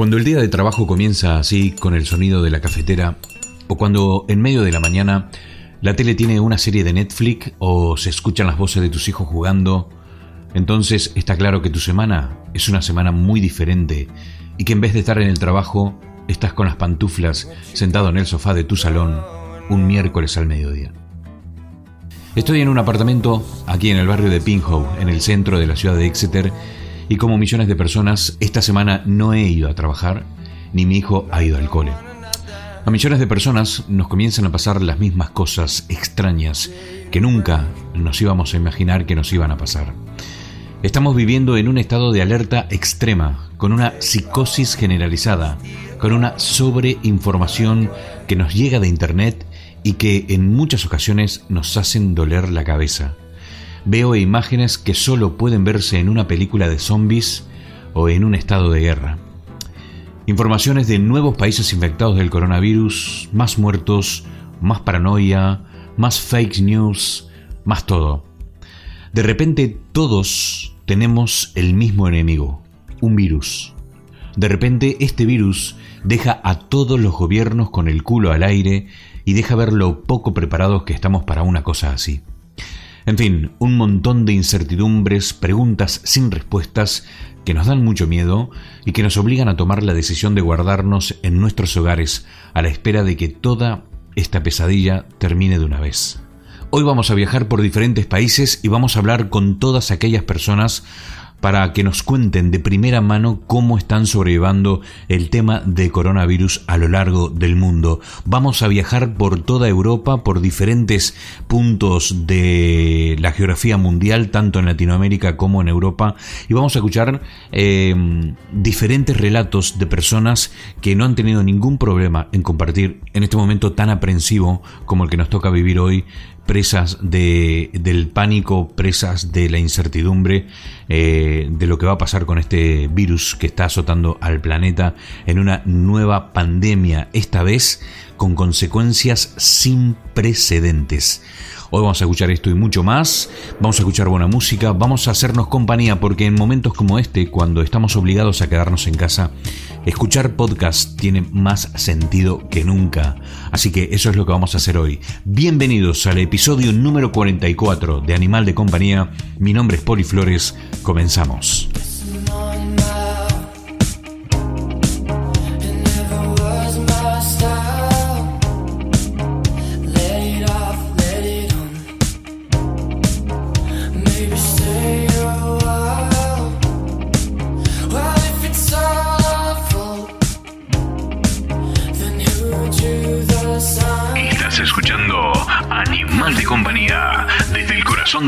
Cuando el día de trabajo comienza así, con el sonido de la cafetera, o cuando en medio de la mañana la tele tiene una serie de Netflix o se escuchan las voces de tus hijos jugando, entonces está claro que tu semana es una semana muy diferente y que en vez de estar en el trabajo, estás con las pantuflas sentado en el sofá de tu salón un miércoles al mediodía. Estoy en un apartamento aquí en el barrio de Pinhoe, en el centro de la ciudad de Exeter, y como millones de personas, esta semana no he ido a trabajar, ni mi hijo ha ido al cole. A millones de personas nos comienzan a pasar las mismas cosas extrañas que nunca nos íbamos a imaginar que nos iban a pasar. Estamos viviendo en un estado de alerta extrema, con una psicosis generalizada, con una sobreinformación que nos llega de Internet y que en muchas ocasiones nos hacen doler la cabeza. Veo imágenes que solo pueden verse en una película de zombies o en un estado de guerra. Informaciones de nuevos países infectados del coronavirus, más muertos, más paranoia, más fake news, más todo. De repente todos tenemos el mismo enemigo, un virus. De repente este virus deja a todos los gobiernos con el culo al aire y deja ver lo poco preparados que estamos para una cosa así. En fin, un montón de incertidumbres, preguntas sin respuestas que nos dan mucho miedo y que nos obligan a tomar la decisión de guardarnos en nuestros hogares a la espera de que toda esta pesadilla termine de una vez. Hoy vamos a viajar por diferentes países y vamos a hablar con todas aquellas personas para que nos cuenten de primera mano cómo están sobrellevando el tema de coronavirus a lo largo del mundo. Vamos a viajar por toda Europa, por diferentes puntos de la geografía mundial, tanto en Latinoamérica como en Europa, y vamos a escuchar eh, diferentes relatos de personas que no han tenido ningún problema en compartir en este momento tan aprensivo como el que nos toca vivir hoy presas de, del pánico, presas de la incertidumbre eh, de lo que va a pasar con este virus que está azotando al planeta en una nueva pandemia, esta vez con consecuencias sin precedentes. Hoy vamos a escuchar esto y mucho más, vamos a escuchar buena música, vamos a hacernos compañía porque en momentos como este, cuando estamos obligados a quedarnos en casa, escuchar podcast tiene más sentido que nunca. Así que eso es lo que vamos a hacer hoy. Bienvenidos al episodio número 44 de Animal de Compañía. Mi nombre es Poli Flores, comenzamos.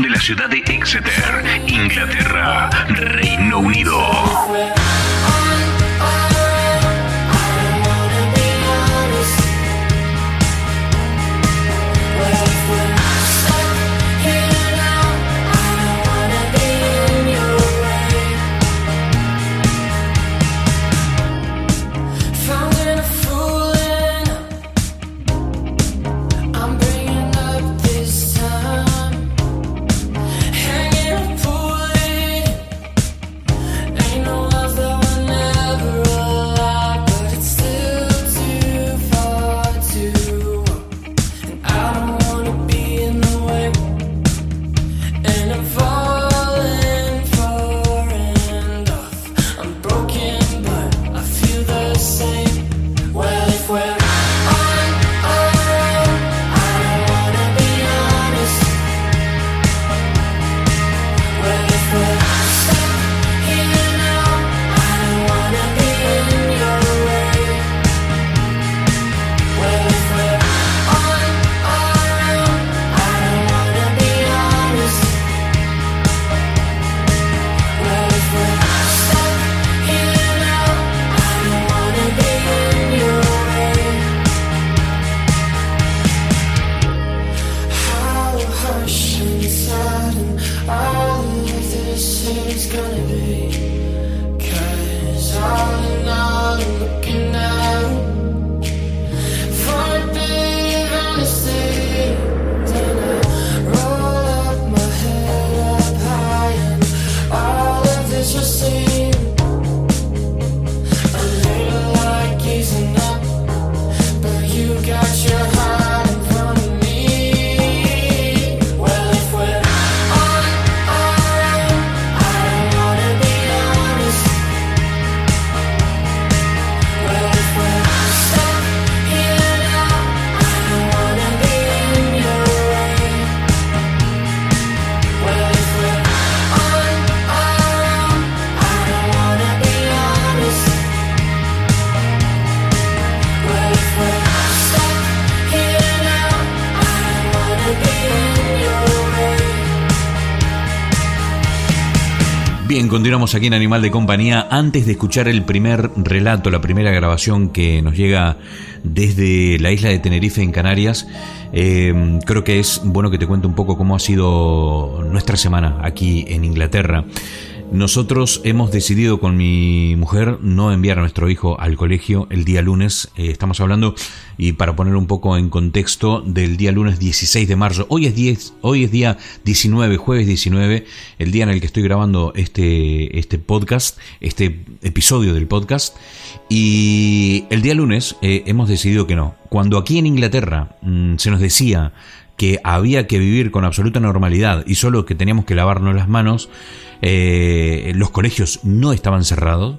De la ciudad de Exeter, Inglaterra, Reino Unido. Continuamos aquí en Animal de Compañía. Antes de escuchar el primer relato, la primera grabación que nos llega desde la isla de Tenerife en Canarias, eh, creo que es bueno que te cuente un poco cómo ha sido nuestra semana aquí en Inglaterra. Nosotros hemos decidido con mi mujer no enviar a nuestro hijo al colegio el día lunes. Eh, estamos hablando, y para poner un poco en contexto, del día lunes 16 de marzo. Hoy es, 10, hoy es día 19, jueves 19, el día en el que estoy grabando este, este podcast, este episodio del podcast. Y el día lunes eh, hemos decidido que no. Cuando aquí en Inglaterra mm, se nos decía que había que vivir con absoluta normalidad y solo que teníamos que lavarnos las manos, eh, los colegios no estaban cerrados.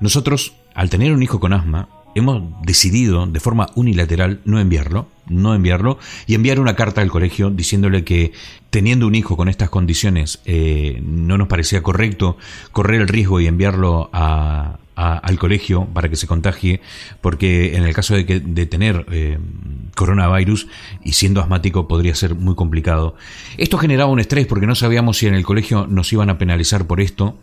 Nosotros, al tener un hijo con asma, hemos decidido de forma unilateral no enviarlo, no enviarlo y enviar una carta al colegio diciéndole que teniendo un hijo con estas condiciones eh, no nos parecía correcto correr el riesgo y enviarlo a, al colegio para que se contagie, porque en el caso de, que, de tener eh, coronavirus y siendo asmático podría ser muy complicado. Esto generaba un estrés porque no sabíamos si en el colegio nos iban a penalizar por esto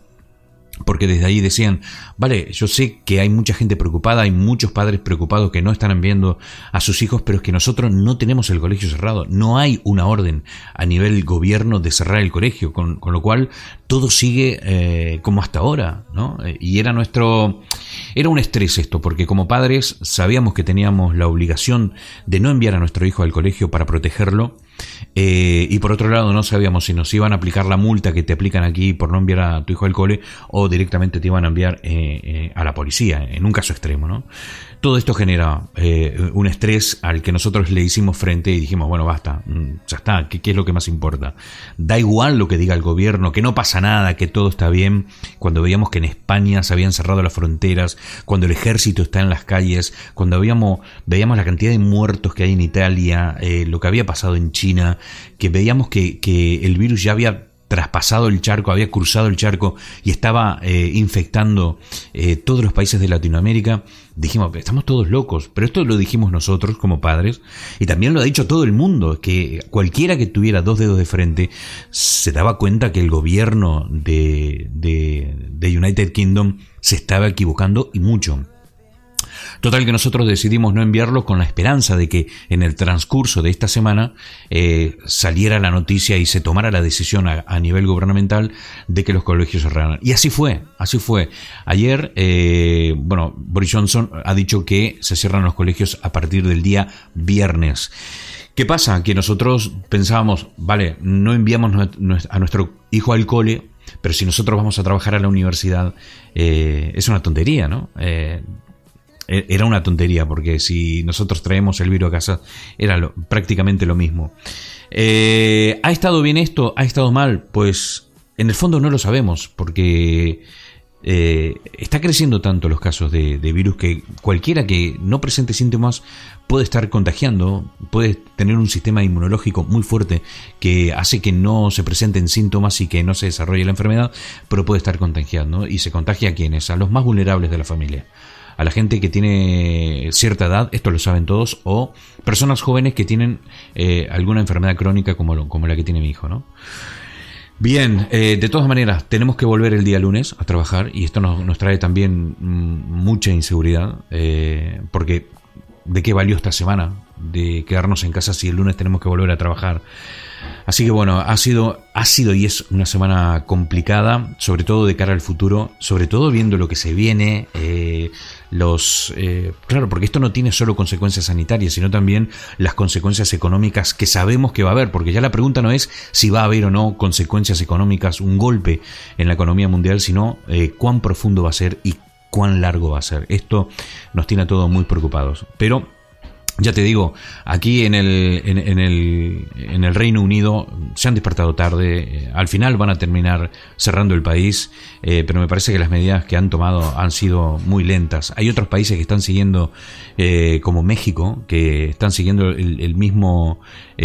porque desde ahí decían, vale, yo sé que hay mucha gente preocupada, hay muchos padres preocupados que no están enviando a sus hijos, pero es que nosotros no tenemos el colegio cerrado, no hay una orden a nivel gobierno de cerrar el colegio, con, lo cual todo sigue eh, como hasta ahora, ¿no? Eh, y era nuestro, era un estrés esto, porque como padres sabíamos que teníamos la obligación de no enviar a nuestro hijo al colegio para protegerlo, eh, y por otro lado, no sabíamos si nos iban a aplicar la multa que te aplican aquí por no enviar a tu hijo al cole o directamente te iban a enviar eh, eh, a la policía, en un caso extremo, ¿no? Todo esto genera eh, un estrés al que nosotros le hicimos frente y dijimos, bueno, basta, mm, ya está, ¿qué, es lo que más importa? Da igual lo que diga el gobierno, que no pasa nada, que todo está bien, cuando veíamos que en España se habían cerrado las fronteras, cuando el ejército está en las calles, cuando veíamos, veíamos la cantidad de muertos que hay en Italia, eh, lo que había pasado en China, que veíamos que, que el virus ya había traspasado el charco, había cruzado el charco y estaba eh, infectando eh, todos los países de Latinoamérica, dijimos, estamos todos locos, pero esto lo dijimos nosotros como padres y también lo ha dicho todo el mundo, que cualquiera que tuviera dos dedos de frente se daba cuenta que el gobierno de, de, de United Kingdom se estaba equivocando y mucho. Total que nosotros decidimos no enviarlo con la esperanza de que en el transcurso de esta semana eh, saliera la noticia y se tomara la decisión a, nivel gubernamental de que los colegios cerraran. Y así fue, así fue. Ayer, eh, bueno, Boris Johnson ha dicho que se cierran los colegios a partir del día viernes. ¿Qué pasa? Que nosotros pensábamos, vale, no enviamos a nuestro hijo al cole, pero si nosotros vamos a trabajar a la universidad, eh, es una tontería, ¿no? E-, era una tontería, porque si nosotros traemos el virus a casa, era prácticamente lo mismo. Eh, ¿Ha estado bien esto? ¿Ha estado mal? Pues en el fondo no lo sabemos, porque eh, está creciendo tanto los casos de, virus que cualquiera que no presente síntomas puede estar contagiando, puede tener un sistema inmunológico muy fuerte que hace que no se presenten síntomas y que no se desarrolle la enfermedad, pero puede estar contagiando y se contagia a quienes, a los más vulnerables de la familia a la gente que tiene cierta edad, esto lo saben todos, o personas jóvenes que tienen eh, alguna enfermedad crónica como, como la que tiene mi hijo, ¿no? Bien, eh, de todas maneras, tenemos que volver el día lunes a trabajar y esto nos, nos trae también mm, mucha inseguridad, eh, porque ¿de qué valió esta semana de quedarnos en casa si el lunes tenemos que volver a trabajar? Así que bueno, ha sido, ha sido y es una semana complicada, sobre todo de cara al futuro, sobre todo viendo lo que se viene, eh, los, eh, claro, porque esto no tiene solo consecuencias sanitarias, sino también las consecuencias económicas que sabemos que va a haber, porque ya la pregunta no es si va a haber o no consecuencias económicas, un golpe en la economía mundial, sino eh, cuán profundo va a ser y cuán largo va a ser. Esto nos tiene a todos muy preocupados. Pero ya te digo, aquí en el, en, el, en el Reino Unido se han despertado tarde, eh, al final van a terminar cerrando el país, eh, pero me parece que las medidas que han tomado han sido muy lentas. Hay otros países que están siguiendo, eh, como México, que están siguiendo el, mismo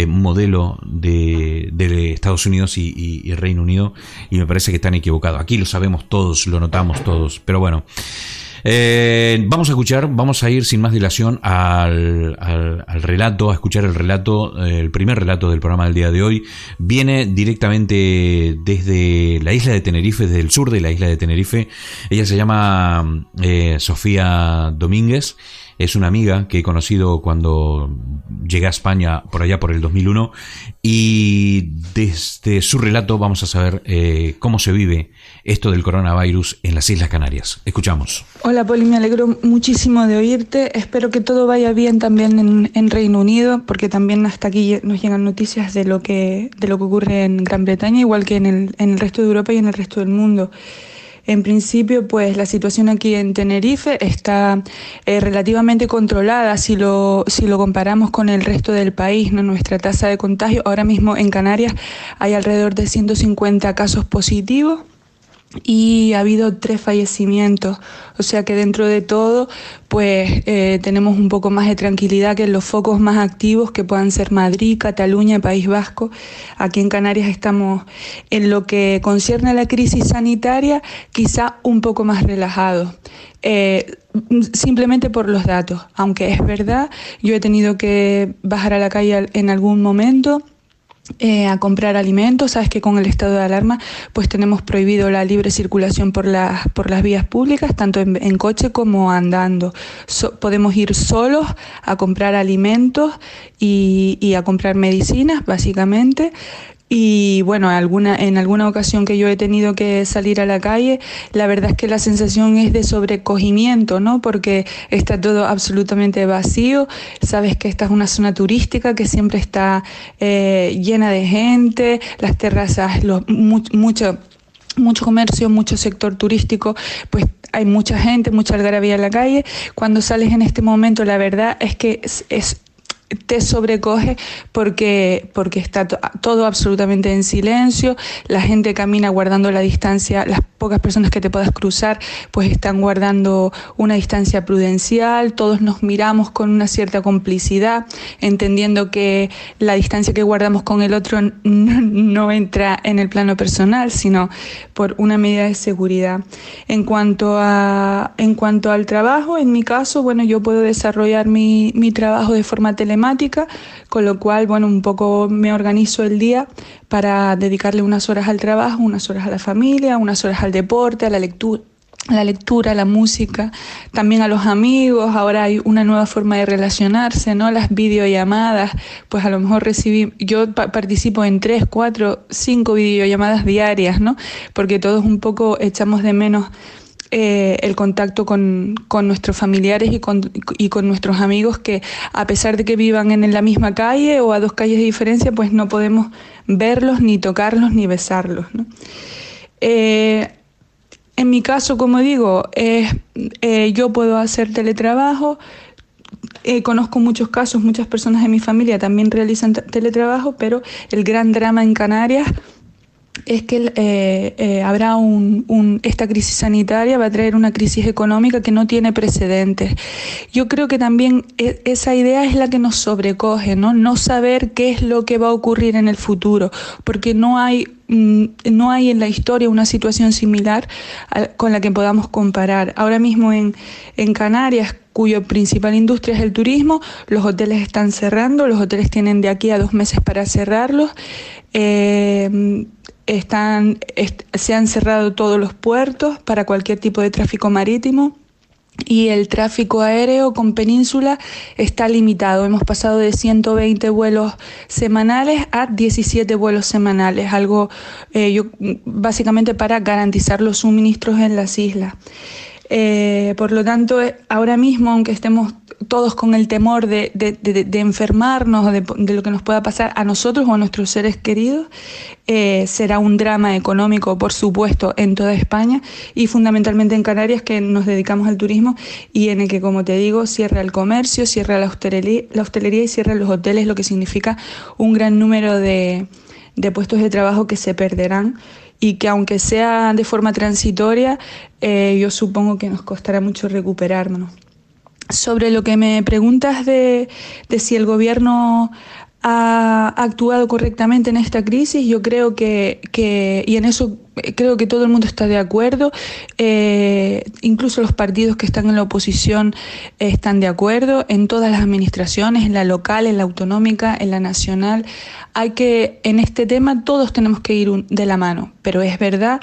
modelo de, de, Estados Unidos y, y Reino Unido, y me parece que están equivocados. Aquí lo sabemos todos, lo notamos todos, pero bueno. Eh, vamos a escuchar, vamos a ir sin más dilación al, al, relato, a escuchar el relato, el primer relato del programa del día de hoy. Viene directamente desde la isla de Tenerife, desde el sur de la isla de Tenerife. Ella se llama eh, Sofía Domínguez es una amiga que he conocido cuando llegué a España por allá por el 2001 y desde su relato vamos a saber eh, cómo se vive esto del coronavirus en las Islas Canarias. Escuchamos. Hola Poli, me alegro muchísimo de oírte. Espero que todo vaya bien también en, Reino Unido porque también hasta aquí nos llegan noticias de lo que, de lo que ocurre en Gran Bretaña, igual que en el, en el resto de Europa y en el resto del mundo. En principio, pues la situación aquí en Tenerife está eh, relativamente controlada si lo, si lo comparamos con el resto del país. ¿no? Nuestra tasa de contagio ahora mismo en Canarias hay alrededor de 150 casos positivos y ha habido tres fallecimientos, o sea que dentro de todo pues eh, tenemos un poco más de tranquilidad que en los focos más activos que puedan ser Madrid, Cataluña País Vasco. Aquí en Canarias estamos en lo que concierne a la crisis sanitaria quizá un poco más relajados. Eh, simplemente por los datos, aunque es verdad, yo he tenido que bajar a la calle en algún momento eh, a comprar alimentos. Sabes que con el estado de alarma pues tenemos prohibido la libre circulación por las, por las vías públicas, tanto en, coche como andando. podemos ir solos a comprar alimentos y, y a comprar medicinas, básicamente. Y bueno, alguna, en alguna ocasión que yo he tenido que salir a la calle, la verdad es que la sensación es de sobrecogimiento, ¿no? Porque está todo absolutamente vacío. Sabes que esta es una zona turística que siempre está eh, llena de gente, las terrazas, los, mucho mucho comercio, mucho sector turístico, pues hay mucha gente, mucha algarabía en la calle. Cuando sales en este momento, la verdad es que es te sobrecoge porque, porque está todo absolutamente en silencio, la gente camina guardando la distancia, las pocas personas que te puedas cruzar pues están guardando una distancia prudencial, todos nos miramos con una cierta complicidad, entendiendo que la distancia que guardamos con el otro no, entra en el plano personal, sino por una medida de seguridad. En cuanto, a, en cuanto al trabajo, en mi caso, bueno, yo puedo desarrollar mi, mi trabajo de forma telemática, con lo cual, bueno, un poco me organizo el día para dedicarle unas horas al trabajo, unas horas a la familia, unas horas al deporte, a la lectura la lectura, la música, también a los amigos, ahora hay una nueva forma de relacionarse, ¿no? Las videollamadas, pues a lo mejor recibí, yo participo en tres, cuatro, cinco videollamadas diarias, ¿no? Porque todos un poco echamos de menos eh, el contacto con, nuestros familiares y con, nuestros amigos que a pesar de que vivan en la misma calle o a dos calles de diferencia, pues no podemos verlos, ni tocarlos, ni besarlos. Eh, en mi caso, como digo, eh, yo puedo hacer teletrabajo, conozco muchos casos, muchas personas de mi familia también realizan teletrabajo, pero el gran drama en Canarias es que eh, eh, habrá un, esta crisis sanitaria va a traer una crisis económica que no tiene precedentes. Yo creo que también e, esa idea es la que nos sobrecoge, ¿no? No saber qué es lo que va a ocurrir en el futuro, porque no hay mm, no hay en la historia una situación similar con la que podamos comparar. Ahora mismo en, en Canarias, cuyo principal industria es el turismo, los hoteles están cerrando, los hoteles tienen de aquí a dos meses para cerrarlos. Eh, están, se han cerrado todos los puertos para cualquier tipo de tráfico marítimo y el tráfico aéreo con península está limitado. Hemos pasado de 120 vuelos semanales a 17 vuelos semanales, algo eh, yo, básicamente para garantizar los suministros en las islas. Eh, por lo tanto, eh, ahora mismo, aunque estemos todos con el temor de, enfermarnos o de, lo que nos pueda pasar a nosotros o a nuestros seres queridos, eh, será un drama económico, por supuesto, en toda España y fundamentalmente en Canarias, que nos dedicamos al turismo y en el que, como te digo, cierra el comercio, cierra la hostelería, y cierra los hoteles, lo que significa un gran número de puestos de trabajo que se perderán y que aunque sea de forma transitoria, eh, yo supongo que nos costará mucho recuperarnos. Sobre lo que me preguntas de, si el gobierno ha actuado correctamente en esta crisis, yo creo que, y en eso creo que todo el mundo está de acuerdo, eh, incluso los partidos que están en la oposición están de acuerdo, en todas las administraciones, en la local, en la autonómica, en la nacional. Hay que, en este tema todos tenemos que ir de la mano, pero es verdad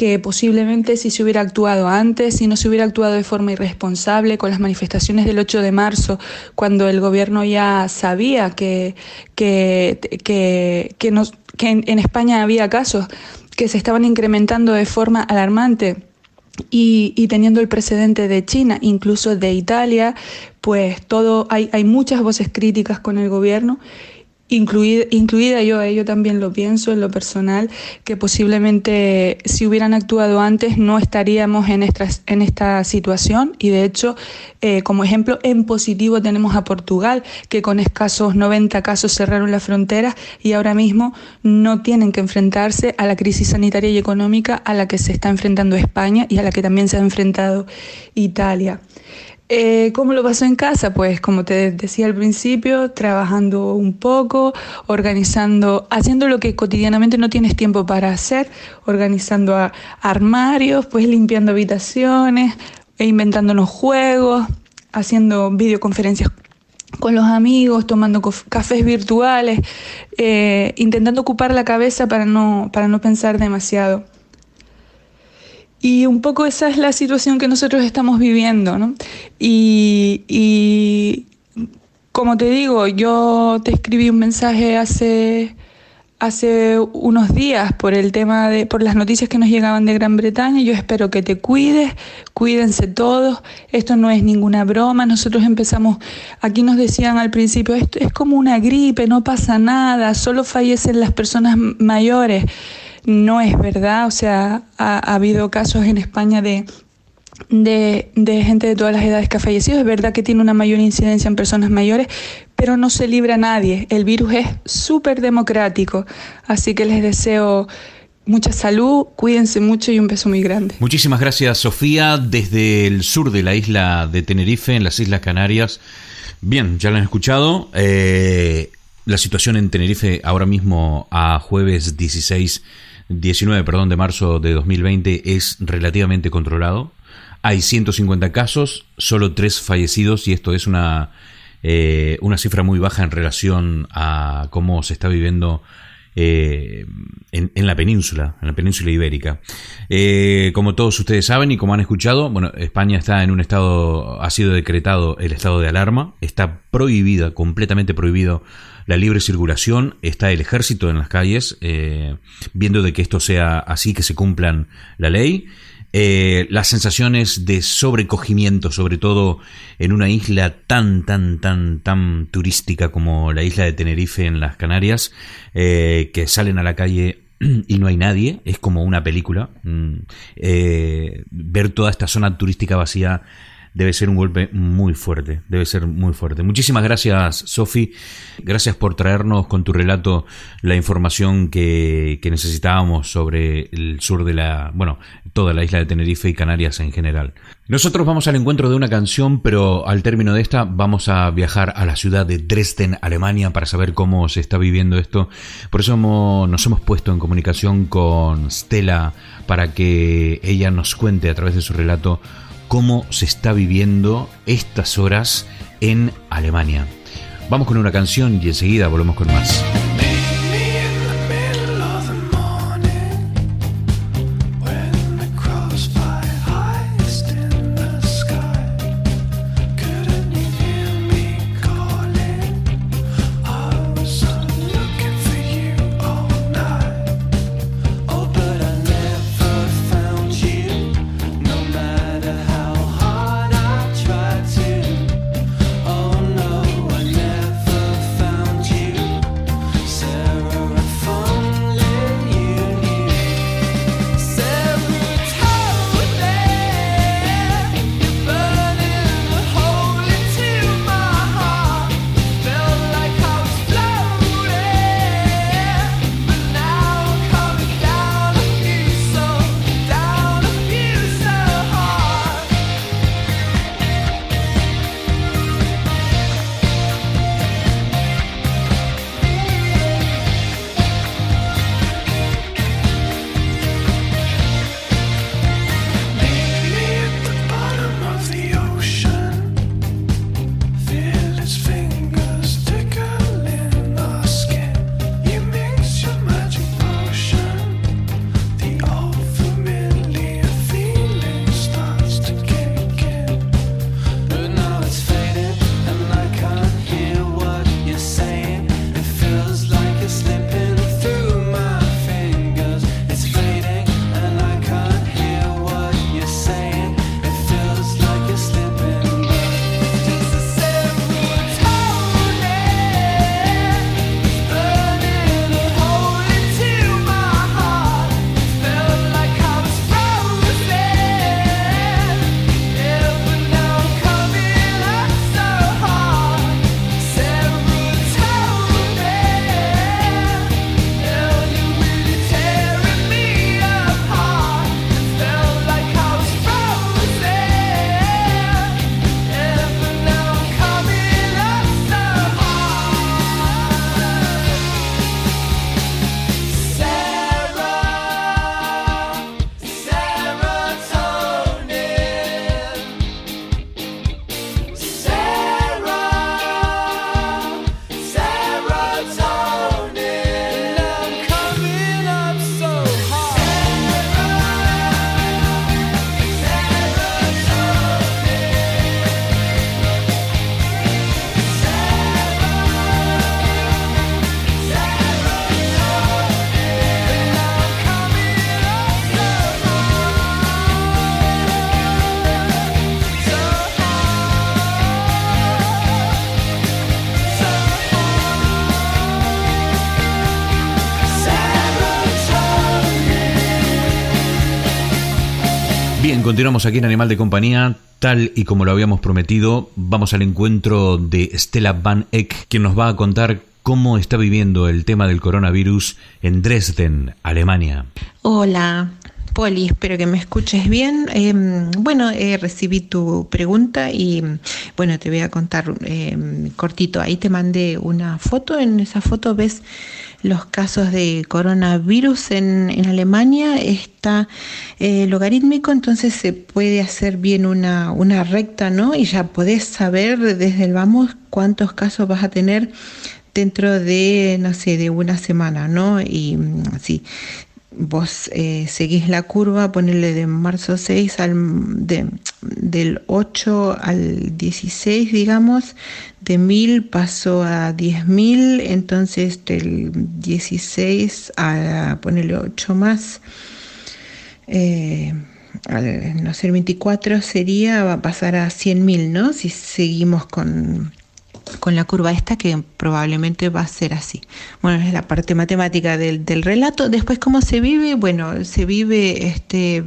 que posiblemente si se hubiera actuado antes, si no se hubiera actuado de forma irresponsable con las manifestaciones del 8 de marzo, cuando el gobierno ya sabía que, que, que, que, en, en España había casos que se estaban incrementando de forma alarmante. Y, y, teniendo el precedente de China, incluso de Italia, pues todo hay, hay muchas voces críticas con el gobierno incluida, incluida yo, yo también lo pienso en lo personal, que posiblemente si hubieran actuado antes no estaríamos en esta, en esta situación y de hecho, eh, como ejemplo, en positivo tenemos a Portugal, que con escasos 90 casos cerraron las fronteras y ahora mismo no tienen que enfrentarse a la crisis sanitaria y económica a la que se está enfrentando España y a la que también se ha enfrentado Italia. Eh, ¿Cómo lo pasó en casa? Pues como te decía al principio, trabajando un poco, organizando, haciendo lo que cotidianamente no tienes tiempo para hacer, organizando armarios, pues limpiando habitaciones, e inventándonos juegos, haciendo videoconferencias con los amigos, tomando cafés virtuales, eh, intentando ocupar la cabeza para no, para no pensar demasiado. Y un poco esa es la situación que nosotros estamos viviendo, ¿no? Y, como te digo, yo te escribí un mensaje hace, hace unos días por el tema de, por las noticias que nos llegaban de Gran Bretaña. Yo espero que te cuides, cuídense todos. Esto no es ninguna broma. Nosotros empezamos, aquí nos decían al principio, esto es como una gripe, no pasa nada, solo fallecen las personas mayores no es verdad. O sea, ha, habido casos en España de, de, gente de todas las edades que ha fallecido. Es verdad que tiene una mayor incidencia en personas mayores, pero no se libra a nadie. El virus es súper democrático. Así que les deseo mucha salud, cuídense mucho y un beso muy grande. Muchísimas gracias, Sofía, desde el sur de la isla de Tenerife, en las Islas Canarias. Bien, ya lo han escuchado. Eh, la situación en Tenerife ahora mismo a jueves 16 19 perdón, de marzo de 2020 es relativamente controlado. Hay 150 casos, solo 3 fallecidos y esto es una, eh, una cifra muy baja en relación a cómo se está viviendo eh, en, en, la península, en la península ibérica. Eh, como todos ustedes saben y como han escuchado, bueno, España está en un estado, ha sido decretado el estado de alarma, está prohibida, completamente prohibido la libre circulación, está el ejército en las calles, eh, viendo de que esto sea así, que se cumplan la ley. Eh, las sensaciones de sobrecogimiento, sobre todo en una isla tan, tan, tan, tan turística como la isla de Tenerife en las Canarias, eh, que salen a la calle y no hay nadie, es como una película. Mm, ver toda esta zona turística vacía debe ser un golpe muy fuerte, debe ser muy fuerte. Muchísimas gracias, Sofi. Gracias por traernos con tu relato la información que, que, necesitábamos sobre el sur de la, bueno, toda la isla de Tenerife y Canarias en general. Nosotros vamos al encuentro de una canción, pero al término de esta vamos a viajar a la ciudad de Dresden, Alemania, para saber cómo se está viviendo esto. Por eso hemos, nos hemos puesto en comunicación con Stella para que ella nos cuente a través de su relato cómo se está viviendo estas horas en Alemania. Vamos con una canción y enseguida volvemos con más. Aquí en Animal de Compañía. Tal y como lo habíamos prometido, vamos al encuentro de Stella Van Eck, quien nos va a contar cómo está viviendo el tema del coronavirus en Dresden, Alemania. Hola, Poli, espero que me escuches bien. Em, bueno, eh, recibí tu pregunta y bueno, te voy a contar em, cortito. Ahí te mandé una foto. En esa foto ves los casos de coronavirus en, en Alemania. Está eh, logarítmico, entonces se puede hacer bien una, una recta, ¿no? Y ya podés saber desde el vamos cuántos casos vas a tener dentro de, no sé, de una semana, ¿no? Y así, vos eh, seguís la curva, ponerle de marzo 6 al del 8 al 16, digamos, de 1000 pasó a 10.000, entonces del 16 a ponerle 8 más, eh, al no ser 24 sería, va a pasar a 100.000, ¿no? Si seguimos con con la curva esta que probablemente va a ser así. Bueno, es la parte matemática del, del relato. Después, ¿cómo se vive? Bueno, se vive este,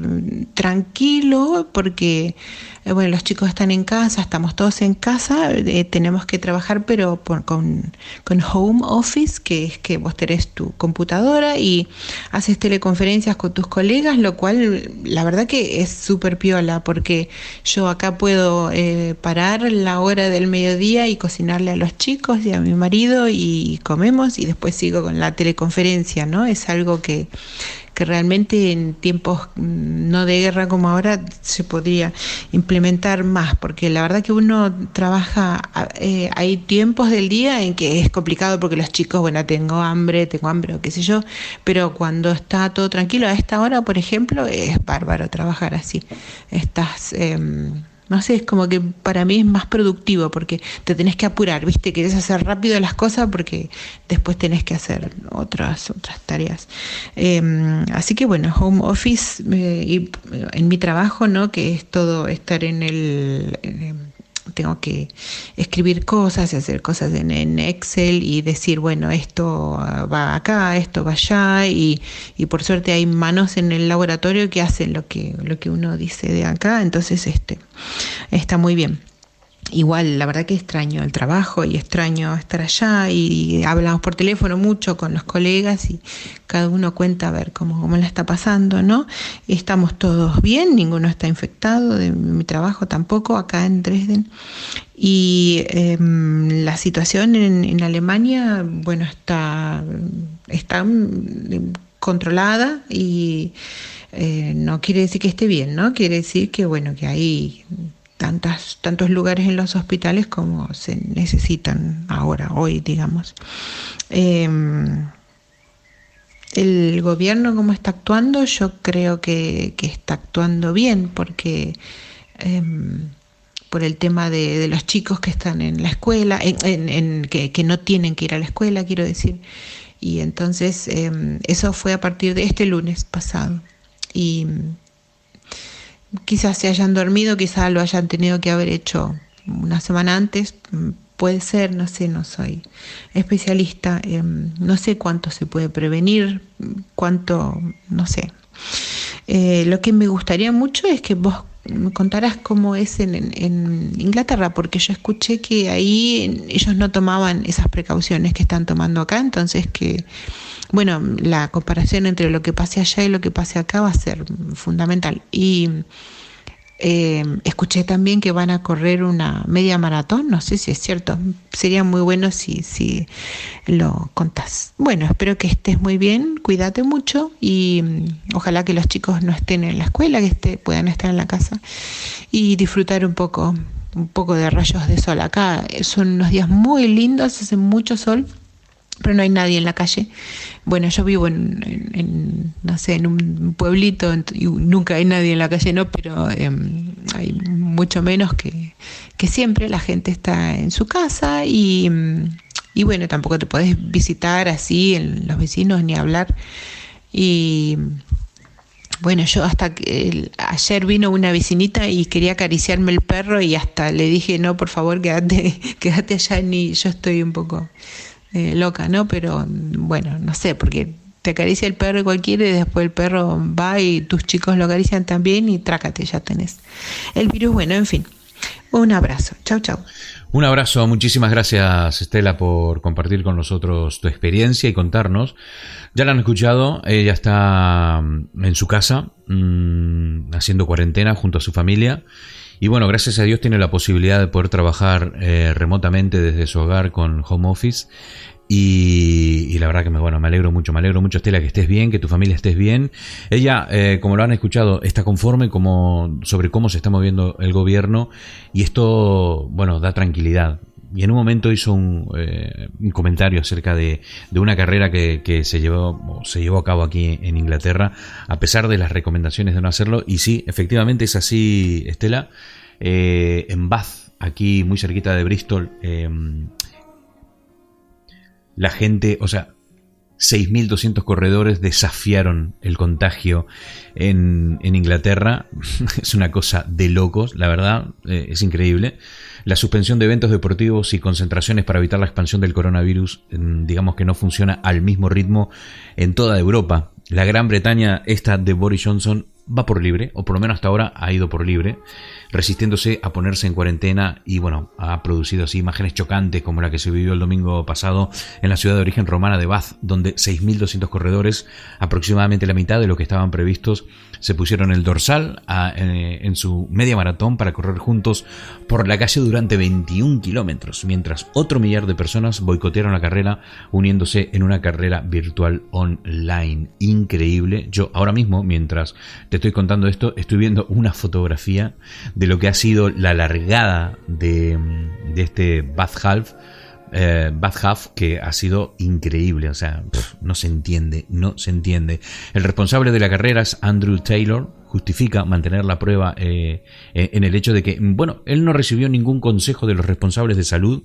tranquilo porque eh, bueno, los chicos están en casa, estamos todos en casa, eh, tenemos que trabajar, pero con, home office, que es que vos tenés tu computadora y haces teleconferencias con tus colegas, lo cual la verdad que es súper piola, porque yo acá puedo eh, parar la hora del mediodía y cocinarle a los chicos y a mi marido y comemos y después sigo con la teleconferencia, ¿no? Es algo que que realmente en tiempos mm, no de guerra como ahora se podría implementar más, porque la verdad que uno trabaja, eh, hay tiempos del día en que es complicado porque los chicos, bueno, tengo hambre, tengo hambre o qué sé yo, pero cuando está todo tranquilo, a esta hora, por ejemplo, es bárbaro trabajar así. Estás... Em, no sé, es como que para mí es más productivo porque te tenés que apurar, ¿viste? Querés hacer rápido las cosas porque después tenés que hacer otras, otras tareas. Em, así que bueno, home office eh, y en mi trabajo, ¿no? Que es todo estar en el tengo que escribir cosas y hacer cosas en, Excel y decir, bueno, esto va acá, esto va allá y, y, por suerte hay manos en el laboratorio que hacen lo que, lo que uno dice de acá, entonces este, está muy bien igual, la verdad que extraño el trabajo y extraño estar allá y hablamos por teléfono mucho con los colegas y cada uno cuenta a ver cómo, cómo la está pasando, ¿no? Estamos todos bien, ninguno está infectado, de mi trabajo tampoco, acá en Dresden. Y em, la situación en, Alemania, bueno, está, está controlada y eh, no quiere decir que esté bien, ¿no? Quiere decir que, bueno, que hay tantas, tantos lugares en los hospitales como se necesitan ahora, hoy, digamos. Em, el gobierno, ¿cómo está actuando? Yo creo que, está actuando bien porque em, por el tema de, los chicos que están en la escuela, en, que, que, no tienen que ir a la escuela, quiero decir. Y entonces em, eso fue a partir de este lunes pasado. Y quizás se hayan dormido, quizás lo hayan tenido que haber hecho una semana antes, puede ser, no sé, no soy especialista, no sé cuánto se puede prevenir, cuánto, no sé. Eh, lo que me gustaría mucho es que vos me contaras cómo es en, en, Inglaterra, porque yo escuché que ahí ellos no tomaban esas precauciones que están tomando acá, entonces que bueno, la comparación entre lo que pase allá y lo que pase acá va a ser fundamental. Y eh, escuché también que van a correr una media maratón, no sé si es cierto, sería muy bueno si, si lo contás. Bueno, espero que estés muy bien, cuídate mucho y mm, ojalá que los chicos no estén en la escuela, que esté, puedan estar en la casa y disfrutar un poco, un poco de rayos de sol. Acá son unos días muy lindos, hace mucho sol pero no hay nadie en la calle. Bueno, yo vivo en, no sé, en un pueblito y nunca hay nadie en la calle, ¿no? Pero em, hay mucho menos que, que, siempre. La gente está en su casa y, y bueno, tampoco te podés visitar así en los vecinos ni hablar. Y bueno, yo hasta que ayer vino una vecinita y quería acariciarme el perro y hasta le dije, no, por favor, quédate, quédate allá, ni yo estoy un poco eh, loca, ¿no? Pero bueno, no sé, porque te acaricia el perro y cualquiera y después el perro va y tus chicos lo acarician también y trácate, ya tenés el virus. Bueno, en fin, un abrazo. Chau, chau. Un abrazo, muchísimas gracias Estela por compartir con nosotros tu experiencia y contarnos. Ya la han escuchado, ella está mm, en su casa mmm, haciendo cuarentena junto a su familia y bueno, gracias a Dios tiene la posibilidad de poder trabajar eh, remotamente desde su hogar con home office y, la verdad que me, bueno, me alegro mucho, me alegro mucho, Estela, que estés bien, que tu familia estés bien. Ella, eh, como lo han escuchado, está conforme como, sobre cómo se está moviendo el gobierno y esto, bueno, da tranquilidad. Y en un momento hizo un, eh, un comentario acerca de, de una carrera que, que, se, llevó, se llevó a cabo aquí en Inglaterra, a pesar de las recomendaciones de no hacerlo. Y sí, efectivamente es así, Estela. Eh, en Bath, aquí muy cerquita de Bristol, eh, la gente, o sea, 6.200 corredores desafiaron el contagio en, en, Inglaterra. es una cosa de locos, la verdad, eh, es increíble. La suspensión de eventos deportivos y concentraciones para evitar la expansión del coronavirus, digamos que no funciona al mismo ritmo en toda Europa. La Gran Bretaña, esta de Boris Johnson, va por libre, o por lo menos hasta ahora ha ido por libre resistiéndose a ponerse en cuarentena y bueno, ha producido así imágenes chocantes como la que se vivió el domingo pasado en la ciudad de origen romana de Bath, donde 6.200 corredores, aproximadamente la mitad de lo que estaban previstos, se pusieron el dorsal eh, en su media maratón para correr juntos por la calle durante 21 kilómetros, mientras otro millar de personas boicotearon la carrera uniéndose en una carrera virtual online. Increíble. Yo ahora mismo, mientras te estoy contando esto, estoy viendo una fotografía de lo que ha sido la largada de, de este Bath Half. Eh, Bath Half que ha sido increíble, o sea, pff, no se entiende, no se entiende. El responsable de la carrera es Andrew Taylor, justifica mantener la prueba eh, en el hecho de que, bueno, él no recibió ningún consejo de los responsables de salud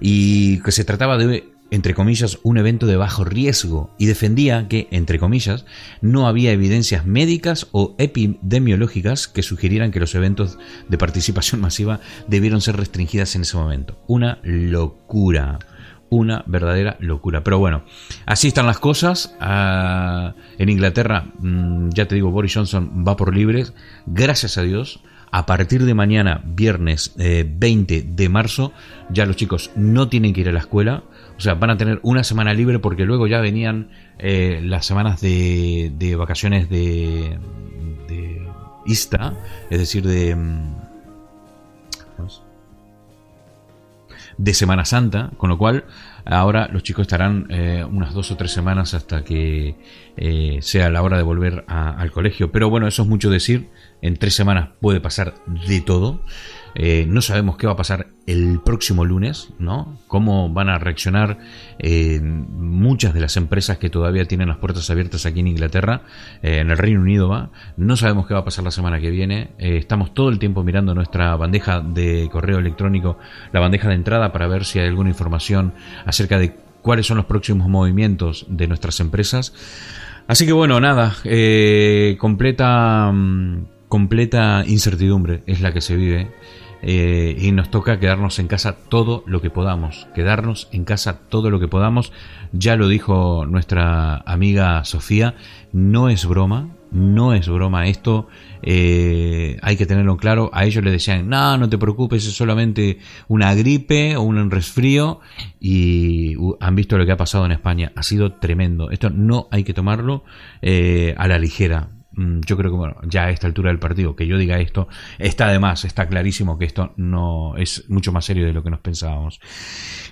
y que se trataba de entre comillas, un evento de bajo riesgo y defendía que, entre comillas, no había evidencias médicas o epidemiológicas que sugirieran que los eventos de participación masiva debieron ser restringidas en ese momento. Una locura. Una verdadera locura. Pero bueno, así están las cosas. Uh, en Inglaterra, mmm, ya te digo, Boris Johnson va por libres. Gracias a Dios a partir de mañana, viernes eh, 20 de marzo, ya los chicos no tienen que ir a la escuela. O sea, van a tener una semana libre porque luego ya venían eh, las semanas de, de vacaciones de, de Ista, es decir, de, mm, de Semana Santa, con lo cual ahora los chicos estarán eh, unas dos o tres semanas hasta que eh, sea la hora de volver al colegio. Pero bueno, eso es mucho decir. En tres semanas puede pasar de todo. Eh, no sabemos qué va a pasar el próximo lunes, ¿no? Cómo van a reaccionar eh, muchas de las empresas que todavía tienen las puertas abiertas aquí en Inglaterra, eh, en el Reino Unido va. No sabemos qué va a pasar la semana que viene. Estamos todo el tiempo mirando nuestra bandeja de correo electrónico, la bandeja de entrada para ver si hay alguna información acerca de cuáles son los próximos movimientos de nuestras empresas. Así que bueno, nada, completa, completa incertidumbre es la que se vive eh, y nos toca quedarnos en casa todo lo que podamos, quedarnos en casa todo lo que podamos. Ya lo dijo nuestra amiga Sofía, no es broma, no es broma esto, eh, hay que tenerlo claro. A ellos le decían, no, no te preocupes, es solamente una gripe o un resfrío. Y han visto lo que ha pasado en España, ha sido tremendo. Esto no hay que tomarlo eh, a la ligera. Mm, yo creo que bueno, ya a esta altura del partido, que yo diga esto, está además, está clarísimo que esto no es mucho más serio de lo que nos pensábamos.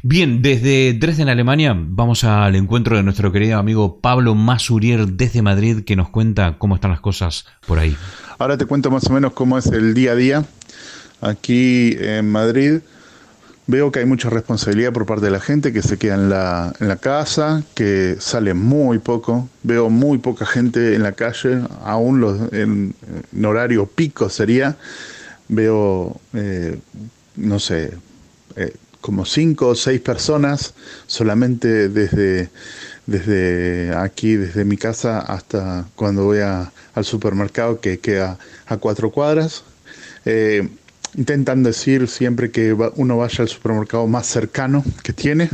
Bien, desde Dresden, Alemania, vamos al encuentro de nuestro querido amigo Pablo Masurier desde Madrid, que nos cuenta cómo están las cosas por ahí. Ahora te cuento más o menos cómo es el día a día aquí en Madrid veo que hay mucha responsabilidad por parte de la gente que se queda en la, casa, que sale muy poco. Veo muy poca gente en la calle, aún los, en, en horario pico sería. Veo, eh, no sé, eh, como cinco o seis personas solamente desde, desde aquí, desde mi casa hasta cuando voy a, al supermercado que queda a cuatro cuadras. Eh, intentan decir siempre que uno vaya al supermercado más cercano que tiene.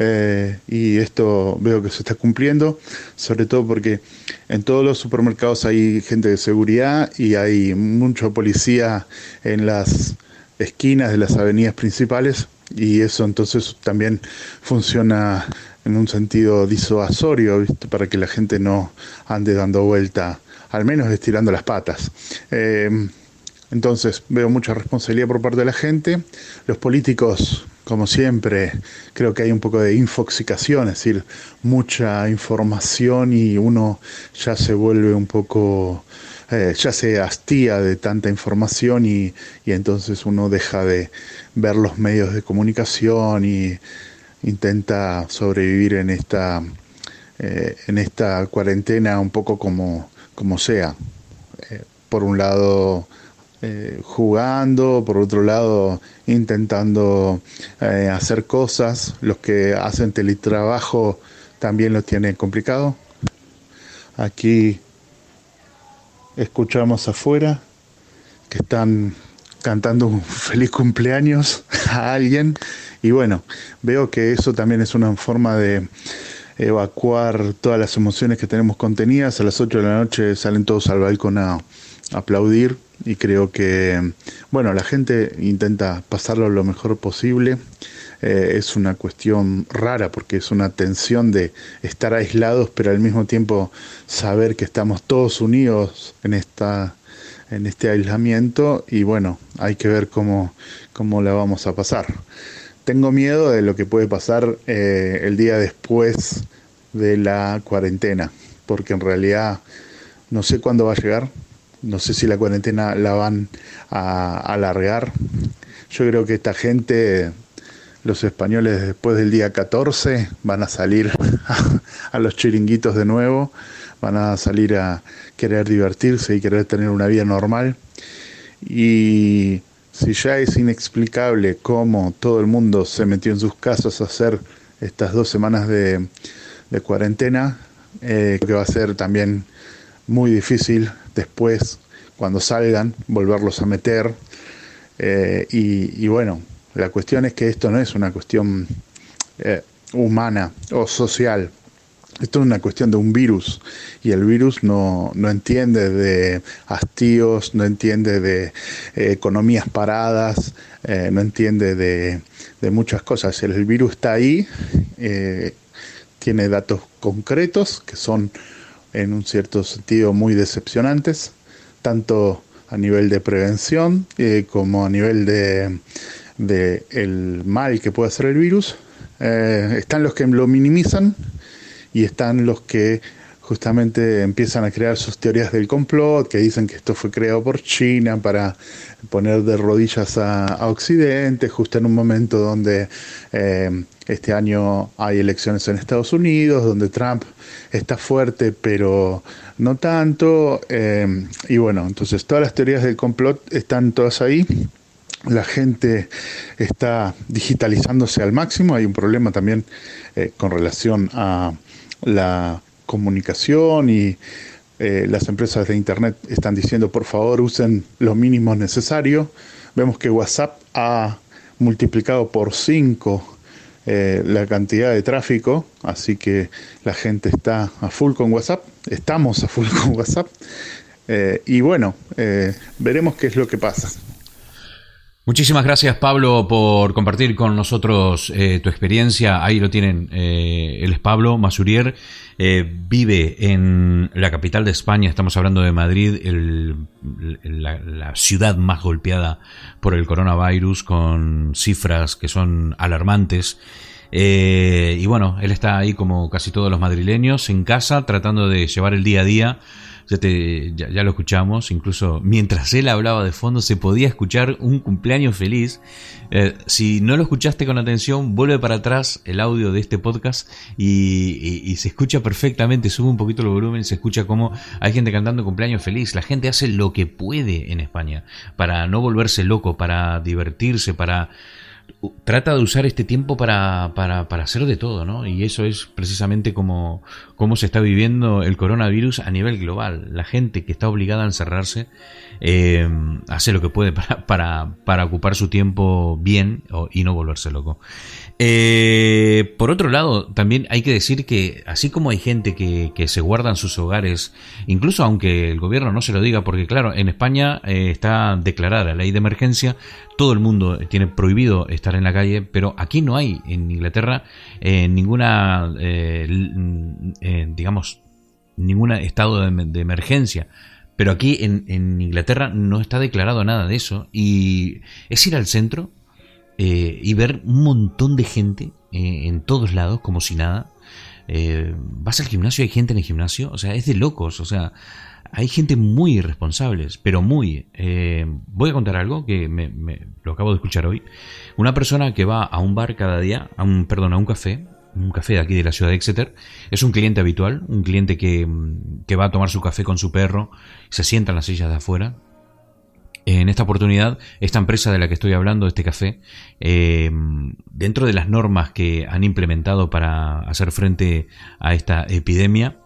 eh, y esto veo que se está cumpliendo, sobre todo porque en todos los supermercados hay gente de seguridad y hay mucha policía en las esquinas de las avenidas principales y eso entonces también funciona en un sentido disuasorio, para que la gente no ande dando vuelta, al menos estirando las patas. Eh, entonces veo mucha responsabilidad por parte de la gente. Los políticos, como siempre, creo que hay un poco de infoxicación, es decir, mucha información y uno ya se vuelve un poco eh, ya se hastía de tanta información y, entonces uno deja de ver los medios de comunicación y intenta sobrevivir en esta, eh, en esta cuarentena un poco como, como sea. Eh, por un lado jugando, por otro lado intentando hacer cosas. Los que hacen teletrabajo también lo tienen complicado. Aquí escuchamos afuera que están cantando un feliz cumpleaños a alguien y bueno, veo que eso también es una forma de evacuar todas las emociones que tenemos contenidas. A las 8 de la noche salen todos al balcón a, aplaudir y creo que, bueno, la gente intenta pasarlo lo mejor posible. Eh, es una cuestión rara porque es una tensión de estar aislados, pero al mismo tiempo saber que estamos todos unidos en esta en este aislamiento y bueno, hay que ver cómo, cómo la vamos a pasar. Tengo miedo de lo que puede pasar eh, el día después de la cuarentena, porque en realidad no sé cuándo va a llegar, no sé si la cuarentena la van a alargar. Yo creo que esta gente los españoles después del día 14 van a salir a, los chiringuitos de nuevo, van a salir a querer divertirse y querer tener una vida normal. Y si ya es inexplicable cómo todo el mundo se metió en sus casas a hacer estas dos semanas de, cuarentena, eh, que va a ser también muy difícil después, cuando salgan, volverlos a meter. Eh, y, bueno, la cuestión es que esto no es una cuestión eh, humana o social. Esto es una cuestión de un virus y el virus no, entiende de hastíos, no entiende de eh, economías paradas, no entiende de, de, muchas cosas. El, virus está ahí, tiene datos concretos que son en un cierto sentido muy decepcionantes, tanto a nivel de prevención como a nivel de del el mal que puede hacer el virus. Eh, están los que lo minimizan y están los que justamente empiezan a crear sus teorías del complot, que dicen que esto fue creado por China para poner de rodillas a, Occidente, justo en un momento donde eh, este año hay elecciones en Estados Unidos, donde Trump está fuerte, pero no tanto. Eh, y bueno, entonces todas las teorías del complot están todas ahí la gente está digitalizándose al máximo, hay un problema también eh, con relación a la comunicación y eh, las empresas de Internet están diciendo por favor usen lo mínimo necesario. Vemos que WhatsApp ha multiplicado por 5 eh, la cantidad de tráfico, así que la gente está a full con WhatsApp, estamos a full con WhatsApp. y bueno, veremos qué es lo que pasa. Muchísimas gracias Pablo por compartir con nosotros eh, tu experiencia. Ahí lo tienen. Eh, él es Pablo Masurier. Eh, vive en la capital de España. Estamos hablando de Madrid, la, ciudad más golpeada por el coronavirus, con cifras que son alarmantes. y bueno, él está ahí como casi todos los madrileños en casa, tratando de llevar el día a día ya, ya, lo escuchamos, incluso mientras él hablaba de fondo se podía escuchar un cumpleaños feliz. Eh, si no lo escuchaste con atención, vuelve para atrás el audio de este podcast y, se escucha perfectamente, sube un poquito el volumen, se escucha como hay gente cantando cumpleaños feliz. La gente hace lo que puede en España para no volverse loco, para divertirse, para trata de usar este tiempo para, para, para, hacer de todo, ¿no? Y eso es precisamente como, cómo se está viviendo el coronavirus a nivel global. La gente que está obligada a encerrarse eh, hace lo que puede para, para, para ocupar su tiempo bien y no volverse loco. Eh, por otro lado, también hay que decir que así como hay gente que, que, se guarda en sus hogares, incluso aunque el gobierno no se lo diga, porque claro, en España eh, está declarada la ley de emergencia, todo el mundo tiene prohibido estar en la calle, pero aquí no hay en Inglaterra eh, ninguna, digamos, ningún estado de, emergencia. Pero aquí en, Inglaterra no está declarado nada de eso. Y es ir al centro eh, y ver un montón de gente eh, en todos lados, como si nada. Eh, vas al gimnasio, hay gente en el gimnasio, o sea, es de locos, o sea, hay gente muy irresponsables, pero muy. Eh, voy a contar algo que me, me, lo acabo de escuchar hoy. Una persona que va a un bar cada día, a un, perdón, a un café, un café de aquí de la ciudad de Exeter, es un cliente habitual, un cliente que, que va a tomar su café con su perro, se sienta en las sillas de afuera, en esta oportunidad, esta empresa de la que estoy hablando, este café, eh, dentro de las normas que han implementado para hacer frente a esta epidemia,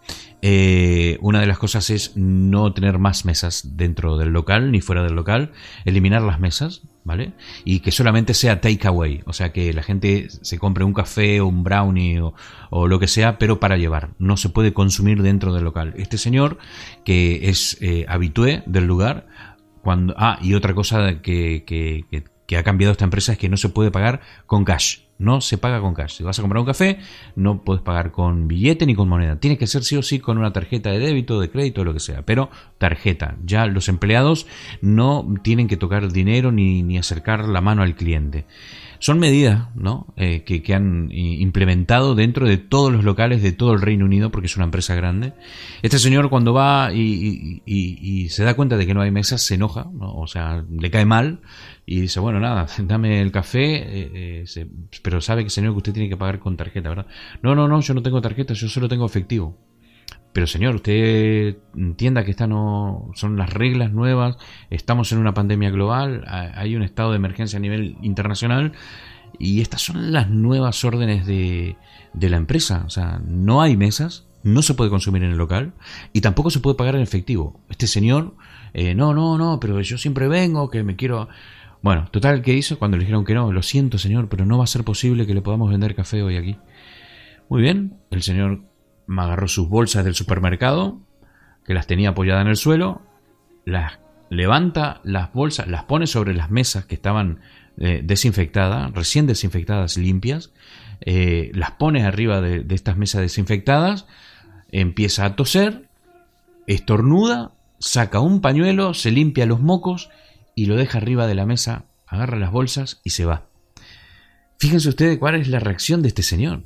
eh, una de las cosas es no tener más mesas dentro del local ni fuera del local, eliminar las mesas, ¿vale? Y que solamente sea takeaway, o sea que la gente se compre un café o un brownie o, lo que sea, pero para llevar, no se puede consumir dentro del local. Este señor, que es eh, habitué del lugar, cuando, ah, y otra cosa que, que, que, que, ha cambiado esta empresa es que no se puede pagar con cash. No se paga con cash. Si vas a comprar un café, no puedes pagar con billete ni con moneda. Tiene que ser sí o sí con una tarjeta de débito, de crédito, lo que sea. Pero tarjeta. Ya los empleados no tienen que tocar dinero ni, ni acercar la mano al cliente. Son medidas ¿no? Eh, que, que, han implementado dentro de todos los locales de todo el Reino Unido, porque es una empresa grande. Este señor cuando va y, y, se da cuenta de que no hay mesas, se enoja, ¿no? o sea, le cae mal y dice, bueno, nada, dame el café, eh, eh, se, pero sabe que señor que usted tiene que pagar con tarjeta, ¿verdad? No, no, no, yo no tengo tarjeta, yo solo tengo efectivo. Pero señor, usted entienda que estas no son las reglas nuevas, estamos en una pandemia global, hay un estado de emergencia a nivel internacional y estas son las nuevas órdenes de, de la empresa. O sea, no hay mesas, no se puede consumir en el local y tampoco se puede pagar en efectivo. Este señor, eh, no, no, no, pero yo siempre vengo, que me quiero... Bueno, total, ¿qué hizo? Cuando le dijeron que no, lo siento señor, pero no va a ser posible que le podamos vender café hoy aquí. Muy bien, el señor me agarró sus bolsas del supermercado, que las tenía apoyadas en el suelo, las levanta las bolsas, las pone sobre las mesas que estaban eh, desinfectadas, recién desinfectadas limpias, eh, las pone arriba de, de, estas mesas desinfectadas, empieza a toser, estornuda, saca un pañuelo, se limpia los mocos y lo deja arriba de la mesa, agarra las bolsas y se va. Fíjense ustedes cuál es la reacción de este señor.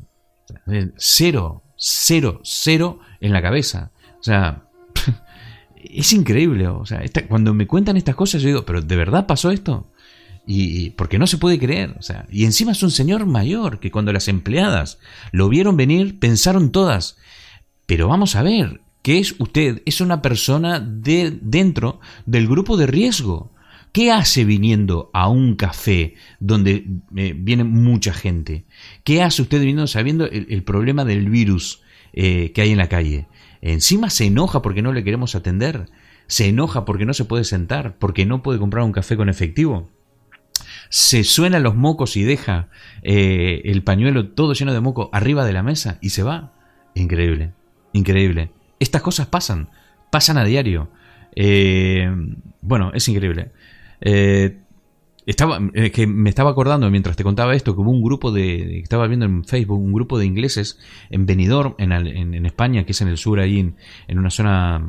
Cero, cero, cero en la cabeza. O sea, es increíble. O sea, cuando me cuentan estas cosas, yo digo, ¿pero de verdad pasó esto? Y, porque no se puede creer. O sea, y encima es un señor mayor que cuando las empleadas lo vieron venir, pensaron todas, pero vamos a ver, ¿qué es usted? Es una persona de, dentro del grupo de riesgo. ¿Qué hace viniendo a un café donde eh, viene mucha gente? ¿Qué hace usted viniendo sabiendo el, problema del virus eh, que hay en la calle? Encima se enoja porque no le queremos atender. Se enoja porque no se puede sentar, porque no puede comprar un café con efectivo. Se suena los mocos y deja eh, el pañuelo todo lleno de moco arriba de la mesa y se va. Increíble, increíble. Estas cosas pasan, pasan a diario. Eh, bueno, es increíble. Eh, estaba, que me estaba acordando mientras te contaba esto que hubo un grupo de, estaba viendo en Facebook, un grupo de ingleses en Benidorm, en, en, en España, que es en el sur, ahí en, en, una zona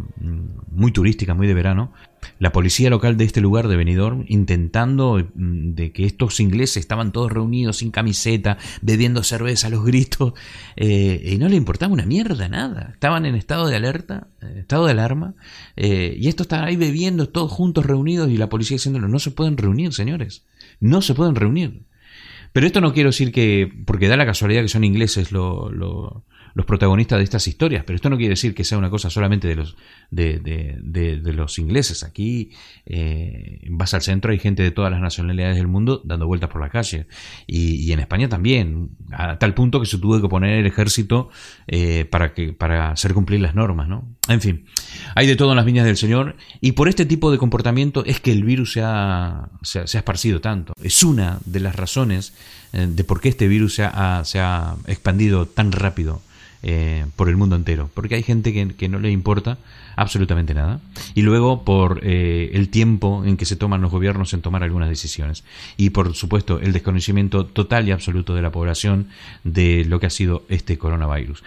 muy turística, muy de verano. La policía local de este lugar de Benidorm intentando de que estos ingleses estaban todos reunidos sin camiseta, bebiendo cerveza a los gritos, eh, y no le importaba una mierda, nada. Estaban en estado de alerta, estado de alarma, eh, y estos estaban ahí bebiendo todos juntos reunidos y la policía diciéndolo, no se pueden reunir, señores, no se pueden reunir. Pero esto no quiero decir que, porque da la casualidad que son ingleses lo, lo, los protagonistas de estas historias. Pero esto no quiere decir que sea una cosa solamente de los, de, de, los ingleses. Aquí eh, vas al centro, hay gente de todas las nacionalidades del mundo dando vueltas por la calle. Y, en España también, a tal punto que se tuvo que poner el ejército eh, para, que, para hacer cumplir las normas. ¿no? En fin, hay de todo en las viñas del Señor. Y por este tipo de comportamiento es que el virus se ha, se ha, esparcido tanto. Es una de las razones eh, de por qué este virus se ha, se ha expandido tan rápido eh, por el mundo entero. Porque hay gente que, no le importa absolutamente nada. Y luego por eh, el tiempo en que se toman los gobiernos en tomar algunas decisiones. Y por supuesto el desconocimiento total y absoluto de la población de lo que ha sido este coronavirus.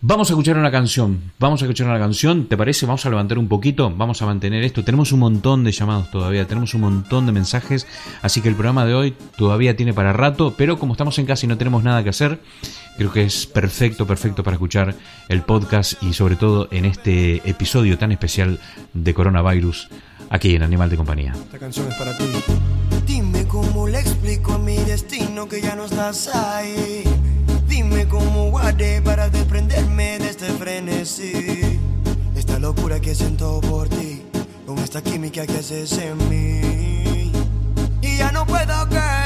Vamos a escuchar una canción, vamos a escuchar una canción, ¿te parece? Vamos a levantar un poquito, vamos a mantener esto. Tenemos un montón de llamados todavía, tenemos un montón de mensajes, así que el programa de hoy todavía tiene para rato, pero como estamos en casa y no tenemos nada que hacer, creo que es perfecto, perfecto para escuchar el podcast y sobre todo en este episodio tan especial de coronavirus aquí en Animal de Compañía. Esta canción es para ti. Dime cómo le explico a mi destino que ya no estás ahí para desprenderme de este frenesí. Esta locura que siento por ti, con esta química que haces en mí. Y ya no puedo caer,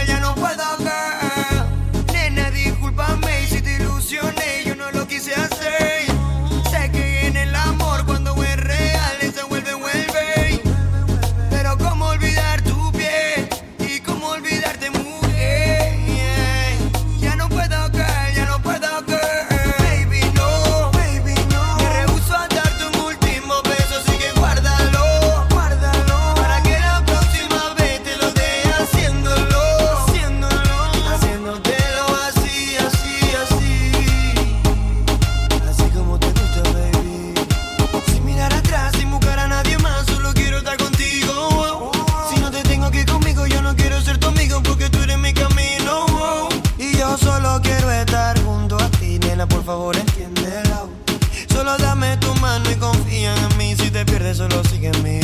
solo sigue mi voz.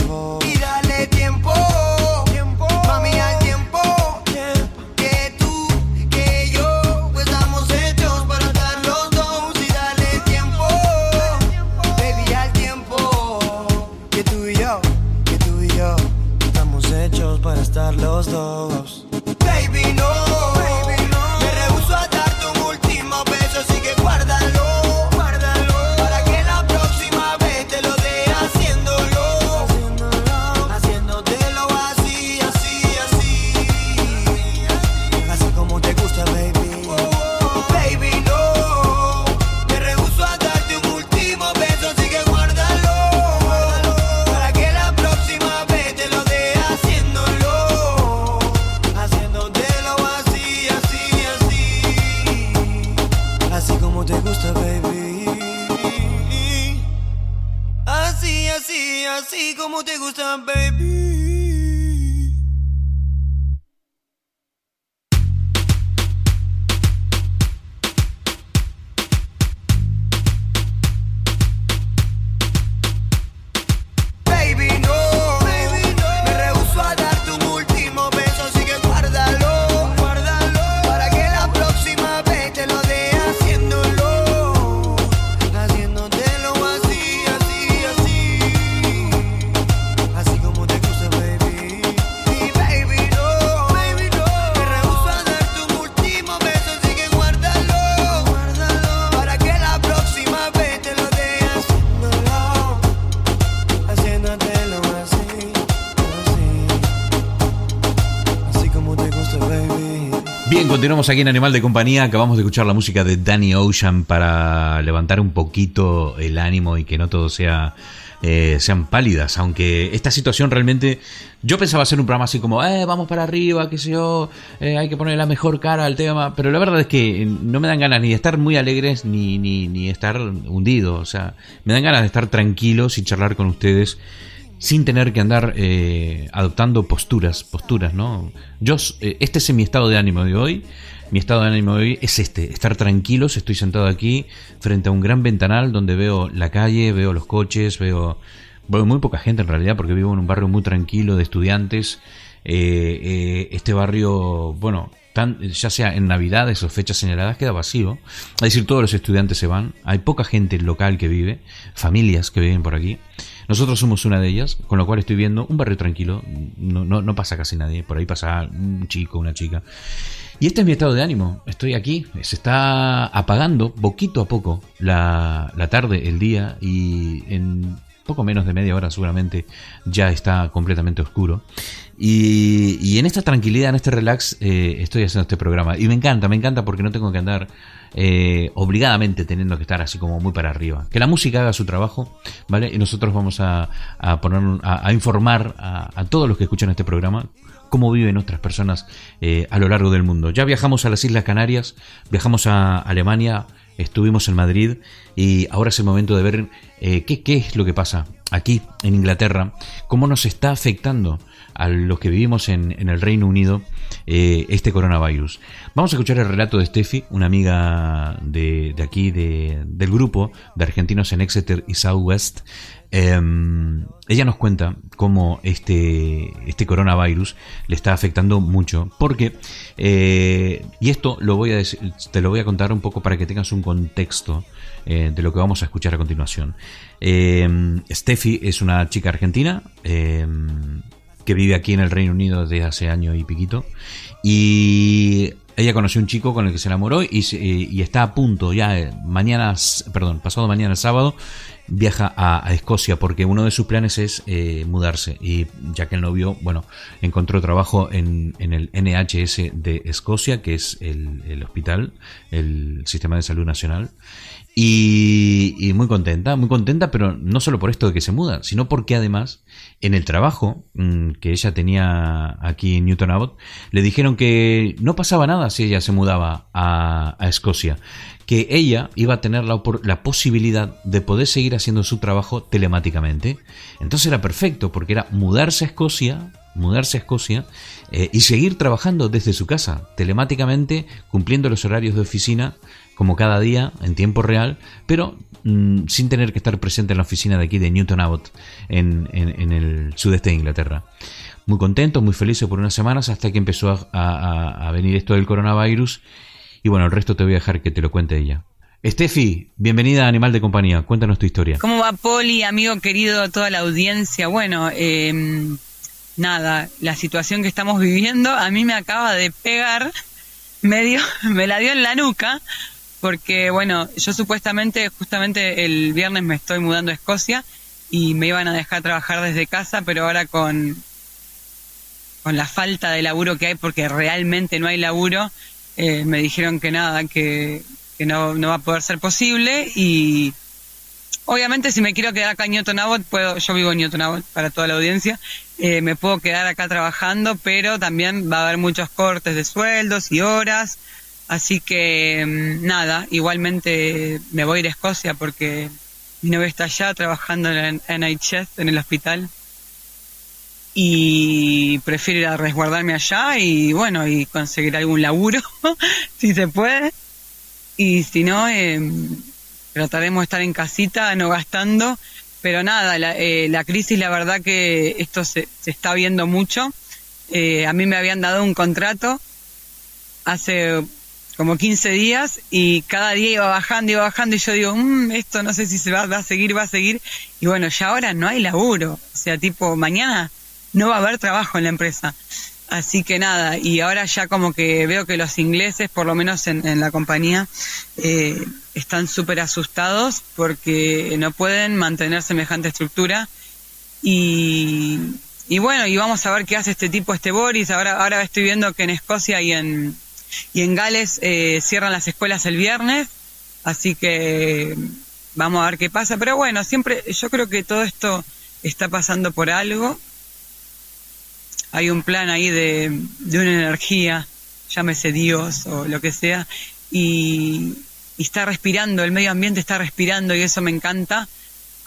como te gustan, baby. Continuamos aquí en Animal de Compañía. Acabamos de escuchar la música de Danny Ocean para levantar un poquito el ánimo y que no todo sea eh, sean pálidas. Aunque esta situación realmente. Yo pensaba hacer un programa así como, eh, vamos para arriba, qué sé yo, eh, hay que poner la mejor cara al tema. Pero la verdad es que no me dan ganas ni de estar muy alegres ni, ni, ni estar hundidos. O sea, me dan ganas de estar tranquilos y charlar con ustedes sin tener que andar eh, adoptando posturas, posturas, ¿no? Yo, eh, este es mi estado de ánimo de hoy. Mi estado de ánimo de hoy es este, estar tranquilos. Estoy sentado aquí frente a un gran ventanal donde veo la calle, veo los coches, veo, veo muy poca gente en realidad porque vivo en un barrio muy tranquilo de estudiantes. Eh, este barrio, bueno, tan, ya sea en Navidades o fechas señaladas, queda vacío. Es decir, todos los estudiantes se van, hay poca gente local que vive, familias que viven por aquí. Nosotros somos una de ellas, con lo cual estoy viendo un barrio tranquilo, no, no, pasa casi nadie, por ahí pasa un chico, una chica. Y este es mi estado de ánimo. Estoy aquí, se está apagando poquito a poco la, tarde, el día, y en poco menos de media hora seguramente ya está completamente oscuro. Y, y en esta tranquilidad, en este relax, eh, estoy haciendo este programa. Y me encanta, me encanta porque no tengo que andar eh, obligadamente teniendo que estar así como muy para arriba. Que la música haga su trabajo, ¿vale? Y nosotros vamos a, a poner, a, informar a, a todos los que escuchan este programa cómo viven otras personas eh, a lo largo del mundo. Ya viajamos a las Islas Canarias, viajamos a Alemania, estuvimos en Madrid y ahora es el momento de ver eh, qué, qué es lo que pasa aquí en Inglaterra, cómo nos está afectando a los que vivimos en, el Reino Unido eh, este coronavirus. Vamos a escuchar el relato de Steffi, una amiga de, de aquí, de, del grupo de argentinos en Exeter y Southwest. Eh, ella nos cuenta cómo este, este coronavirus le está afectando mucho, porque, eh, y esto lo voy a decir, te lo voy a contar un poco para que tengas un contexto eh, de lo que vamos a escuchar a continuación. Eh, Steffi es una chica argentina eh, que vive aquí en el Reino Unido desde hace año y piquito, y ella conoció un chico con el que se enamoró y, y está a punto ya eh, mañana, perdón, pasado mañana sábado viaja a, Escocia porque uno de sus planes es eh, mudarse y ya que el novio, bueno, encontró trabajo en, en el NHS de Escocia, que es el, el, hospital, el sistema de salud nacional. Y, y, muy contenta, muy contenta, pero no solo por esto de que se muda, sino porque además en el trabajo mmm, que ella tenía aquí en Newton Abbott, le dijeron que no pasaba nada si ella se mudaba a, a Escocia, que ella iba a tener la, la, posibilidad de poder seguir haciendo su trabajo telemáticamente. Entonces era perfecto, porque era mudarse a Escocia, mudarse a Escocia eh, y seguir trabajando desde su casa, telemáticamente, cumpliendo los horarios de oficina como cada día, en tiempo real, pero mmm, sin tener que estar presente en la oficina de aquí de Newton Abbott, en, en, el sudeste de Inglaterra. Muy contento, muy feliz por unas semanas hasta que empezó a, venir esto del coronavirus y bueno, el resto te voy a dejar que te lo cuente ella. Steffi, bienvenida a Animal de Compañía. Cuéntanos tu historia. ¿Cómo va, Poli, amigo querido, toda la audiencia? Bueno, eh, nada, la situación que estamos viviendo a mí me acaba de pegar, medio, me la dio en la nuca, porque bueno, yo supuestamente, justamente el viernes me estoy mudando a Escocia y me iban a dejar trabajar desde casa, pero ahora con, con la falta de laburo que hay, porque realmente no hay laburo, eh, me dijeron que nada, que, que no, no, va a poder ser posible y obviamente si me quiero quedar acá en Newton Abbott, puedo, yo vivo en Newton Abbott para toda la audiencia, eh, me puedo quedar acá trabajando, pero también va a haber muchos cortes de sueldos y horas, así que mm, nada, igualmente me voy a ir a Escocia porque mi novia está allá trabajando en NHS, en el hospital y prefiero ir a resguardarme allá y bueno, y conseguir algún laburo, si se puede. Y si no, eh, trataremos de estar en casita, no gastando. Pero nada, la, eh, la crisis, la verdad que esto se, se está viendo mucho. Eh, a mí me habían dado un contrato hace como 15 días y cada día iba bajando, iba bajando y yo digo, mmm, esto no sé si se va, va a seguir, va a seguir. Y bueno, ya ahora no hay laburo. O sea, tipo, mañana no va a haber trabajo en la empresa. Así que nada, y ahora ya como que veo que los ingleses, por lo menos en, en la compañía, eh, están súper asustados porque no pueden mantener semejante estructura. Y, y, bueno, y vamos a ver qué hace este tipo, este Boris. Ahora, ahora estoy viendo que en Escocia y en, y en Gales eh, cierran las escuelas el viernes, así que vamos a ver qué pasa. Pero bueno, siempre yo creo que todo esto está pasando por algo hay un plan ahí de, de una energía, llámese Dios o lo que sea, y, está respirando, el medio ambiente está respirando y eso me encanta.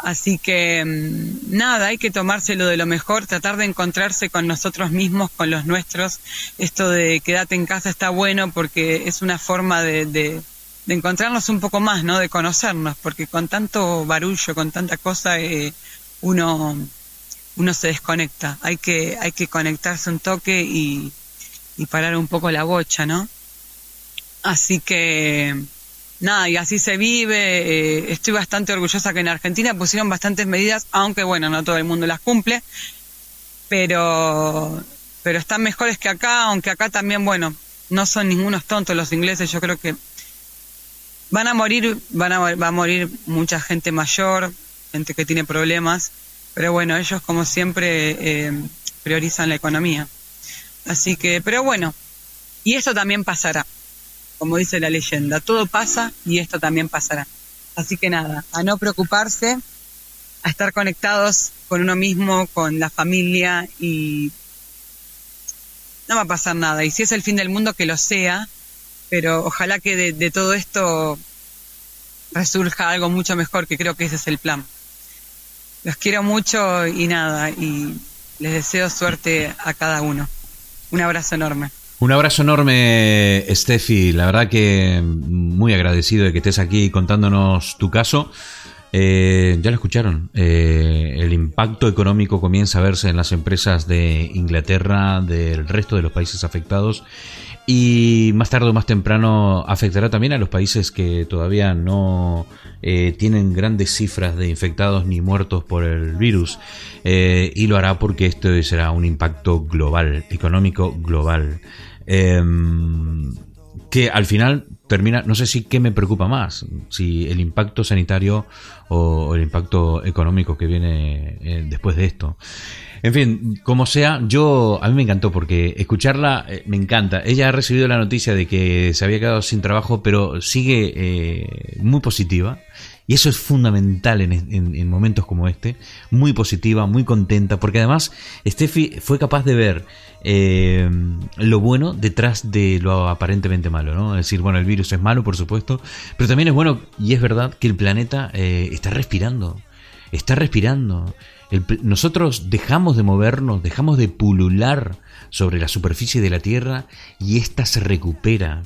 Así que mm, nada, hay que tomárselo de lo mejor, tratar de encontrarse con nosotros mismos, con los nuestros. Esto de quédate en casa está bueno porque es una forma de, de, encontrarnos un poco más, ¿no? De conocernos, porque con tanto barullo, con tanta cosa, eh, uno uno se desconecta. Hay que, hay que conectarse un toque y, y parar un poco la bocha, ¿no? Así que nada, y así se vive. Eh, estoy bastante orgullosa que en Argentina pusieron bastantes medidas, aunque bueno, no todo el mundo las cumple, pero, pero están mejores que acá, aunque acá también, bueno, no son ningunos tontos los ingleses, yo creo que van a morir, van a, va a morir mucha gente mayor, gente que tiene problemas, pero bueno, ellos como siempre eh, priorizan la economía. Así que, pero bueno, y esto también pasará como dice la leyenda, todo pasa y esto también pasará. Así que nada, a no preocuparse, a estar conectados con uno mismo, con la familia y no va a pasar nada. Y si es el fin del mundo, que lo sea, pero ojalá que de, de todo esto resurja algo mucho mejor, que creo que ese es el plan. Los quiero mucho y nada, y les deseo suerte a cada uno. Un abrazo enorme. Un abrazo enorme, Steffi. La verdad que muy agradecido de que estés aquí contándonos tu caso. Eh, ya lo escucharon. Eh, el impacto económico comienza a verse en las empresas de Inglaterra, del resto de los países afectados. Y más tarde o más temprano afectará también a los países que todavía no eh, tienen grandes cifras de infectados ni muertos por el virus. y lo hará porque esto será un impacto global, económico global. Em, que al final termina, no sé si qué me preocupa más, si el impacto sanitario o el impacto económico que viene eh, después de esto. En fin, como sea, yo a mí me encantó porque escucharla eh, me encanta. Ella ha recibido la noticia de que se había quedado sin trabajo, pero sigue eh, muy positiva. Y eso es fundamental en, momentos como este. Muy positiva, muy contenta, porque además Steffi fue capaz de ver eh, lo bueno detrás de lo aparentemente malo, ¿no? Es decir, bueno, el virus es malo, por supuesto, pero también es bueno, y es verdad, que el planeta eh, está respirando. Está respirando. nosotros dejamos de movernos, dejamos de pulular sobre la superficie de la Tierra y ésta se recupera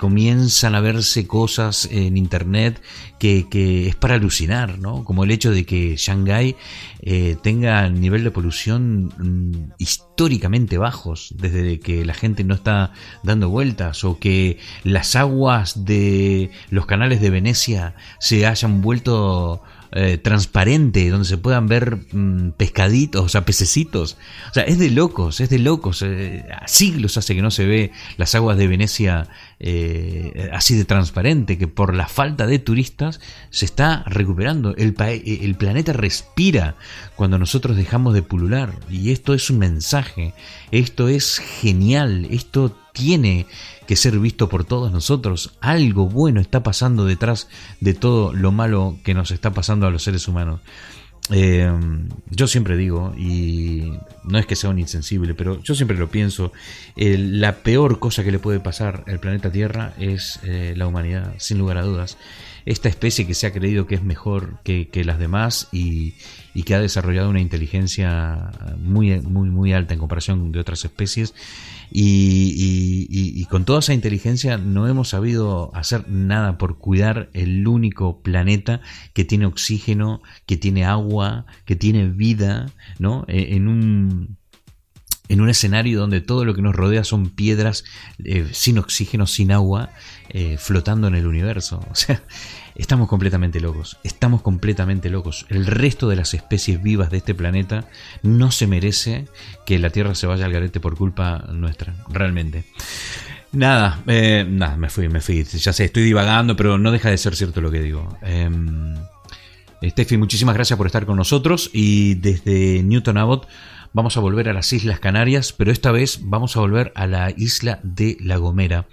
comienzan a verse cosas en internet que, es para alucinar, ¿no? Como el hecho de que Shanghái eh, tenga nivel de polución mm, históricamente bajos, desde que la gente no está dando vueltas, o que las aguas de los canales de Venecia se hayan vuelto eh, transparente, donde se puedan ver mm, pescaditos, o sea, pececitos. O sea, es de locos, es de locos. Eh, siglos hace que no se ve las aguas de Venecia eh, así de transparente, que por la falta de turistas se está recuperando. El, el planeta respira cuando nosotros dejamos de pulular. Y esto es un mensaje, esto es genial, esto tiene que ser visto por todos nosotros. Algo bueno está pasando detrás de todo lo malo que nos está pasando a los seres humanos. Eh, yo siempre digo, y no es que sea un insensible, pero yo siempre lo pienso, la peor cosa que le puede pasar al planeta Tierra es eh, la humanidad, sin lugar a dudas. Esta especie que se ha creído que es mejor que, las demás y, y, que ha desarrollado una inteligencia muy, muy, muy alta en comparación de otras especies, y, con toda esa inteligencia no hemos sabido hacer nada por cuidar el único planeta que tiene oxígeno, que tiene agua, que tiene vida, ¿no? E, en un en un escenario donde todo lo que nos rodea son piedras eh, sin oxígeno, sin agua, eh, flotando en el universo. O sea, estamos completamente locos, estamos completamente locos. El resto de las especies vivas de este planeta no se merece que la Tierra se vaya al garete por culpa nuestra, realmente. Nada, eh, nada, me fui, me fui. Ya sé, estoy divagando, pero no deja de ser cierto lo que digo. Eh, Steffi, muchísimas gracias por estar con nosotros y desde Newton Abbott vamos a volver a las Islas Canarias, pero esta vez vamos a volver a la isla de La Gomera,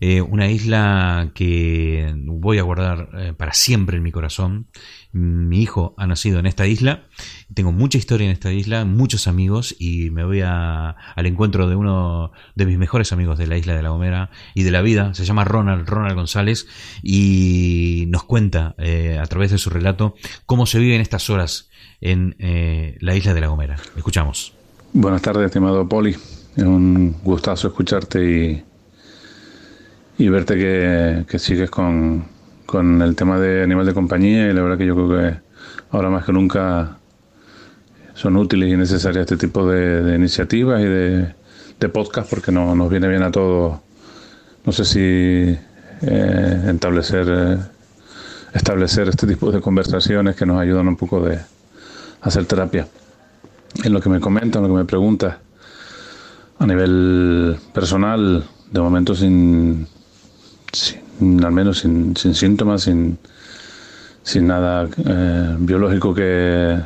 eh, una isla que voy a guardar eh, para siempre en mi corazón. Mi hijo ha nacido en esta isla, tengo mucha historia en esta isla, muchos amigos y me voy a, al encuentro de uno de mis mejores amigos de la isla de La Gomera y de la vida, se llama Ronald, Ronald González y nos cuenta eh, a través de su relato cómo se vive en estas horas en eh, la isla de La Gomera. Escuchamos. Buenas tardes, estimado Poli. Es un gustazo escucharte y, y verte que, que sigues con, con, el tema de animal de compañía y la verdad que yo creo que ahora más que nunca son útiles y necesarias este tipo de, iniciativas y de, de podcast porque no, nos viene bien a todos. No sé si eh, establecer, eh, establecer este tipo de conversaciones que nos ayudan un poco de hacer terapia. En lo que me comentan, en lo que me preguntas, a nivel personal, de momento sin, al menos sin, síntomas, sin, sin nada eh, biológico que,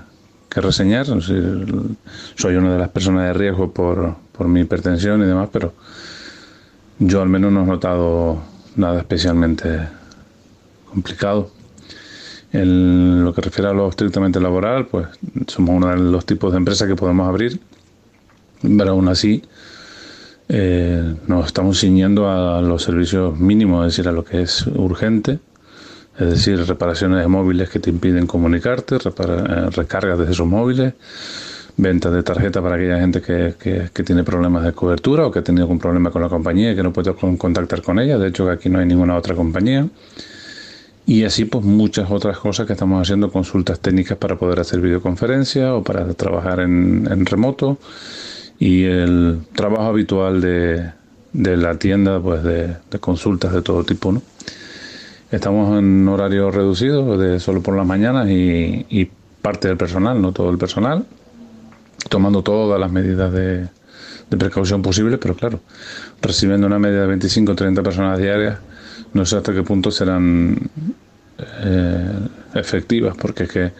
que reseñar. Soy una de las personas de riesgo por, por mi hipertensión y demás, pero yo al menos no he notado nada especialmente complicado. En lo que refiere a lo estrictamente laboral, pues somos uno de los tipos de empresas que podemos abrir, pero aún así eh, nos estamos ciñendo a los servicios mínimos, es decir, a lo que es urgente, es decir, reparaciones de móviles que te impiden comunicarte, eh, recargas de esos móviles, ventas de tarjeta para aquella gente que, que, tiene problemas de cobertura o que ha tenido algún problema con la compañía y que no puede contactar con ella. De hecho, aquí no hay ninguna otra compañía. Y así pues muchas otras cosas que estamos haciendo, consultas técnicas para poder hacer videoconferencia o para trabajar en, remoto y el trabajo habitual de, de la tienda pues de, de, consultas de todo tipo. ¿no? Estamos en horario reducido, de solo por las mañanas y, parte del personal, no todo el personal tomando todas las medidas de, precaución posibles, pero claro, recibiendo una media de 25 o 30 personas diarias, no sé hasta qué punto serán eh, efectivas, porque es que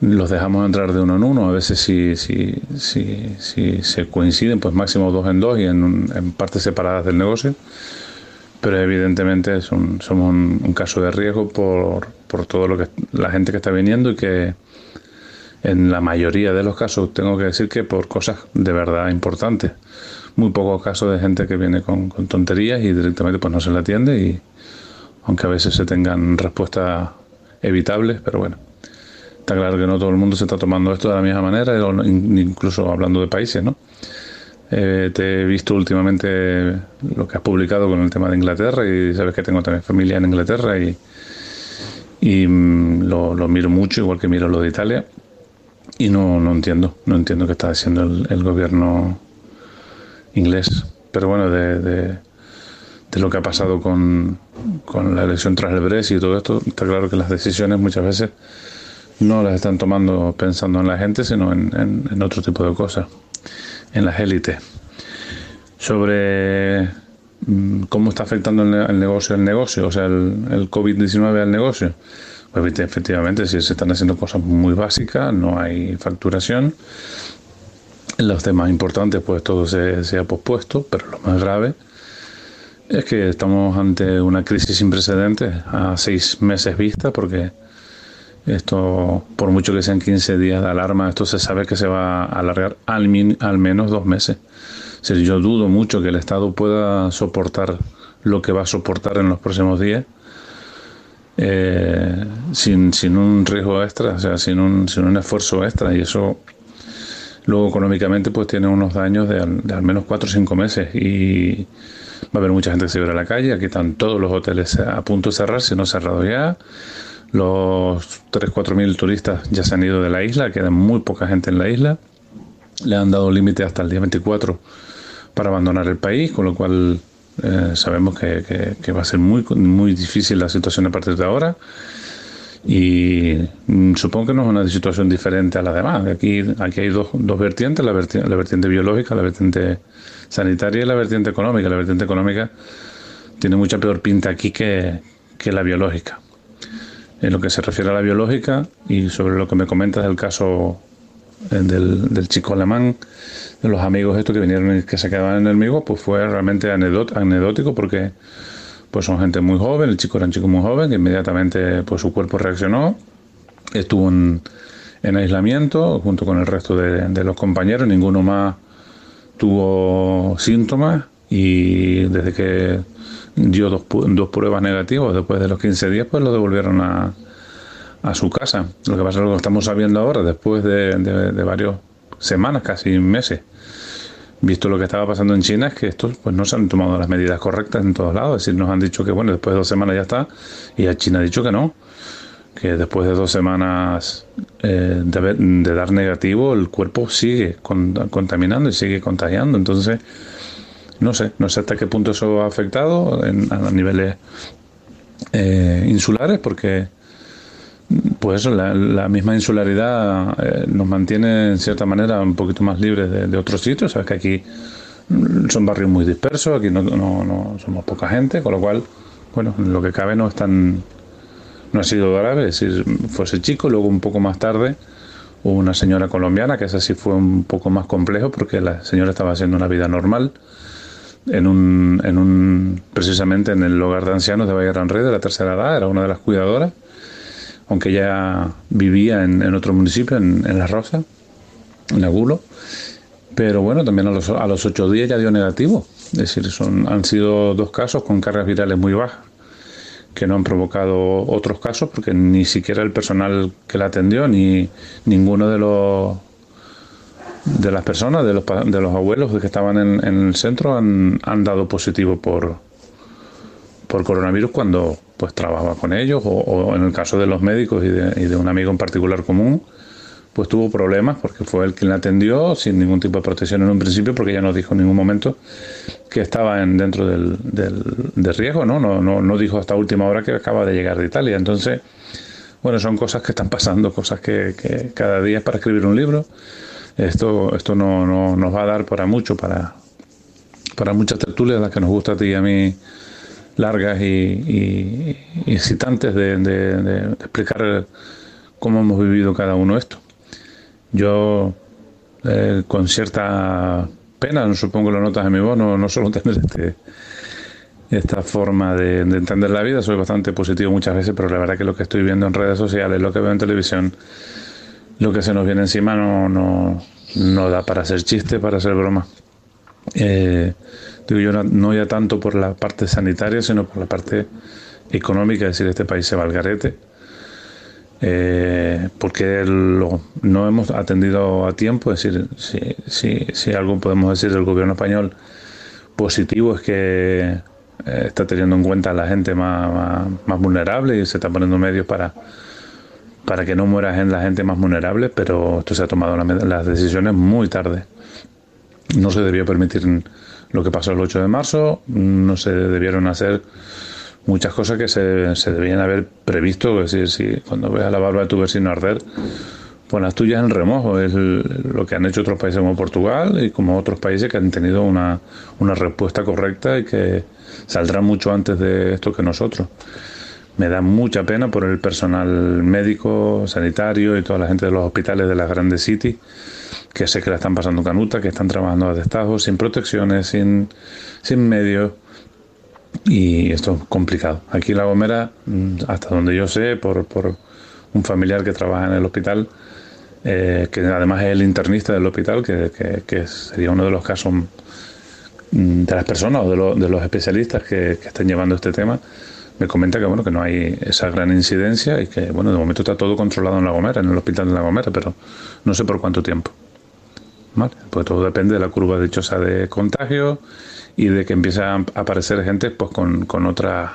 los dejamos entrar de uno en uno, a veces si, si, si, si se coinciden, pues máximo dos en dos y en, en partes separadas del negocio, pero evidentemente son, somos un, caso de riesgo por, por todo lo que la gente que está viniendo y que en la mayoría de los casos tengo que decir que por cosas de verdad importantes. Muy pocos casos de gente que viene con, tonterías y directamente pues no se le atiende y aunque a veces se tengan respuestas evitables, pero bueno, está claro que no todo el mundo se está tomando esto de la misma manera, incluso hablando de países, ¿no? Eh, te he visto últimamente lo que has publicado con el tema de Inglaterra y sabes que tengo también familia en Inglaterra y, y mm, lo, lo, miro mucho, igual que miro lo de Italia y no, no entiendo, no entiendo qué está haciendo el, gobierno inglés. Pero bueno, de, de, lo que ha pasado con, con, la elección tras el Brexit y todo esto, está claro que las decisiones muchas veces no las están tomando pensando en la gente, sino en, en, otro tipo de cosas, en las élites. Sobre mm, cómo está afectando el, negocio el negocio, o sea, el, el COVID-19 al negocio. Pues efectivamente, si se están haciendo cosas muy básicas, no hay facturación. Los temas importantes, pues todo se, se ha pospuesto, pero lo más grave es que estamos ante una crisis sin precedentes a seis meses vista, porque esto, por mucho que sean 15 días de alarma, esto se sabe que se va a alargar al, al menos dos meses. yo dudo mucho que el Estado pueda soportar lo que va a soportar en los próximos días eh, sin, sin un riesgo extra, o sea, sin un, sin un esfuerzo extra. Y eso luego económicamente pues tiene unos daños de al, menos 4 o 5 meses y va a haber mucha gente que se va a la calle. Aquí están todos los hoteles a punto de cerrar, si no cerrado ya. Los 3 4 mil turistas ya se han ido de la isla, queda muy poca gente en la isla. Le han dado límite hasta el día 24 para abandonar el país, con lo cual eh, sabemos que, que, va a ser muy, muy difícil la situación a partir de ahora y mm, supongo que no es una situación diferente a la demás. Aquí, aquí hay dos, dos vertientes, la vertiente, la vertiente biológica, la vertiente sanitaria y la vertiente económica. La vertiente económica tiene mucha peor pinta aquí que, que la biológica. En lo que se refiere a la biológica y sobre lo que me comentas del caso eh, del, del chico alemán, de los amigos estos que vinieron y que se quedaban en el migo, pues fue realmente anecdótico porque pues son gente muy joven, el chico era un chico muy joven, que inmediatamente pues su cuerpo reaccionó, estuvo en, aislamiento junto con el resto de, los compañeros, ninguno más tuvo síntomas y desde que dio dos, dos pruebas negativas después de los 15 días, pues lo devolvieron a, su casa. Lo que pasa es lo que estamos sabiendo ahora, después de, de varias semanas, casi meses, visto lo que estaba pasando en China, es que estos pues no se han tomado las medidas correctas en todos lados. Es decir, nos han dicho que bueno, después de dos semanas ya está, y a China ha dicho que no. que después de dos semanas eh, de, dar negativo, el cuerpo sigue contaminando y sigue contagiando. Entonces, no sé, no sé hasta qué punto eso ha afectado a niveles eh, insulares, porque pues la, misma insularidad eh, nos mantiene en cierta manera un poquito más libres de, otros sitios. Sabes que aquí son barrios muy dispersos, aquí no, somos poca gente, con lo cual, bueno, lo que cabe no es tan no ha sido grave, es decir, fue ese chico, luego un poco más tarde hubo una señora colombiana, que esa sí fue un poco más complejo porque la señora estaba haciendo una vida normal en un, en un precisamente en el hogar de ancianos de Valle Gran Rey de la tercera edad, era una de las cuidadoras, aunque ya vivía en, otro municipio, en, La Rosa, en Agulo, pero bueno, también a los, a los ocho días ya dio negativo, es decir, son, han sido dos casos con cargas virales muy bajas que no han provocado otros casos, porque ni siquiera el personal que la atendió, ni ninguno de los de las personas, de los, de los abuelos que estaban en, el centro han, han, dado positivo por, por coronavirus cuando pues trabajaba con ellos, o, en el caso de los médicos y de, un amigo en particular común, pues tuvo problemas porque fue él quien la atendió sin ningún tipo de protección en un principio porque ya no dijo en ningún momento que estaba en, dentro del, del, riesgo, ¿no? No, ¿no? no dijo hasta última hora que acaba de llegar de Italia. Entonces, bueno, son cosas que están pasando, cosas que, que cada día es para escribir un libro. Esto, esto no, no, nos va a dar para mucho, para, para muchas tertulias, las que nos gusta a ti y a mí, largas y, y, excitantes de, de, de explicar cómo hemos vivido cada uno esto. Yo, eh, con cierta pena, supongo lo notas en mi voz, no, no solo tener este, esta forma de, entender la vida, soy bastante positivo muchas veces, pero la verdad que lo que estoy viendo en redes sociales, lo que veo en televisión, lo que se nos viene encima no, no, no da para hacer chiste, para hacer broma. Eh, digo yo, no, ya tanto por la parte sanitaria, sino por la parte económica, es decir, este país se va al garete eh, porque no hemos atendido a tiempo, es decir, si, si, algo podemos decir del gobierno español positivo es que eh, está teniendo en cuenta a la gente más, más, vulnerable y se está poniendo medios para, para que no muera la gente más vulnerable, pero esto se ha tomado las decisiones muy tarde. No se debió permitir lo que pasó el 8 de marzo, no se debieron hacer muchas cosas que se, se debían haber previsto. Es decir, si cuando veas la barba de tu vecino arder, pues las tuyas en remojo. Es lo que han hecho otros países como Portugal y como otros países que han tenido una, una respuesta correcta y que saldrán mucho antes de esto que nosotros. Me da mucha pena por el personal médico, sanitario y toda la gente de los hospitales de las grandes cities que sé que la están pasando canuta, que están trabajando a destajo, sin protecciones, sin, sin medios y esto es complicado. Aquí en La Gomera, mm, hasta donde yo sé, por, por un familiar que trabaja en el hospital, eh, que además es el internista del hospital, que, que, sería uno de los casos mm, de las personas o de, de los especialistas que, que, están llevando este tema, me comenta que bueno que no hay esa gran incidencia y que bueno de momento está todo controlado en La Gomera, en el hospital de La Gomera, pero no sé por cuánto tiempo. Pues todo depende de la curva dichosa de contagio y de que empiece a aparecer gente pues con, con otras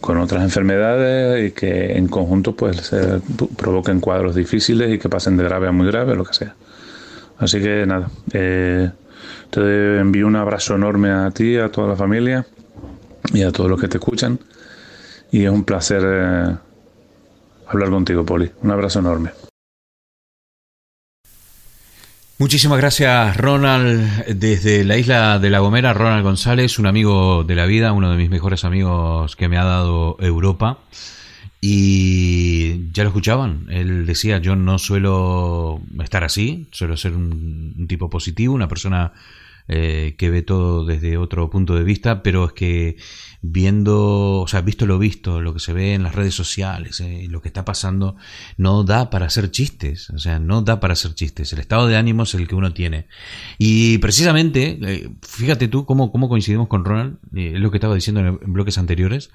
con otras enfermedades y que en conjunto pues se provoquen cuadros difíciles y que pasen de grave a muy grave, lo que sea. Así que nada, eh, te envío un abrazo enorme a ti, a toda la familia y a todos los que te escuchan. Y es un placer eh, hablar contigo, Poli. Un abrazo enorme. Muchísimas gracias, Ronald. Desde la isla de La Gomera, Ronald González, un amigo de la vida, uno de mis mejores amigos que me ha dado Europa. Y ya lo escuchaban, él decía, yo no suelo estar así, suelo ser un, tipo positivo, una persona eh, que ve todo desde otro punto de vista, pero es que viendo, o sea, visto lo visto, lo que se ve en las redes sociales, eh, lo que está pasando, no da para hacer chistes, o sea, no da para hacer chistes. El estado de ánimo es el que uno tiene. Y precisamente, eh, fíjate tú cómo, cómo coincidimos con Ronald, eh, es lo que estaba diciendo en bloques anteriores,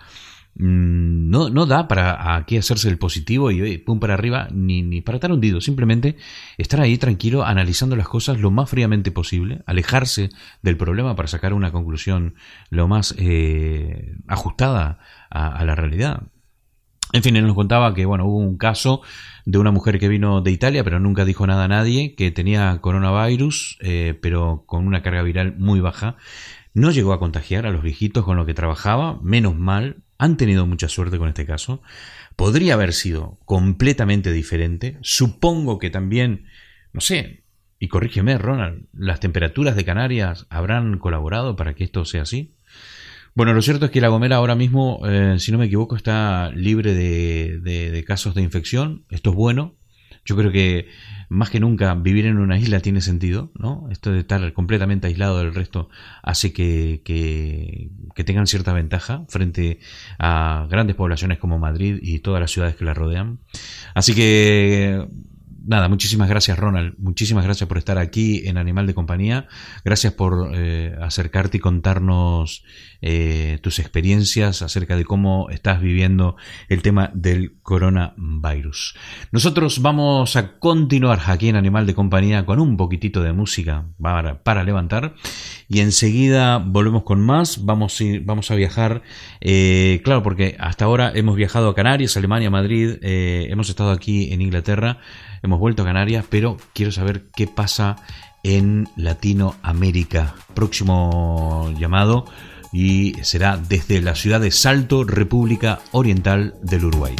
no, no da para aquí hacerse el positivo y pum para arriba, ni, ni para estar hundido. Simplemente estar ahí tranquilo, analizando las cosas lo más fríamente posible, alejarse del problema para sacar una conclusión lo más eh, ajustada a, la realidad. En fin, él nos contaba que bueno, hubo un caso de una mujer que vino de Italia, pero nunca dijo nada a nadie, que tenía coronavirus, eh, pero con una carga viral muy baja. No llegó a contagiar a los viejitos con los que trabajaba, menos mal, han tenido mucha suerte con este caso. Podría haber sido completamente diferente. Supongo que también, no sé, y corrígeme, Ronald, las temperaturas de Canarias habrán colaborado para que esto sea así. Bueno, lo cierto es que La Gomera ahora mismo, eh, si no me equivoco, está libre de, de, casos de infección. Esto es bueno. Yo creo que más que nunca vivir en una isla tiene sentido, ¿no? Esto de estar completamente aislado del resto hace que, que, que, tengan cierta ventaja frente a grandes poblaciones como Madrid y todas las ciudades que la rodean. Así que nada, muchísimas gracias Ronald, muchísimas gracias por estar aquí en Animal de Compañía, gracias por eh, acercarte y contarnos eh, tus experiencias acerca de cómo estás viviendo el tema del coronavirus. Nosotros vamos a continuar aquí en Animal de Compañía con un poquitito de música para, levantar. Y enseguida volvemos con más, vamos, a, vamos a viajar, eh, claro, porque hasta ahora hemos viajado a Canarias, Alemania, Madrid, hemos estado aquí en Inglaterra, hemos vuelto a Canarias, pero quiero saber qué pasa en Latinoamérica. Próximo llamado y será desde la ciudad de Salto, República Oriental del Uruguay.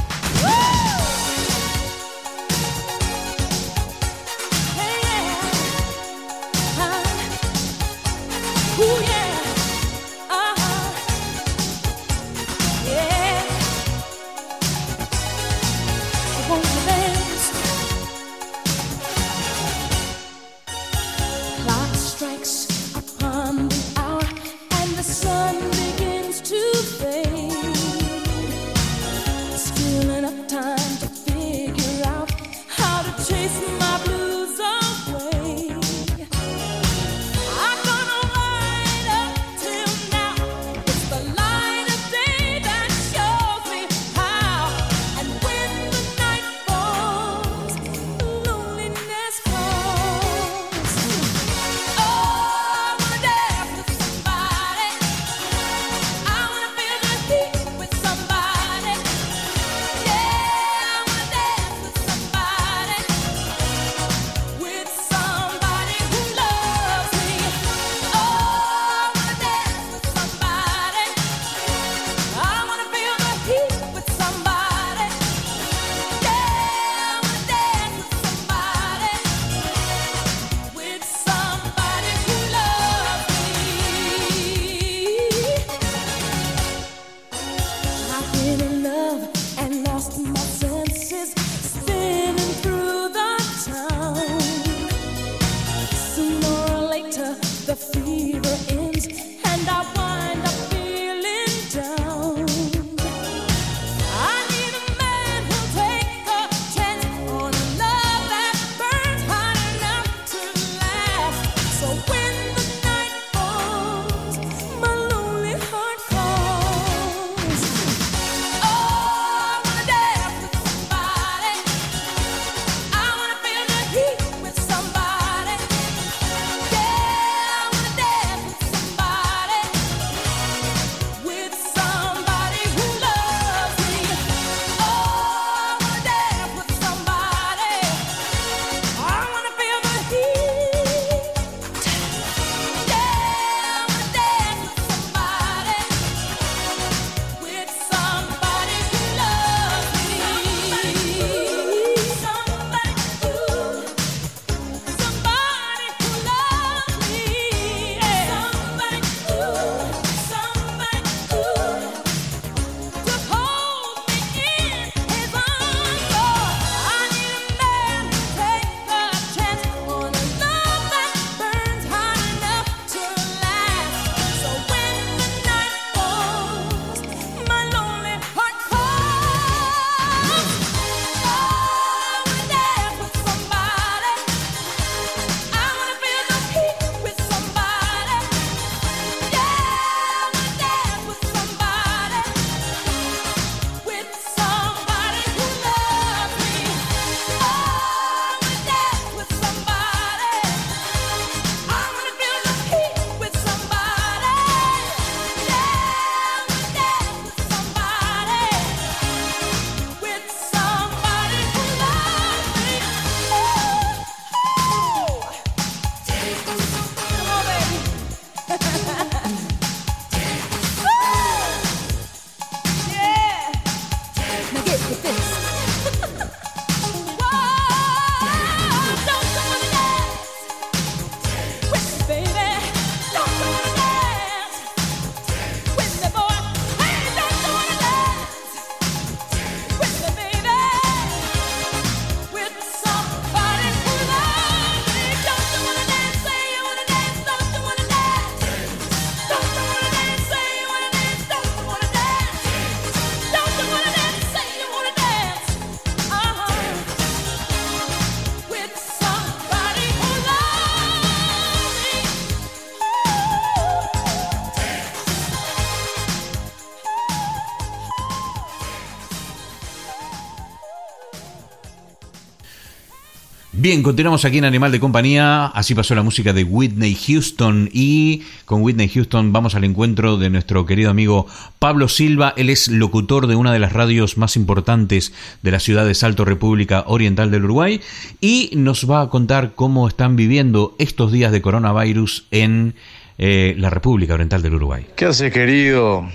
Continuamos aquí en Animal de Compañía. Así pasó la música de Whitney Houston. Y con Whitney Houston vamos al encuentro de nuestro querido amigo Pablo Silva. Él es locutor de una de las radios más importantes de la ciudad de Salto, República Oriental del Uruguay. Y nos va a contar cómo están viviendo estos días de coronavirus en eh, la República Oriental del Uruguay. ¿Qué hace, querido?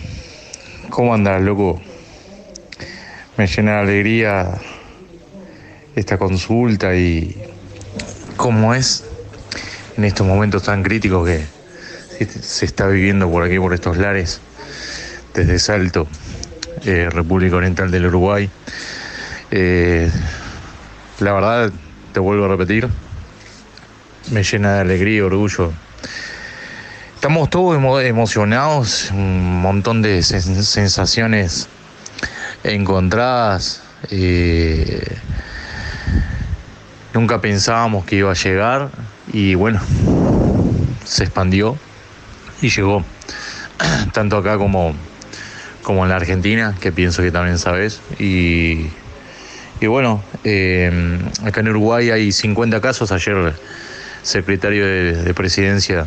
¿Cómo andas, loco? Me llena de alegría esta consulta y cómo es en estos momentos tan críticos que se está viviendo por aquí, por estos lares, desde Salto, eh, República Oriental del Uruguay. Eh, la verdad, te vuelvo a repetir, me llena de alegría y orgullo. Estamos todos emocionados, un montón de sensaciones encontradas. Eh, Nunca pensábamos que iba a llegar y bueno, se expandió y llegó. Tanto acá como, como en la Argentina, que pienso que también sabes. Y, y bueno, eh, acá en Uruguay hay 50 casos. Ayer secretario de, de Presidencia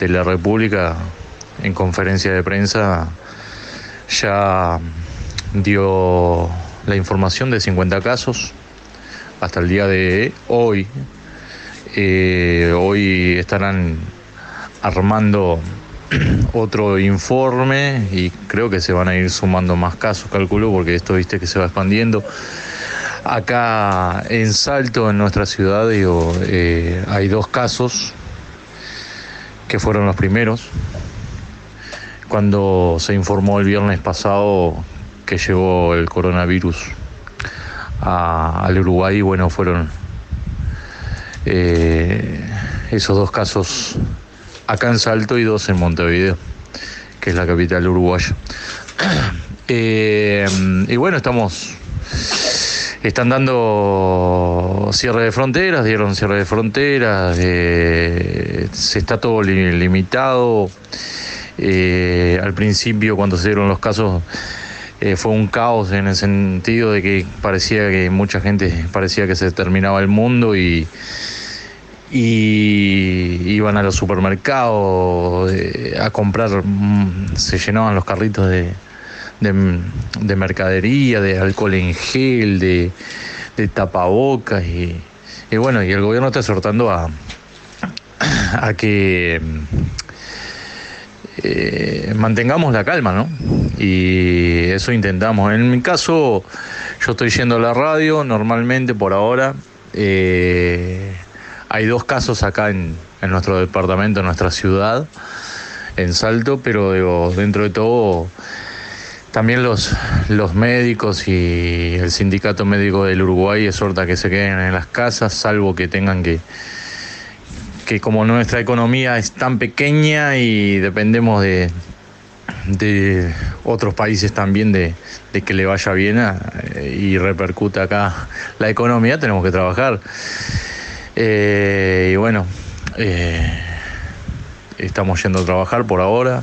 de la República en conferencia de prensa ya dio la información de 50 casos hasta el día de hoy. Eh, hoy estarán armando otro informe y creo que se van a ir sumando más casos, calculo, porque esto viste que se va expandiendo. Acá en Salto, en nuestra ciudad, digo, eh, hay dos casos que fueron los primeros. Cuando se informó el viernes pasado que llegó el coronavirus al Uruguay, bueno, fueron eh, esos dos casos acá en Salto y dos en Montevideo, que es la capital uruguaya. Eh, y bueno, estamos, están dando cierre de fronteras, dieron cierre de fronteras, se está todo limitado. Eh, al principio, cuando se dieron los casos, eh, fue un caos en el sentido de que parecía que mucha gente parecía que se terminaba el mundo y, y iban a los supermercados eh, a comprar, mm, se llenaban los carritos de, de, mercadería, de alcohol en gel, de, de tapabocas y, y, bueno, y el gobierno está exhortando a, a que eh, mantengamos la calma, ¿no? Y eso intentamos. En mi caso, yo estoy yendo a la radio normalmente por ahora. Eh, hay dos casos acá en, nuestro departamento, en nuestra ciudad, en Salto, pero digo, dentro de todo, también los, los médicos y el sindicato médico del Uruguay exhorta que se queden en las casas, salvo que tengan que que como nuestra economía es tan pequeña y dependemos de, otros países también de, que le vaya bien eh, y repercute acá la economía, tenemos que trabajar. Eh, y bueno, eh, estamos yendo a trabajar por ahora.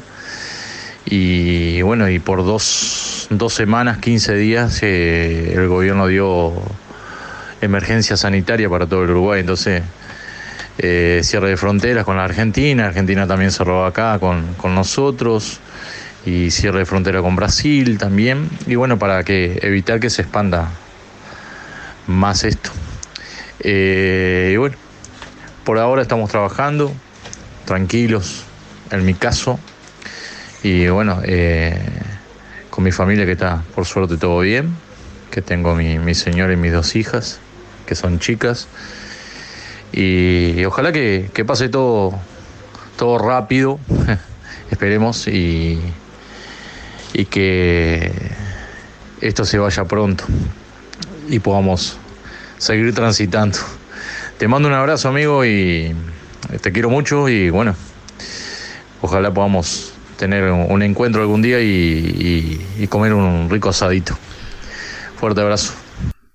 Y bueno, y por dos, dos semanas, 15 días, el gobierno dio emergencia sanitaria para todo el Uruguay. Entonces, eh, cierre de fronteras con la Argentina, Argentina también cerró acá con, nosotros y cierre de frontera con Brasil también y bueno para que evitar que se expanda más esto. Eh, y bueno por ahora estamos trabajando tranquilos en mi caso y bueno eh, con mi familia que está por suerte todo bien que tengo mi, mi señora y mis dos hijas que son chicas y ojalá que, pase todo, todo rápido, esperemos, y, y que esto se vaya pronto y podamos seguir transitando. Te mando un abrazo amigo y te quiero mucho y bueno, ojalá podamos tener un encuentro algún día y, y comer un rico asadito. Fuerte abrazo.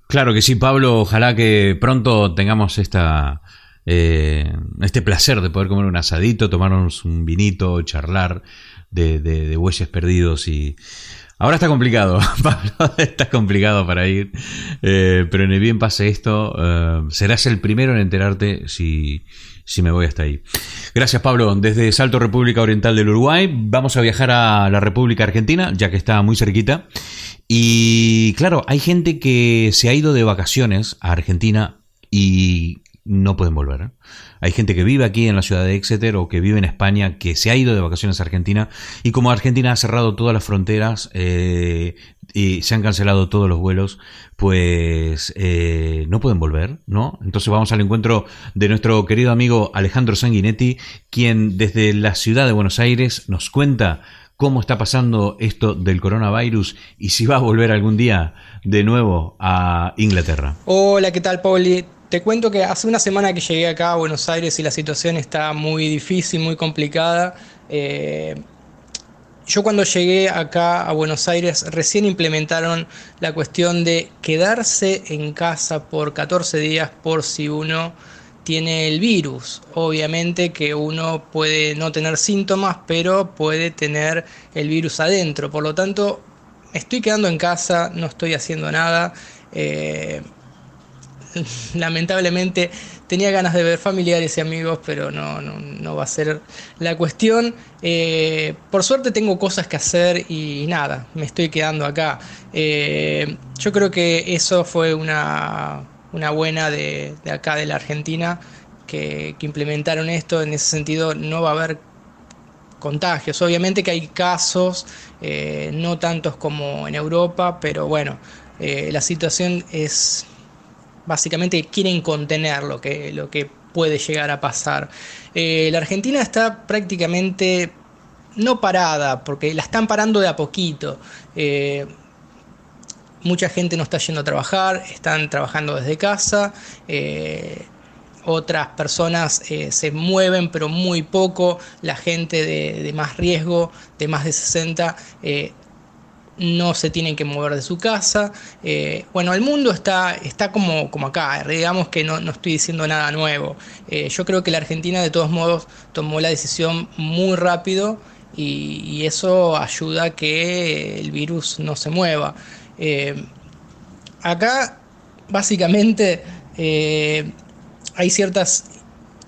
Claro que sí, Pablo. Ojalá que pronto tengamos esta, eh, este placer de poder comer un asadito, tomarnos un vinito, charlar de, de, bueyes perdidos y Ahora está complicado, Pablo, está complicado para ir, eh, pero en el bien pase esto, eh, serás el primero en enterarte si, si me voy hasta ahí. Gracias Pablo, desde Salto República Oriental del Uruguay vamos a viajar a la República Argentina, ya que está muy cerquita. Y claro, hay gente que se ha ido de vacaciones a Argentina y no pueden volver. ¿eh? Hay gente que vive aquí en la ciudad de Exeter o que vive en España que se ha ido de vacaciones a Argentina y como Argentina ha cerrado todas las fronteras eh, y se han cancelado todos los vuelos, pues eh, no pueden volver, ¿no? Entonces vamos al encuentro de nuestro querido amigo Alejandro Sanguinetti, quien desde la ciudad de Buenos Aires nos cuenta cómo está pasando esto del coronavirus y si va a volver algún día de nuevo a Inglaterra. Hola, ¿qué tal, Pauli? Te cuento que hace una semana que llegué acá a Buenos Aires y la situación está muy difícil, muy complicada. Eh, yo cuando llegué acá a Buenos Aires recién implementaron la cuestión de quedarse en casa por 14 días por si uno tiene el virus. Obviamente que uno puede no tener síntomas, pero puede tener el virus adentro. Por lo tanto, estoy quedando en casa, no estoy haciendo nada. Eh, lamentablemente tenía ganas de ver familiares y amigos, pero no, no, va a ser la cuestión. Eh, por suerte tengo cosas que hacer y nada, me estoy quedando acá. Eh, yo creo que eso fue una, una buena de, acá de la Argentina, que, implementaron esto. En ese sentido no va a haber contagios. Obviamente que hay casos, eh, no tantos como en Europa, pero bueno, la situación es básicamente quieren contener lo que, lo que puede llegar a pasar. Eh, la Argentina está prácticamente no parada, porque la están parando de a poquito. Eh, mucha gente no está yendo a trabajar, están trabajando desde casa. Eh, otras personas se mueven, pero muy poco. La gente de, de, más riesgo, de más de 60, no se tienen que mover de su casa. Eh, bueno, el mundo está, está como, como acá, digamos que no, estoy diciendo nada nuevo. Eh, yo creo que la Argentina de todos modos tomó la decisión muy rápido y, eso ayuda a que el virus no se mueva. Eh, acá, básicamente, hay ciertas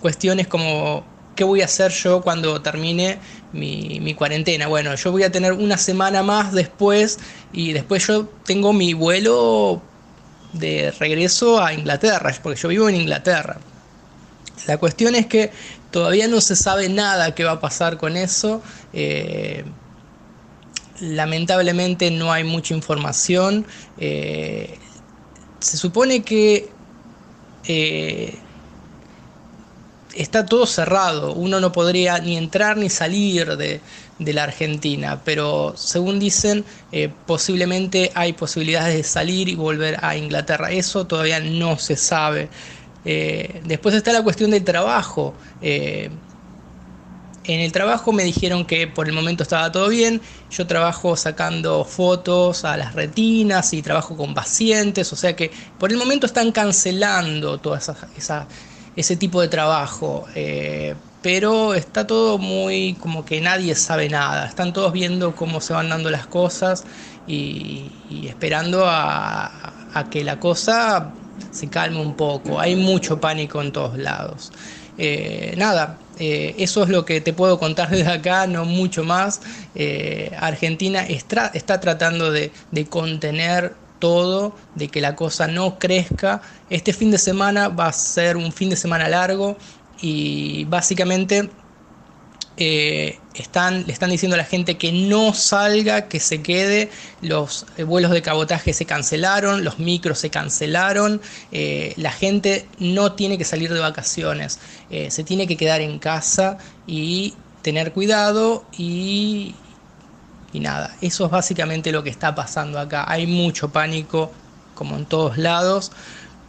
cuestiones como qué voy a hacer yo cuando termine mi, cuarentena. Bueno, yo voy a tener una semana más después y después yo tengo mi vuelo de regreso a Inglaterra, porque yo vivo en Inglaterra. La cuestión es que todavía no se sabe nada qué va a pasar con eso. Eh, lamentablemente no hay mucha información. Eh, se supone que eh, está todo cerrado, uno no podría ni entrar ni salir de, la Argentina, pero según dicen, eh, posiblemente hay posibilidades de salir y volver a Inglaterra. Eso todavía no se sabe. Eh, después está la cuestión del trabajo. Eh, en el trabajo me dijeron que por el momento estaba todo bien. Yo trabajo sacando fotos a las retinas y trabajo con pacientes. O sea que por el momento están cancelando todas esas, esa, ese tipo de trabajo. Eh, pero está todo muy como que nadie sabe nada. Están todos viendo cómo se van dando las cosas y, esperando a, que la cosa se calme un poco. Hay mucho pánico en todos lados. Eh, nada, eh, eso es lo que te puedo contar desde acá, no mucho más. Argentina está, tratando de contener todo, de que la cosa no crezca. Este fin de semana va a ser un fin de semana largo y básicamente eh, están, le están diciendo a la gente que no salga, que se quede, los eh, vuelos de cabotaje se cancelaron, los micros se cancelaron, eh, la gente no tiene que salir de vacaciones, se tiene que quedar en casa y tener cuidado y, y nada, eso es básicamente lo que está pasando acá. Hay mucho pánico, como en todos lados.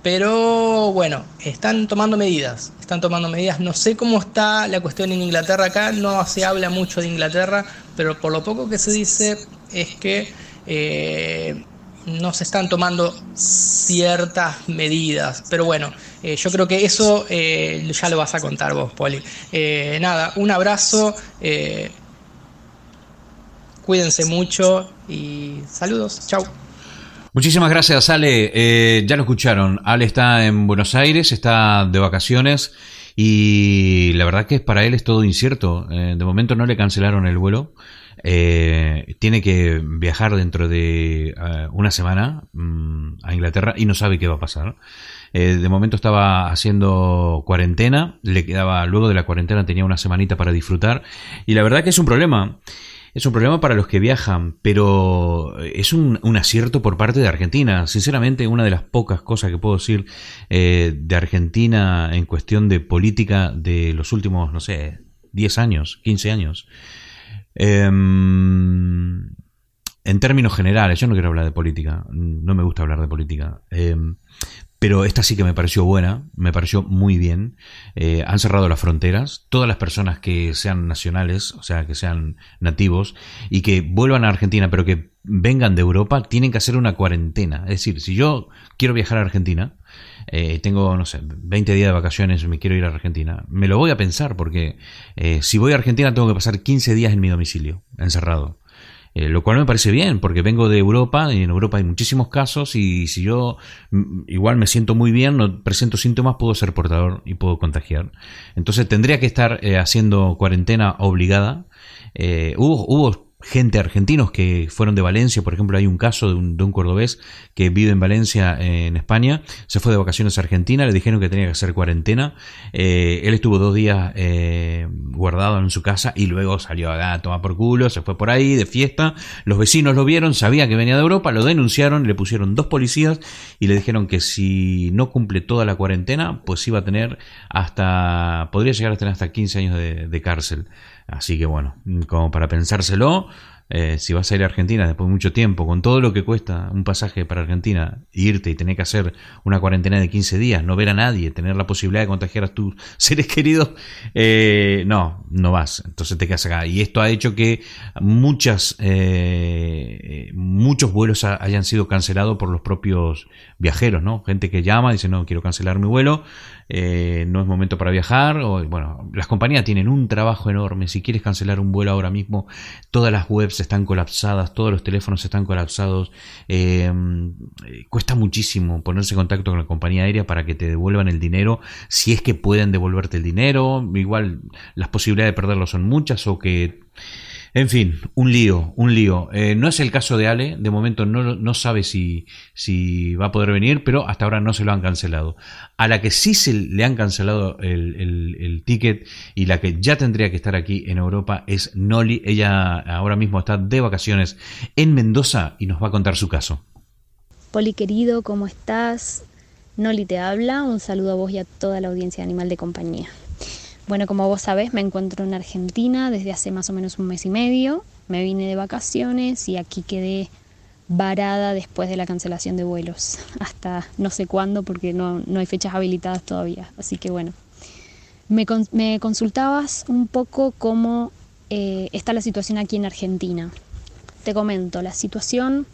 Pero bueno, están tomando medidas, están tomando medidas. No sé cómo está la cuestión en Inglaterra acá, no se habla mucho de Inglaterra, pero por lo poco que se dice es que eh, no se están tomando ciertas medidas. Pero bueno, eh, yo creo que eso eh, ya lo vas a contar vos, Poli. nada, un abrazo cuídense mucho y saludos, chao. Muchísimas gracias, Ale. Eh, ya lo escucharon. Ale está en Buenos Aires, está de vacaciones y la verdad que para él es todo incierto. Eh, de momento no le cancelaron el vuelo. Eh, tiene que viajar dentro de una semana mm, a Inglaterra y no sabe qué va a pasar. de momento estaba haciendo cuarentena, le quedaba luego de la cuarentena tenía una semanita para disfrutar y la verdad que es un problema. Es un problema para los que viajan, pero es un, acierto por parte de Argentina. Sinceramente, una de las pocas cosas que puedo decir eh, de Argentina en cuestión de política de los últimos, no sé, 10 años, 15 años. Em, en términos generales, yo no quiero hablar de política, no me gusta hablar de política. Em, pero esta sí que me pareció buena, me pareció muy bien. Eh, han cerrado las fronteras. Todas las personas que sean nacionales, o sea, que sean nativos, y que vuelvan a Argentina, pero que vengan de Europa, tienen que hacer una cuarentena. Es decir, si yo quiero viajar a Argentina, eh, tengo, no sé, 20 días de vacaciones, me quiero ir a Argentina, me lo voy a pensar, porque eh, si voy a Argentina tengo que pasar 15 días en mi domicilio, encerrado. Eh, lo cual me parece bien, porque vengo de Europa y en Europa hay muchísimos casos y si yo mm, igual me siento muy bien, no presento síntomas, puedo ser portador y puedo contagiar. Entonces tendría que estar eh, haciendo cuarentena obligada. Eh, hubo, hubo gente argentinos que fueron de Valencia, por ejemplo, hay un caso de un, de un, cordobés que vive en Valencia, en España, se fue de vacaciones a Argentina, le dijeron que tenía que hacer cuarentena, eh, él estuvo dos días eh, guardado en su casa y luego salió a tomar por culo, se fue por ahí de fiesta, los vecinos lo vieron, sabía que venía de Europa, lo denunciaron, le pusieron dos policías y le dijeron que si no cumple toda la cuarentena, pues iba a tener hasta, podría llegar a tener hasta 15 años de, de cárcel. Así que bueno, como para pensárselo, eh, si vas a ir a Argentina después de mucho tiempo, con todo lo que cuesta un pasaje para Argentina, irte y tener que hacer una cuarentena de 15 días, no ver a nadie, tener la posibilidad de contagiar a tus seres queridos, eh, no, no vas. Entonces te quedas acá. Y esto ha hecho que muchas, eh, muchos vuelos hayan sido cancelados por los propios viajeros, ¿no? Gente que llama, dice, no, quiero cancelar mi vuelo, eh, no es momento para viajar. Bueno, las compañías tienen un trabajo enorme. Si quieres cancelar un vuelo ahora mismo, todas las webs están colapsadas, todos los teléfonos están colapsados. Eh, cuesta muchísimo ponerse en contacto con la compañía aérea para que te devuelvan el dinero, si es que pueden devolverte el dinero. Igual las posibilidades de perderlo son muchas o que en fin, un lío, un lío. Eh, no es el caso de Ale, de momento no, no sabe si, si, va a poder venir, pero hasta ahora no se lo han cancelado. A la que sí se le han cancelado el, el, ticket y la que ya tendría que estar aquí en Europa es Noli. Ella ahora mismo está de vacaciones en Mendoza y nos va a contar su caso. Poli querido, ¿cómo estás? Noli te habla, un saludo a vos y a toda la audiencia Animal de Compañía. Bueno, como vos sabés, me encuentro en Argentina desde hace más o menos un mes y medio. Me vine de vacaciones y aquí quedé varada después de la cancelación de vuelos. Hasta no sé cuándo porque no, hay fechas habilitadas todavía. Así que bueno, me, consultabas un poco cómo eh, está la situación aquí en Argentina. Te comento, la situación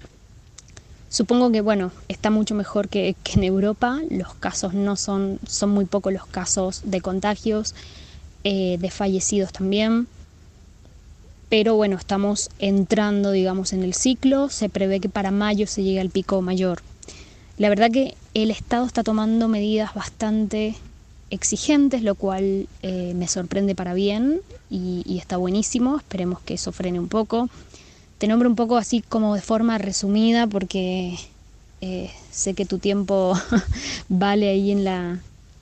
Supongo que bueno, está mucho mejor que, en Europa. Los casos no son, son muy pocos los casos de contagios. Eh, de fallecidos también. Pero bueno, estamos entrando, digamos, en el ciclo. Se prevé que para mayo se llegue al pico mayor. La verdad que el Estado está tomando medidas bastante exigentes, lo cual eh, me sorprende para bien y, está buenísimo. Esperemos que eso frene un poco. Te nombro un poco así como de forma resumida porque eh, sé que tu tiempo vale ahí en, la,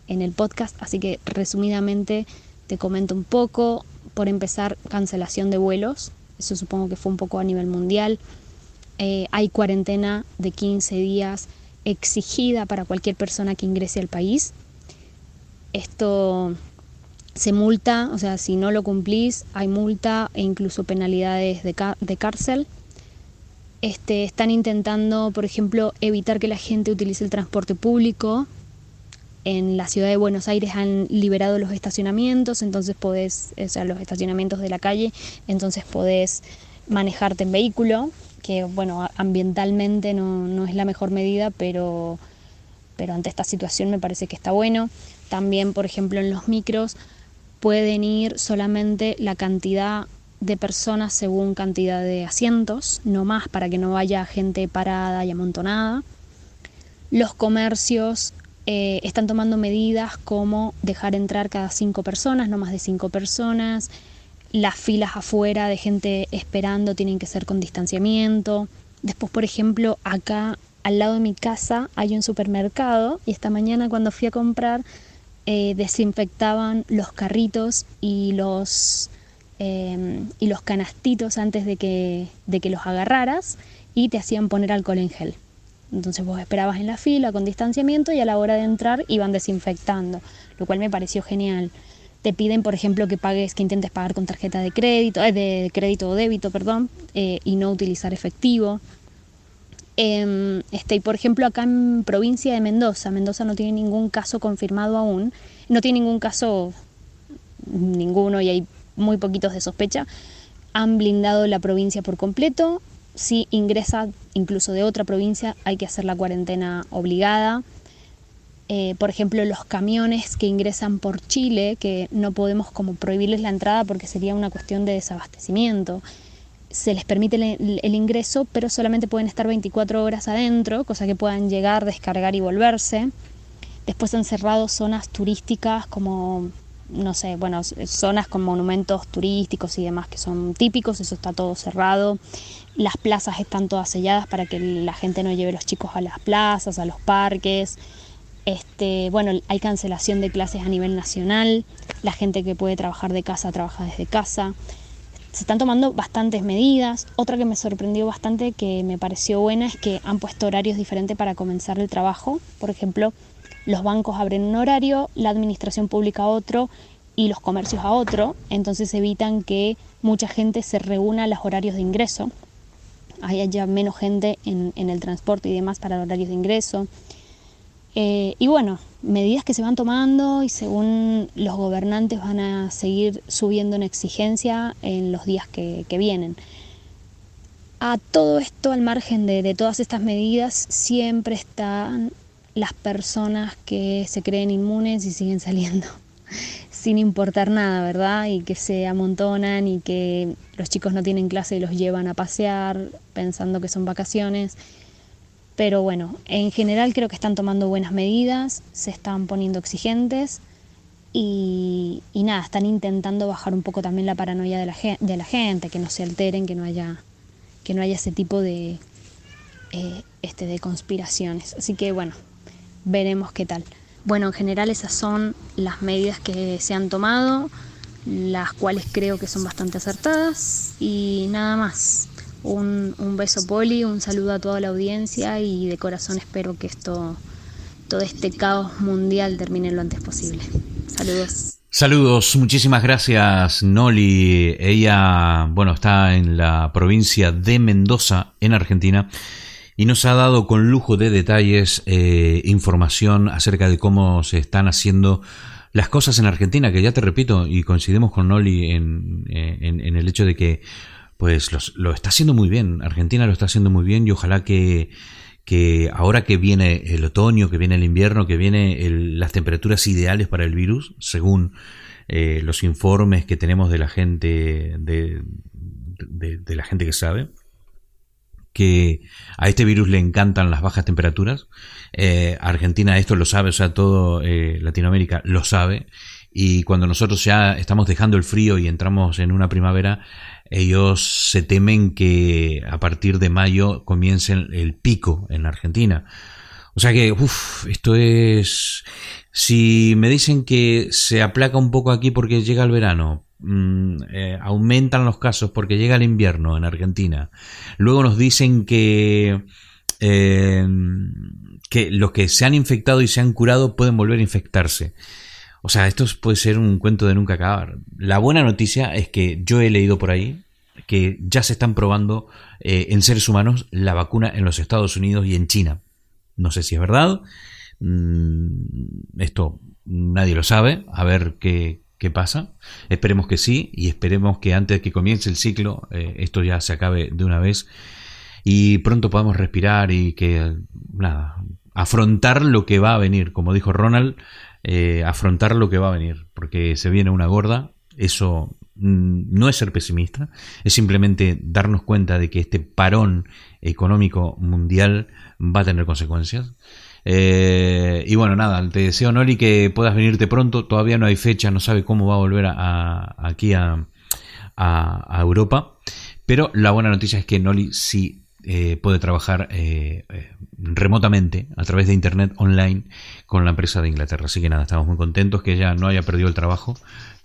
en el podcast, así que resumidamente te comento un poco. Por empezar, cancelación de vuelos. Eso supongo que fue un poco a nivel mundial. Eh, hay cuarentena de 15 días exigida para cualquier persona que ingrese al país. Esto se multa, o sea, si no lo cumplís, hay multa e incluso penalidades de, de cárcel. Este, están intentando, por ejemplo, evitar que la gente utilice el transporte público, en la ciudad de Buenos Aires han liberado los estacionamientos, entonces podés, o sea, los estacionamientos de la calle, entonces podés manejarte en vehículo, que bueno, ambientalmente no, es la mejor medida, pero, pero ante esta situación me parece que está bueno. También, por ejemplo, en los micros pueden ir solamente la cantidad de personas según cantidad de asientos, no más para que no vaya gente parada y amontonada. Los comercios eh, están tomando medidas como dejar entrar cada cinco personas, no más de cinco personas. Las filas afuera de gente esperando tienen que ser con distanciamiento. Después, por ejemplo, acá al lado de mi casa hay un supermercado y esta mañana cuando fui a comprar eh, desinfectaban los carritos y los, em, y los canastitos antes de que, de que los agarraras y te hacían poner alcohol en gel. Entonces vos esperabas en la fila con distanciamiento y a la hora de entrar iban desinfectando, lo cual me pareció genial. Te piden, por ejemplo, que pagues, que intentes pagar con tarjeta de crédito, eh, de crédito o débito, perdón, eh, y no utilizar efectivo. Eh, este, por ejemplo, acá en provincia de Mendoza, Mendoza no tiene ningún caso confirmado aún, no tiene ningún caso, ninguno, y hay muy poquitos de sospecha. Han blindado la provincia por completo. Si ingresa incluso de otra provincia, hay que hacer la cuarentena obligada. Eh, por ejemplo, los camiones que ingresan por Chile, que no podemos como prohibirles la entrada porque sería una cuestión de desabastecimiento se les permite el, ingreso, pero solamente pueden estar 24 horas adentro, cosa que puedan llegar, descargar y volverse. Después han cerrado zonas turísticas como, no sé, bueno, zonas con monumentos turísticos y demás que son típicos, eso está todo cerrado. Las plazas están todas selladas para que la gente no lleve los chicos a las plazas, a los parques. Este, bueno, hay cancelación de clases a nivel nacional. La gente que puede trabajar de casa trabaja desde casa se están tomando bastantes medidas. Otra que me sorprendió bastante, que me pareció buena, es que han puesto horarios diferentes para comenzar el trabajo. Por ejemplo, los bancos abren un horario, la administración pública otro y los comercios a otro. Entonces evitan que mucha gente se reúna a los horarios de ingreso. Haya menos gente en, en el transporte y demás para los horarios de ingreso. Eh, y bueno, medidas que se van tomando y según los gobernantes van a seguir subiendo en exigencia en los días que, vienen. A todo esto, al margen de, de, todas estas medidas, siempre están las personas que se creen inmunes y siguen saliendo sin importar nada, ¿verdad? Y que se amontonan y que los chicos no tienen clase y los llevan a pasear pensando que son vacaciones pero bueno, en general creo que están tomando buenas medidas, se están poniendo exigentes y, nada, están intentando bajar un poco también la paranoia de la, de la gente, que no se alteren, que no haya, que no haya ese tipo de, eh, este, de conspiraciones. Así que bueno, veremos qué tal. Bueno, en general esas son las medidas que se han tomado, las cuales creo que son bastante acertadas y nada más. Un, beso Poli, un saludo a toda la audiencia y de corazón espero que esto, todo este caos mundial termine lo antes posible. Saludos. Saludos, muchísimas gracias Noli. Ella, bueno, está en la provincia de Mendoza, en Argentina, y nos ha dado con lujo de detalles eh, información acerca de cómo se están haciendo las cosas en Argentina, que ya te repito, y coincidimos con Noli en, en el hecho de que pues lo está haciendo muy bien. Argentina lo está haciendo muy bien y ojalá que, que ahora que viene el otoño, que viene el invierno, que vienen las temperaturas ideales para el virus, según eh, los informes que tenemos de la gente, de, de, la gente que sabe, que a este virus le encantan las bajas temperaturas. Eh, Argentina esto lo sabe, o sea, todo eh, Latinoamérica lo sabe. Y cuando nosotros ya estamos dejando el frío y entramos en una primavera, ellos se temen que a partir de mayo comience el pico en Argentina. O sea que, uff, esto es... Si me dicen que se aplaca un poco aquí porque llega el verano, mm, eh, aumentan los casos porque llega el invierno en Argentina, luego nos dicen. Eh, que los que se han infectado y se han curado pueden volver a infectarse. O sea, esto puede ser un cuento de nunca acabar. La buena noticia es que yo he leído por ahí que ya se están probando eh, en seres humanos la vacuna en los Estados Unidos y en China. No sé si es verdad. Mm, esto nadie lo sabe. A ver qué, pasa. Esperemos que sí y esperemos que antes de que comience el ciclo eh, esto ya se acabe de una vez y pronto podamos respirar y que nada afrontar lo que va a venir como dijo Ronald eh, afrontar lo que va a venir, porque se viene una gorda Eso mm, no es ser pesimista, es simplemente darnos cuenta de que este parón económico mundial va a tener consecuencias. Eh, y bueno, nada, te deseo, Noli, que puedas venirte pronto. Todavía no hay fecha, no sabe cómo va a volver a, aquí a, a, Europa. Pero la buena noticia es que Noli sí eh, puede trabajar eh, remotamente a través de internet online con la empresa de Inglaterra. Así que nada, estamos muy contentos que ella no haya perdido el trabajo,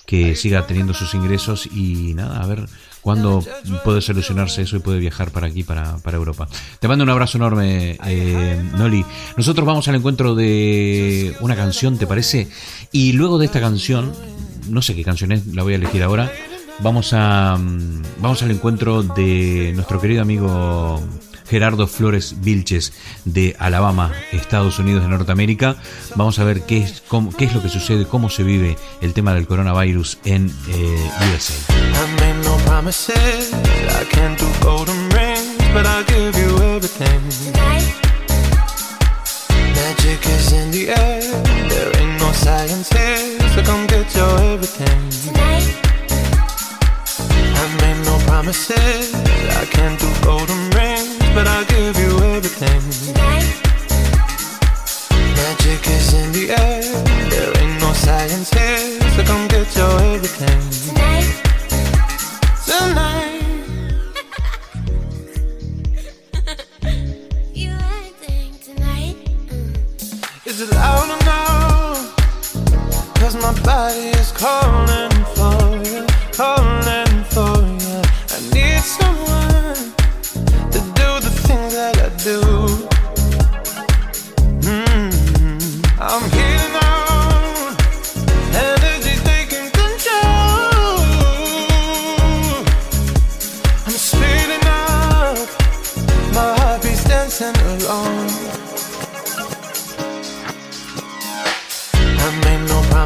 que siga teniendo sus ingresos y nada, a ver cuándo puede solucionarse eso y puede viajar para aquí, para, Europa. Te mando un abrazo enorme, eh, Noli. Nosotros vamos al encuentro de una canción, ¿te parece? Y luego de esta canción, no sé qué canción es, la voy a elegir ahora, vamos, a, mm, vamos al encuentro de nuestro querido amigo Gerardo Flores Vilches de Alabama, Estados Unidos de Norteamérica. Vamos a ver qué es, qué es lo que sucede, cómo se vive el tema del coronavirus en eh, USA. I made no promises. I can't do golden rings. but I'll give you everything. Tonight. Magic is in the air, there ain't no science here, so come get your everything. Tonight. Tonight. you acting tonight. Mm. Is it loud or no? Cause my body is calling for you, calling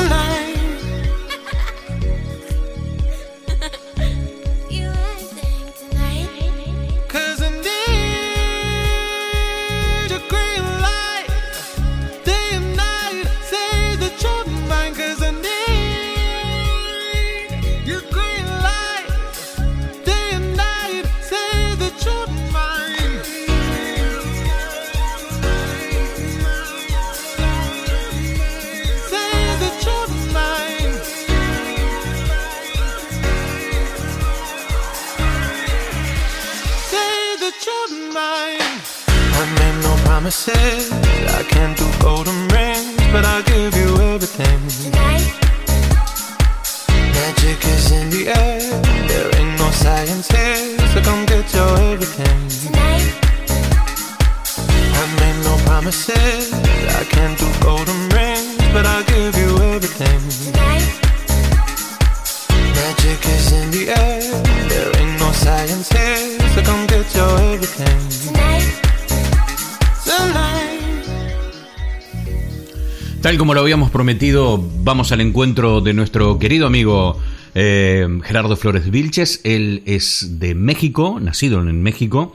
Tonight. Prometido, vamos al encuentro de nuestro querido amigo eh, Gerardo Flores Vilches. Él es de México, nacido en México,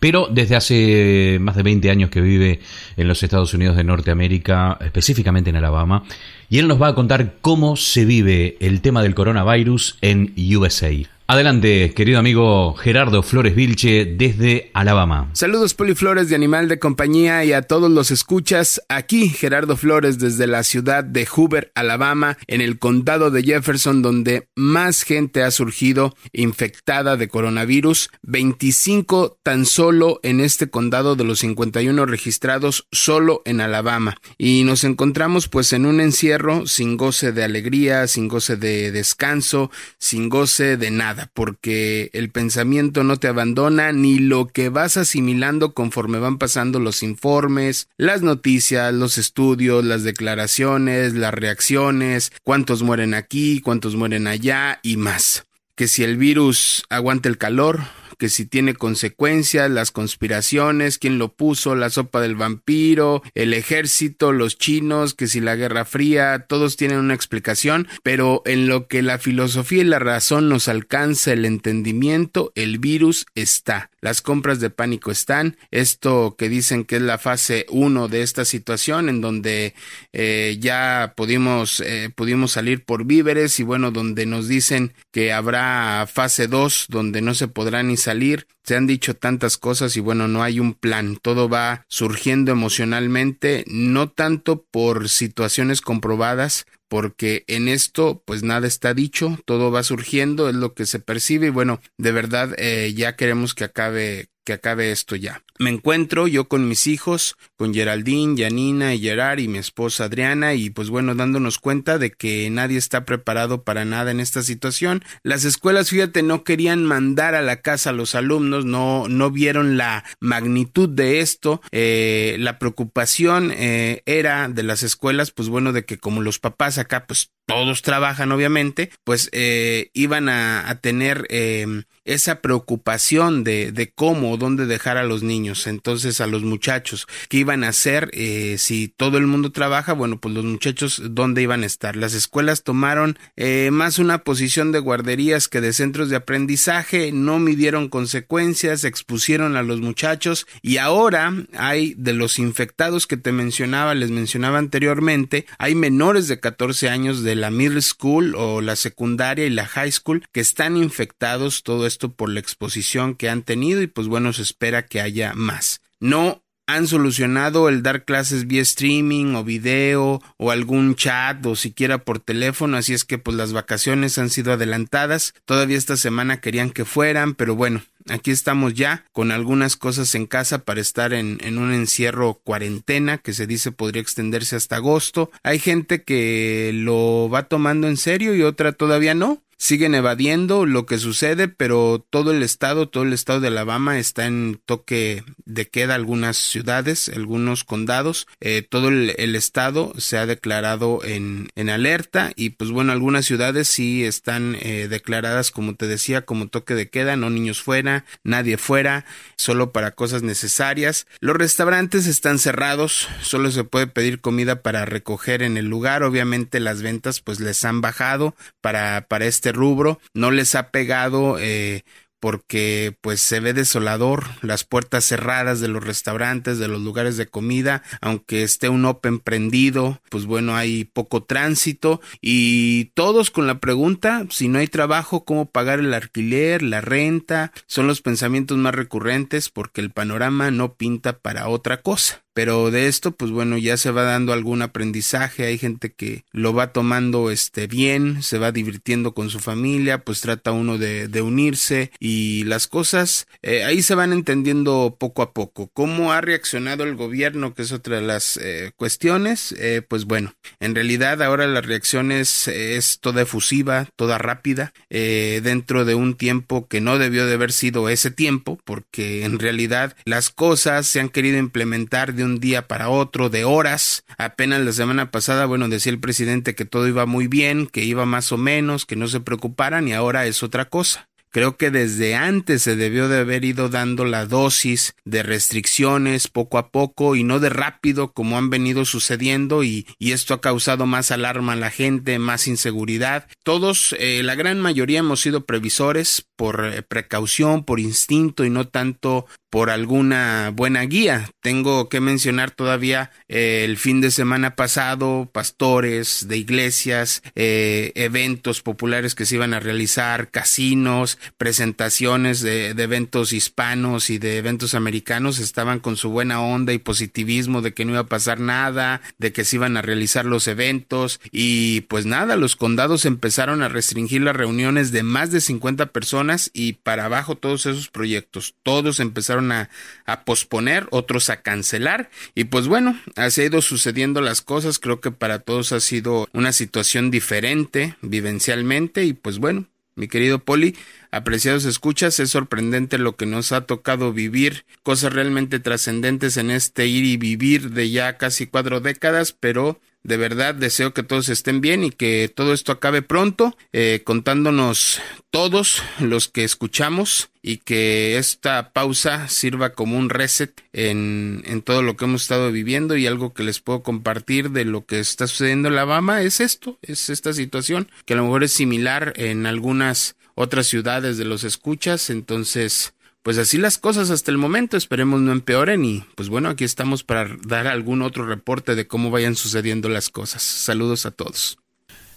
pero desde hace más de 20 años que vive en los Estados Unidos de Norteamérica, específicamente en Alabama. Y él nos va a contar cómo se vive el tema del coronavirus en USA. Adelante, querido amigo Gerardo Flores Vilche desde Alabama. Saludos Poliflores de Animal de Compañía y a todos los escuchas. Aquí Gerardo Flores desde la ciudad de Hoover, Alabama, en el condado de Jefferson, donde más gente ha surgido infectada de coronavirus. 25 tan solo en este condado de los 51 registrados solo en Alabama. Y nos encontramos pues en un encierro sin goce de alegría, sin goce de descanso, sin goce de nada. Porque el pensamiento no te abandona ni lo que vas asimilando conforme van pasando los informes, las noticias, los estudios, las declaraciones, las reacciones, cuántos mueren aquí, cuántos mueren allá y más. Que si el virus aguanta el calor, que si tiene consecuencias, las conspiraciones, quién lo puso, la sopa del vampiro, el ejército, los chinos, que si la Guerra Fría, todos tienen una explicación, pero en lo que la filosofía y la razón nos alcanza el entendimiento, el virus está. Las compras de pánico están. Esto que dicen que es la fase 1 de esta situación, en donde eh, ya pudimos, eh, pudimos salir por víveres y bueno, donde nos dicen que habrá fase 2, donde no se podrá ni salir. Se han dicho tantas cosas y bueno, no hay un plan. Todo va surgiendo emocionalmente, no tanto por situaciones comprobadas, porque en esto pues nada está dicho, todo va surgiendo, es lo que se percibe y bueno, de verdad eh, ya queremos que acabe que acabe esto ya. Me encuentro yo con mis hijos, con Geraldine, Janina y Gerard y mi esposa Adriana y pues bueno, dándonos cuenta de que nadie está preparado para nada en esta situación. Las escuelas, fíjate, no querían mandar a la casa a los alumnos, no, no vieron la magnitud de esto. Eh, la preocupación eh, era de las escuelas, pues bueno, de que como los papás acá pues todos trabajan obviamente, pues eh, iban a, a tener eh, esa preocupación de, de cómo, dónde dejar a los niños, entonces a los muchachos, qué iban a hacer eh, si todo el mundo trabaja, bueno, pues los muchachos, dónde iban a estar. Las escuelas tomaron eh, más una posición de guarderías que de centros de aprendizaje, no midieron consecuencias, expusieron a los muchachos y ahora hay de los infectados que te mencionaba, les mencionaba anteriormente, hay menores de 14 años de la middle school o la secundaria y la high school que están infectados, todo esto por la exposición que han tenido y pues bueno, se espera que haya más. No han solucionado el dar clases vía streaming o video o algún chat o siquiera por teléfono, así es que pues las vacaciones han sido adelantadas. Todavía esta semana querían que fueran, pero bueno, aquí estamos ya con algunas cosas en casa para estar en, en, un encierro cuarentena que se dice podría extenderse hasta agosto. Hay gente que lo va tomando en serio y otra todavía no siguen evadiendo lo que sucede, pero todo el estado, todo el estado de Alabama está en toque de queda algunas ciudades, algunos condados, eh, todo el, estado se ha declarado en, en, alerta y pues bueno, algunas ciudades sí están eh, declaradas como te decía como toque de queda, no niños fuera, nadie fuera, solo para cosas necesarias. Los restaurantes están cerrados, solo se puede pedir comida para recoger en el lugar, obviamente las ventas pues les han bajado para, para este rubro, no les ha pegado eh, porque pues se ve desolador las puertas cerradas de los restaurantes, de los lugares de comida, aunque esté un open prendido, pues bueno, hay poco tránsito y todos con la pregunta, si no hay trabajo, ¿cómo pagar el alquiler, la renta? Son los pensamientos más recurrentes porque el panorama no pinta para otra cosa pero de esto pues bueno ya se va dando algún aprendizaje hay gente que lo va tomando este bien se va divirtiendo con su familia pues trata uno de, unirse y las cosas eh, ahí se van entendiendo poco a poco. Cómo ha reaccionado el gobierno que es otra de las eh, cuestiones eh, pues bueno en realidad ahora la reacción es, es toda efusiva toda rápida dentro de un tiempo que no debió de haber sido ese tiempo porque en realidad las cosas se han querido implementar de un día para otro, de horas. Apenas la semana pasada, bueno, decía el presidente que todo iba muy bien, que iba más o menos, que no se preocuparan y ahora es otra cosa. Creo que desde antes se debió de haber ido dando la dosis de restricciones poco a poco y no de rápido como han venido sucediendo y, esto ha causado más alarma a la gente, más inseguridad. Todos, eh, la gran mayoría hemos sido previsores por eh, precaución, por instinto y no tanto por alguna buena guía. Tengo que mencionar todavía eh, el fin de semana pasado, pastores de iglesias, eh, eventos populares que se iban a realizar, casinos, presentaciones de, eventos hispanos y de eventos americanos estaban con su buena onda y positivismo de que no iba a pasar nada, de que se iban a realizar los eventos y pues nada, los condados empezaron a restringir las reuniones de más de 50 personas y para abajo todos esos proyectos, todos empezaron a, a, posponer, otros a cancelar. Y pues bueno, así ha ido sucediendo las cosas. Creo que para todos ha sido una situación diferente vivencialmente y pues bueno, mi querido Poli. Apreciados escuchas, es sorprendente lo que nos ha tocado vivir, cosas realmente trascendentes en este ir y vivir de ya casi cuatro décadas, pero de verdad deseo que todos estén bien y que todo esto acabe pronto, eh, contándonos todos los que escuchamos y que esta pausa sirva como un reset en, en todo lo que hemos estado viviendo y algo que les puedo compartir de lo que está sucediendo en Alabama es esto, es esta situación que a lo mejor es similar en algunas otras ciudades de los escuchas, entonces pues así las cosas hasta el momento, esperemos no empeoren y pues bueno, aquí estamos para dar algún otro reporte de cómo vayan sucediendo las cosas. Saludos a todos.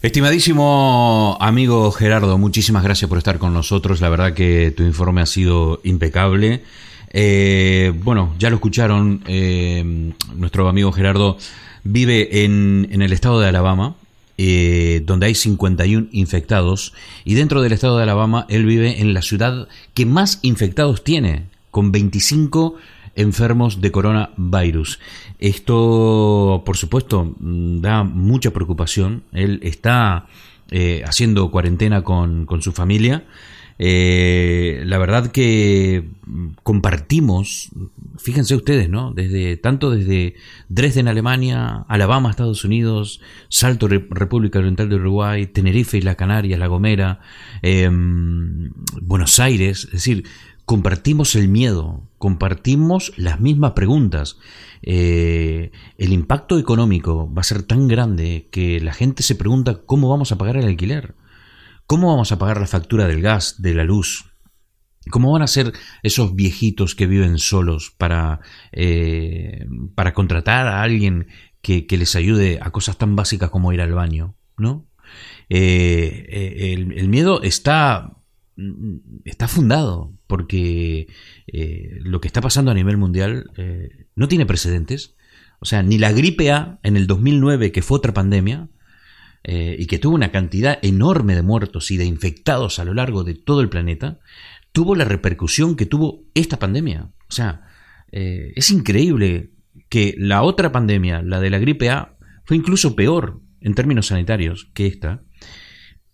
Estimadísimo amigo Gerardo, muchísimas gracias por estar con nosotros. La verdad que tu informe ha sido impecable. Eh, bueno, ya lo escucharon, eh, nuestro amigo Gerardo vive en, en el estado de Alabama, eh, donde hay 51 infectados, y dentro del estado de Alabama él vive en la ciudad que más infectados tiene, con 25 enfermos de coronavirus. Esto, por supuesto, mm, da mucha preocupación. Él está eh, haciendo cuarentena con, con su familia. Eh, la verdad que compartimos, fíjense ustedes, ¿no? Desde, tanto desde Dresden, Alemania, Alabama, Estados Unidos, Salto, República Oriental de Uruguay, Tenerife, y la Canarias, La Gomera, em, Buenos Aires, es decir, compartimos el miedo, compartimos las mismas preguntas. Eh, el impacto económico va a ser tan grande que la gente se pregunta cómo vamos a pagar el alquiler. ¿Cómo vamos a pagar la factura del gas, de la luz? ¿Cómo van a ser esos viejitos que viven solos para, eh, para contratar a alguien que, les ayude a cosas tan básicas como ir al baño? ¿no? Eh, eh, el, miedo está, está fundado porque lo que está pasando a nivel mundial no tiene precedentes. O sea, ni la gripe A en el 2009, que fue otra pandemia, eh, y que tuvo una cantidad enorme de muertos y de infectados a lo largo de todo el planeta, tuvo la repercusión que tuvo esta pandemia. O sea, eh, es increíble que la otra pandemia, la de la gripe A, fue incluso peor en términos sanitarios que esta,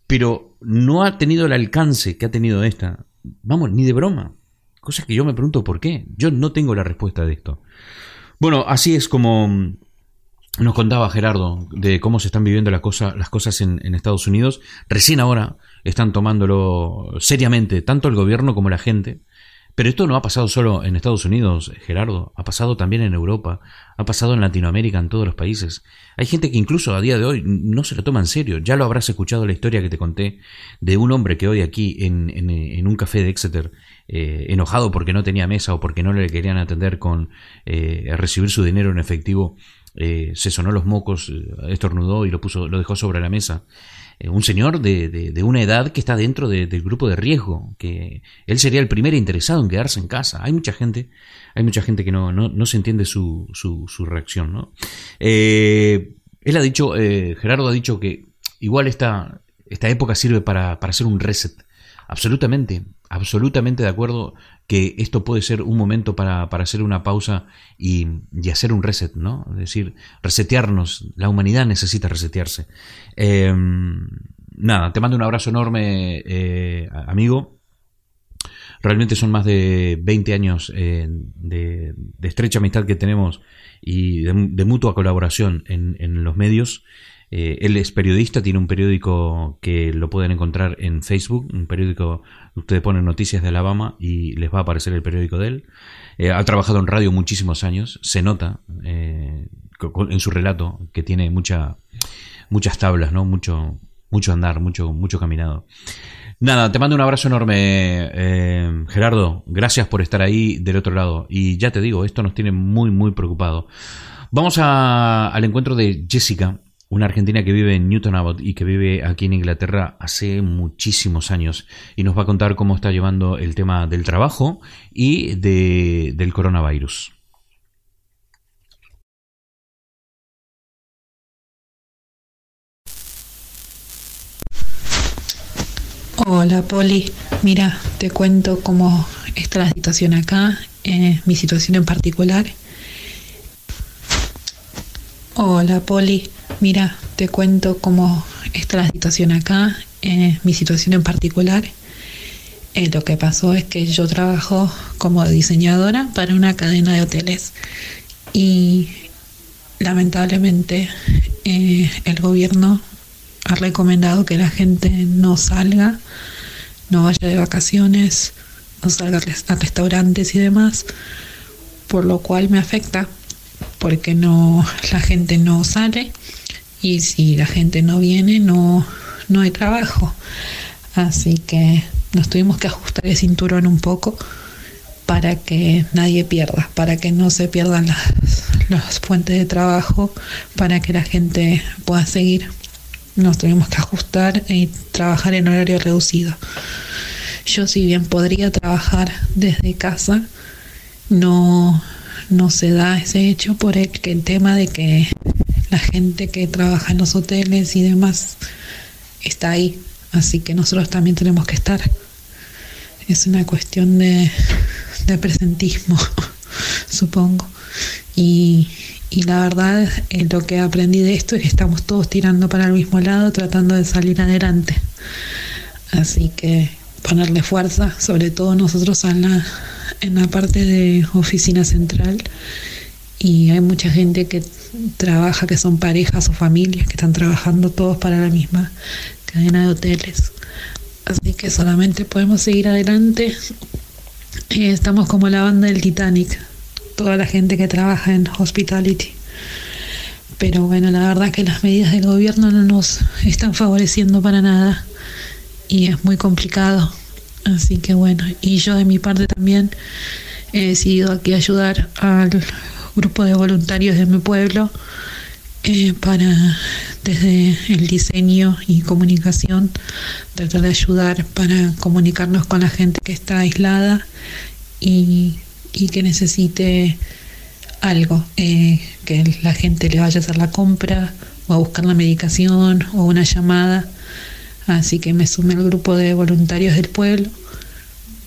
pero no ha tenido el alcance que ha tenido esta. Vamos, ni de broma. Cosa que yo me pregunto por qué. Yo no tengo la respuesta de esto. Bueno, así es como nos contaba Gerardo de cómo se están viviendo las cosas en, Estados Unidos. Recién ahora están tomándolo seriamente, tanto el gobierno como la gente. Pero esto no ha pasado solo en Estados Unidos, Gerardo, ha pasado también en Europa, ha pasado en Latinoamérica, en todos los países. Hay gente que incluso a día de hoy no se lo toma en serio. Ya lo habrás escuchado la historia que te conté de un hombre que hoy aquí en, un café de Exeter, eh, enojado porque no tenía mesa o porque no le querían atender con eh, recibir su dinero en efectivo, eh, se sonó los mocos, eh, estornudó y lo puso, lo dejó sobre la mesa. Eh, un señor de, de, una edad que está dentro del grupo de riesgo, que él sería el primer interesado en quedarse en casa. Hay mucha gente, hay mucha gente que no, no, no se entiende su, su, su reacción, ¿no? él ha dicho, Gerardo ha dicho que igual esta, esta época sirve para, para hacer un reset. Absolutamente, absolutamente de acuerdo que esto puede ser un momento para, hacer una pausa y, hacer un reset, ¿no? Es decir, resetearnos. La humanidad necesita resetearse. Em, nada, te mando un abrazo enorme, eh, amigo. Realmente son más de 20 años eh, de, estrecha amistad que tenemos y de, mutua colaboración en, en los medios. Eh, él es periodista, tiene un periódico que lo pueden encontrar en Facebook, un periódico, ustedes ponen noticias de Alabama y les va a aparecer el periódico de él. Eh, ha trabajado en radio muchísimos años, se nota eh, en su relato que tiene mucha, muchas tablas, ¿no? mucho, mucho andar, mucho, mucho caminado. Nada, te mando un abrazo enorme, Gerardo. Gracias por estar ahí del otro lado. Y ya te digo, esto nos tiene muy, muy preocupado. Vamos al encuentro de Jessica una argentina que vive en Newton Abbot y que vive aquí en Inglaterra hace muchísimos años y nos va a contar cómo está llevando el tema del trabajo y de, del coronavirus. Hola Poli, mira, te cuento cómo está la situación acá, eh, mi situación en particular. Hola Poli, Mira, te cuento cómo está la situación acá, eh, mi situación en particular, eh, lo que pasó es que yo trabajo como diseñadora para una cadena de hoteles y lamentablemente eh, el gobierno ha recomendado que la gente no salga, no vaya de vacaciones, no salga a restaurantes y demás, por lo cual me afecta porque no la gente no sale y si la gente no viene no no hay trabajo así que nos tuvimos que ajustar el cinturón un poco para que nadie pierda, para que no se pierdan las, las fuentes de trabajo, para que la gente pueda seguir. Nos tuvimos que ajustar y trabajar en horario reducido. Yo si bien podría trabajar desde casa, no, no se da ese hecho por el, el tema de que la gente que trabaja en los hoteles y demás está ahí, así que nosotros también tenemos que estar es una cuestión de, presentismo, supongo. Y, la verdad, eh, lo que aprendí de esto es que estamos todos tirando para el mismo lado, tratando de salir adelante. Así que ponerle fuerza, sobre todo nosotros en la, en la parte de oficina central. Y hay mucha gente que trabaja, que son parejas o familias, que están trabajando todos para la misma cadena de hoteles. Así que solamente podemos seguir adelante. Eh, estamos como la banda del Titanic, toda la gente que trabaja en hospitality. Pero bueno, la verdad que las medidas del gobierno no nos están favoreciendo para nada y es muy complicado. Así que bueno, y yo de mi parte también he decidido aquí ayudar al grupo de voluntarios de mi pueblo eh, para desde el diseño y comunicación tratar de ayudar para comunicarnos con la gente que está aislada y, que necesite algo, eh, que la gente le vaya a hacer la compra o a buscar la medicación o una llamada. Así que me sumé al grupo de voluntarios del pueblo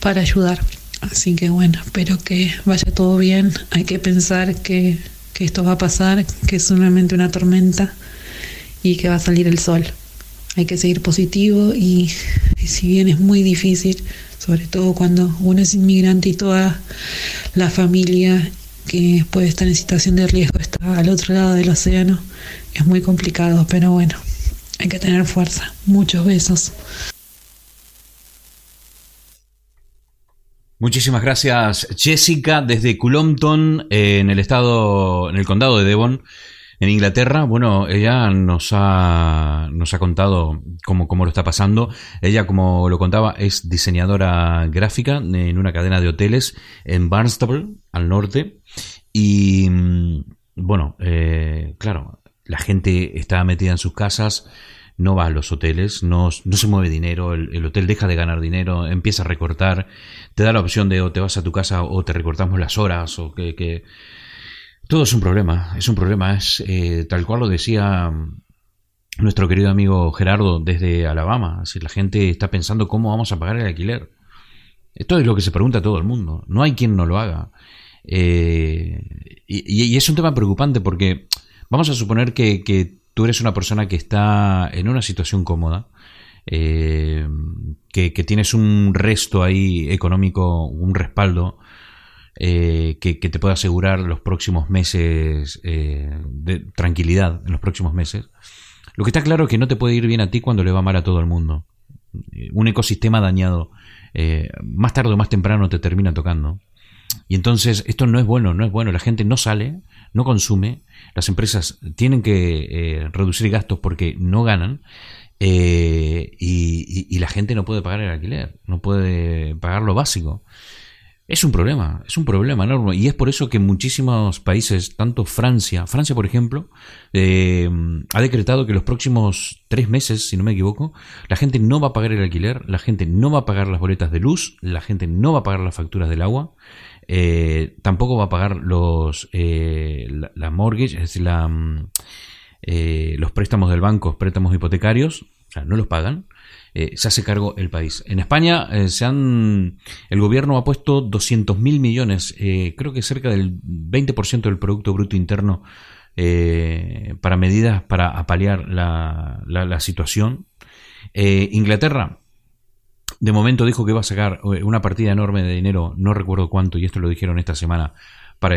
para ayudar. Así que bueno, espero que vaya todo bien. Hay que pensar que que esto va a pasar, que es solamente una tormenta y que va a salir el sol. Hay que seguir positivo y, si bien es muy difícil, sobre todo cuando uno es inmigrante y toda la familia que puede estar en situación de riesgo está al otro lado del océano, es muy complicado, pero bueno, hay que tener fuerza. Muchos besos. Muchísimas gracias, Jessica, desde Cullompton, en el estado, en el condado de Devon, en Inglaterra. Bueno, ella nos ha, nos ha contado cómo, cómo lo está pasando. Ella, como lo contaba, es diseñadora gráfica en una cadena de hoteles en Barnstable, al norte. Y mm, bueno, eh, claro, la gente está metida en sus casas no va a los hoteles, no, no se mueve dinero, el, hotel deja de ganar dinero, empieza a recortar, te da la opción de o te vas a tu casa o te recortamos las horas o que... Todo es un problema, es un problema, es eh, tal cual lo decía nuestro querido amigo Gerardo desde Alabama, si la gente está pensando cómo vamos a pagar el alquiler. Esto es lo que se pregunta todo el mundo, no hay quien no lo haga. Eh, y, es un tema preocupante porque vamos a suponer que, tú eres una persona que está en una situación cómoda, eh, que, tienes un resto ahí económico, un respaldo, eh, que, te puede asegurar los próximos meses eh, de tranquilidad, en los próximos meses. Lo que está claro es que no te puede ir bien a ti cuando le va mal a todo el mundo. Un ecosistema dañado, más tarde o más temprano te termina tocando. Y entonces esto no es bueno, no es bueno. La gente no sale, no consume, las empresas tienen que eh, reducir gastos porque no ganan eh, y, la gente no puede pagar el alquiler, no puede pagar lo básico. Es un problema, es un problema enorme. Y es por eso que muchísimos países, tanto Francia, Francia por ejemplo, eh, ha decretado que los próximos tres meses, si no me equivoco, la gente no va a pagar el alquiler, la gente no va a pagar las boletas de luz, la gente no va a pagar las facturas del agua, eh, tampoco va a pagar los eh, la, mortgage, es decir, la, mm, eh, los préstamos del banco, préstamos hipotecarios, o sea, no los pagan. se hace cargo el país. En España se han, el gobierno ha puesto 200 mil millones, creo que cerca del 20% del Producto Bruto Interno para medidas para apalear la, la, situación Inglaterra, de momento dijo que iba a sacar eh, una partida enorme de dinero, no recuerdo cuánto, y esto lo dijeron esta semana, para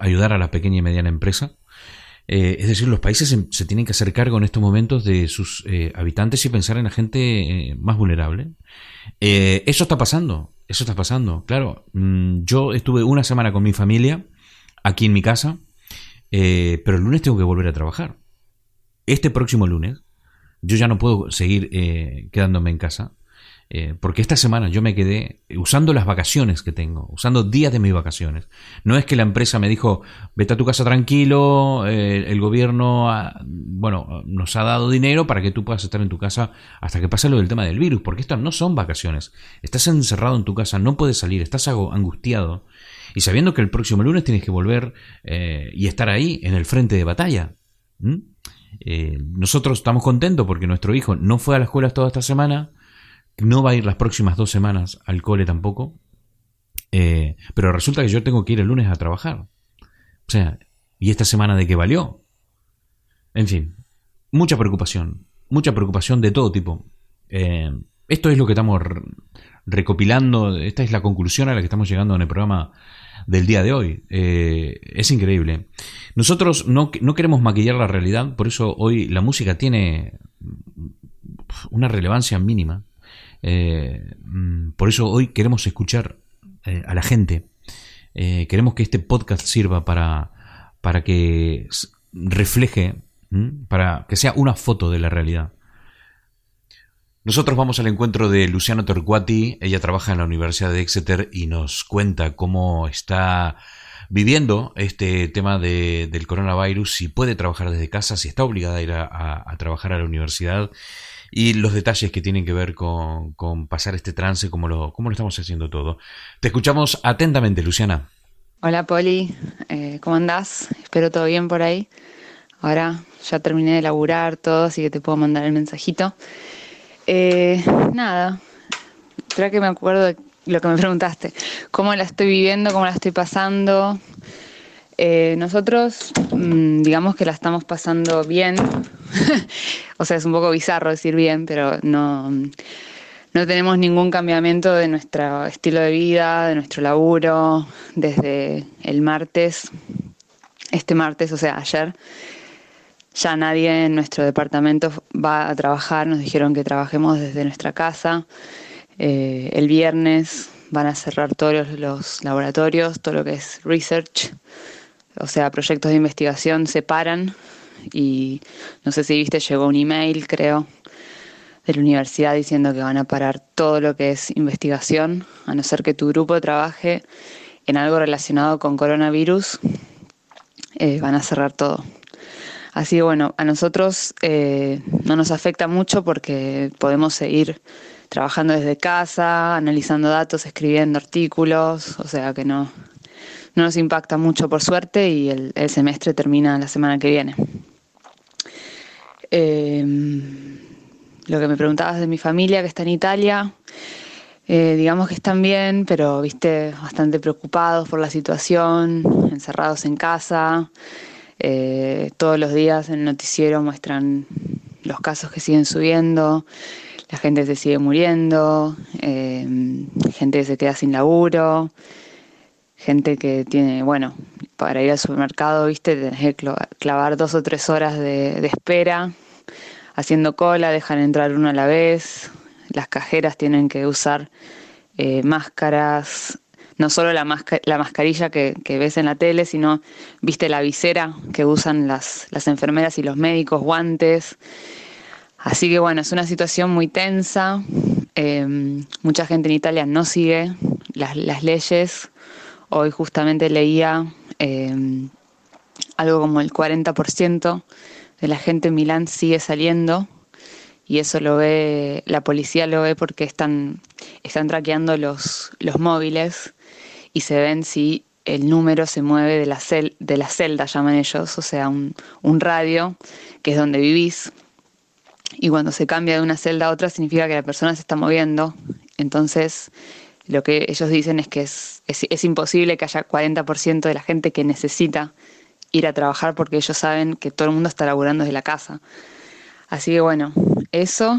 ayudar a la pequeña y mediana empresa. Eh, es decir, los países se, tienen que hacer cargo en estos momentos de sus habitantes y pensar en la gente más vulnerable. eso está pasando, eso está pasando. Claro, mm, yo estuve una semana con mi familia aquí en mi casa, pero el lunes tengo que volver a trabajar. Este próximo lunes, yo ya no puedo seguir quedándome en casa eh, porque esta semana yo me quedé usando las vacaciones que tengo, usando días de mis vacaciones. No es que la empresa me dijo, vete a tu casa tranquilo, eh, el gobierno bueno, nos ha dado dinero para que tú puedas estar en tu casa hasta que pase lo del tema del virus, porque estas no son vacaciones. Estás encerrado en tu casa, no puedes salir, estás angustiado. Y sabiendo que el próximo lunes tienes que volver eh, y estar ahí en el frente de batalla. nosotros estamos contentos porque nuestro hijo no fue a la escuela toda esta semana, no va a ir las próximas dos semanas al cole tampoco. Eh, pero resulta que yo tengo que ir el lunes a trabajar. O sea, ¿y esta semana de qué valió? En fin, mucha preocupación. Mucha preocupación de todo tipo. Eh, esto es lo que estamos recopilando. Esta es la conclusión a la que estamos llegando en el programa del día de hoy. Eh, es increíble. Nosotros no, no queremos maquillar la realidad, por eso hoy la música tiene una relevancia mínima. Eh, mm, por eso hoy queremos escuchar eh, a la gente. Eh, queremos que este podcast sirva para, para que refleje, para que sea una foto de la realidad. Nosotros vamos al encuentro de Luciano Torcuati. Ella trabaja en la Universidad de Exeter y nos cuenta cómo está viviendo este tema del coronavirus, si puede trabajar desde casa, si está obligada a ir a trabajar a la universidad y los detalles que tienen que ver con, pasar este trance, como lo, cómo lo estamos haciendo todo. Te escuchamos atentamente, Luciana. Hola, Poli. Eh, ¿Cómo andás? Espero todo bien por ahí. Ahora ya terminé de laburar todo, así que te puedo mandar el mensajito. Eh, nada, espera que me acuerdo de lo que me preguntaste. ¿Cómo la estoy viviendo? ¿Cómo la estoy pasando? Eh, nosotros, mm, digamos que la estamos pasando bien. o sea, es un poco bizarro decir bien, pero no, no tenemos ningún cambiamiento de nuestro estilo de vida, de nuestro laburo, desde el martes, este martes, o sea, ayer. Ya nadie en nuestro departamento va a trabajar, nos dijeron que trabajemos desde nuestra casa. Eh, el viernes van a cerrar todos los laboratorios, todo lo que es research o sea, proyectos de investigación se paran y no sé si viste, llegó un email, creo, de la universidad diciendo que van a parar todo lo que es investigación, a no ser que tu grupo trabaje en algo relacionado con coronavirus, eh, van a cerrar todo. Así que bueno, a nosotros eh, no nos afecta mucho porque podemos seguir trabajando desde casa, analizando datos, escribiendo artículos, o sea que no, no nos impacta mucho por suerte y el, semestre termina la semana que viene. Em, lo que me preguntabas de mi familia que está en Italia, eh, digamos que están bien, pero viste, bastante preocupados por la situación, encerrados en casa. Eh, todos los días en el noticiero muestran los casos que siguen subiendo, la gente se sigue muriendo, em, gente se queda sin laburo gente que tiene, bueno, para ir al supermercado, viste, tenés que clavar dos o tres horas de, espera, haciendo cola, dejan entrar uno a la vez, las cajeras tienen que usar eh, máscaras, no solo la, la mascarilla que, ves en la tele, sino, viste, la visera que usan las, las enfermeras y los médicos, guantes. Así que bueno, es una situación muy tensa. Eh, mucha gente en Italia no sigue las leyes Hoy justamente leía em, algo como el 40% de la gente en Milán sigue saliendo y eso lo ve, la policía lo ve porque están, están traqueando los, los móviles y se ven si el número se mueve de la, cel, de la celda, llaman ellos, o sea, un, un radio, que es donde vivís. Y cuando se cambia de una celda a otra significa que la persona se está moviendo. Entonces, lo que ellos dicen es que es, es, imposible que haya 40% de la gente que necesita ir a trabajar porque ellos saben que todo el mundo está laburando desde la casa. Así que bueno, eso.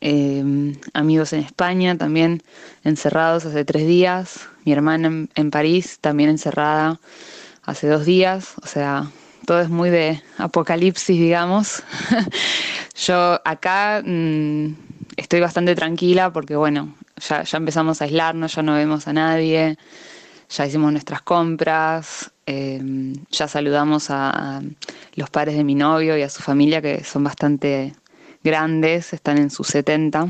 eh, amigos en España también encerrados hace tres días, mi hermana en, París también encerrada hace dos días, o sea, todo es muy de apocalipsis, digamos. Yo acá mm, estoy bastante tranquila porque, bueno, ya, ya empezamos a aislarnos, ya no vemos a nadie, ya hicimos nuestras compras, eh, ya saludamos a, los padres de mi novio y a su familia que son bastante grandes, están en sus 70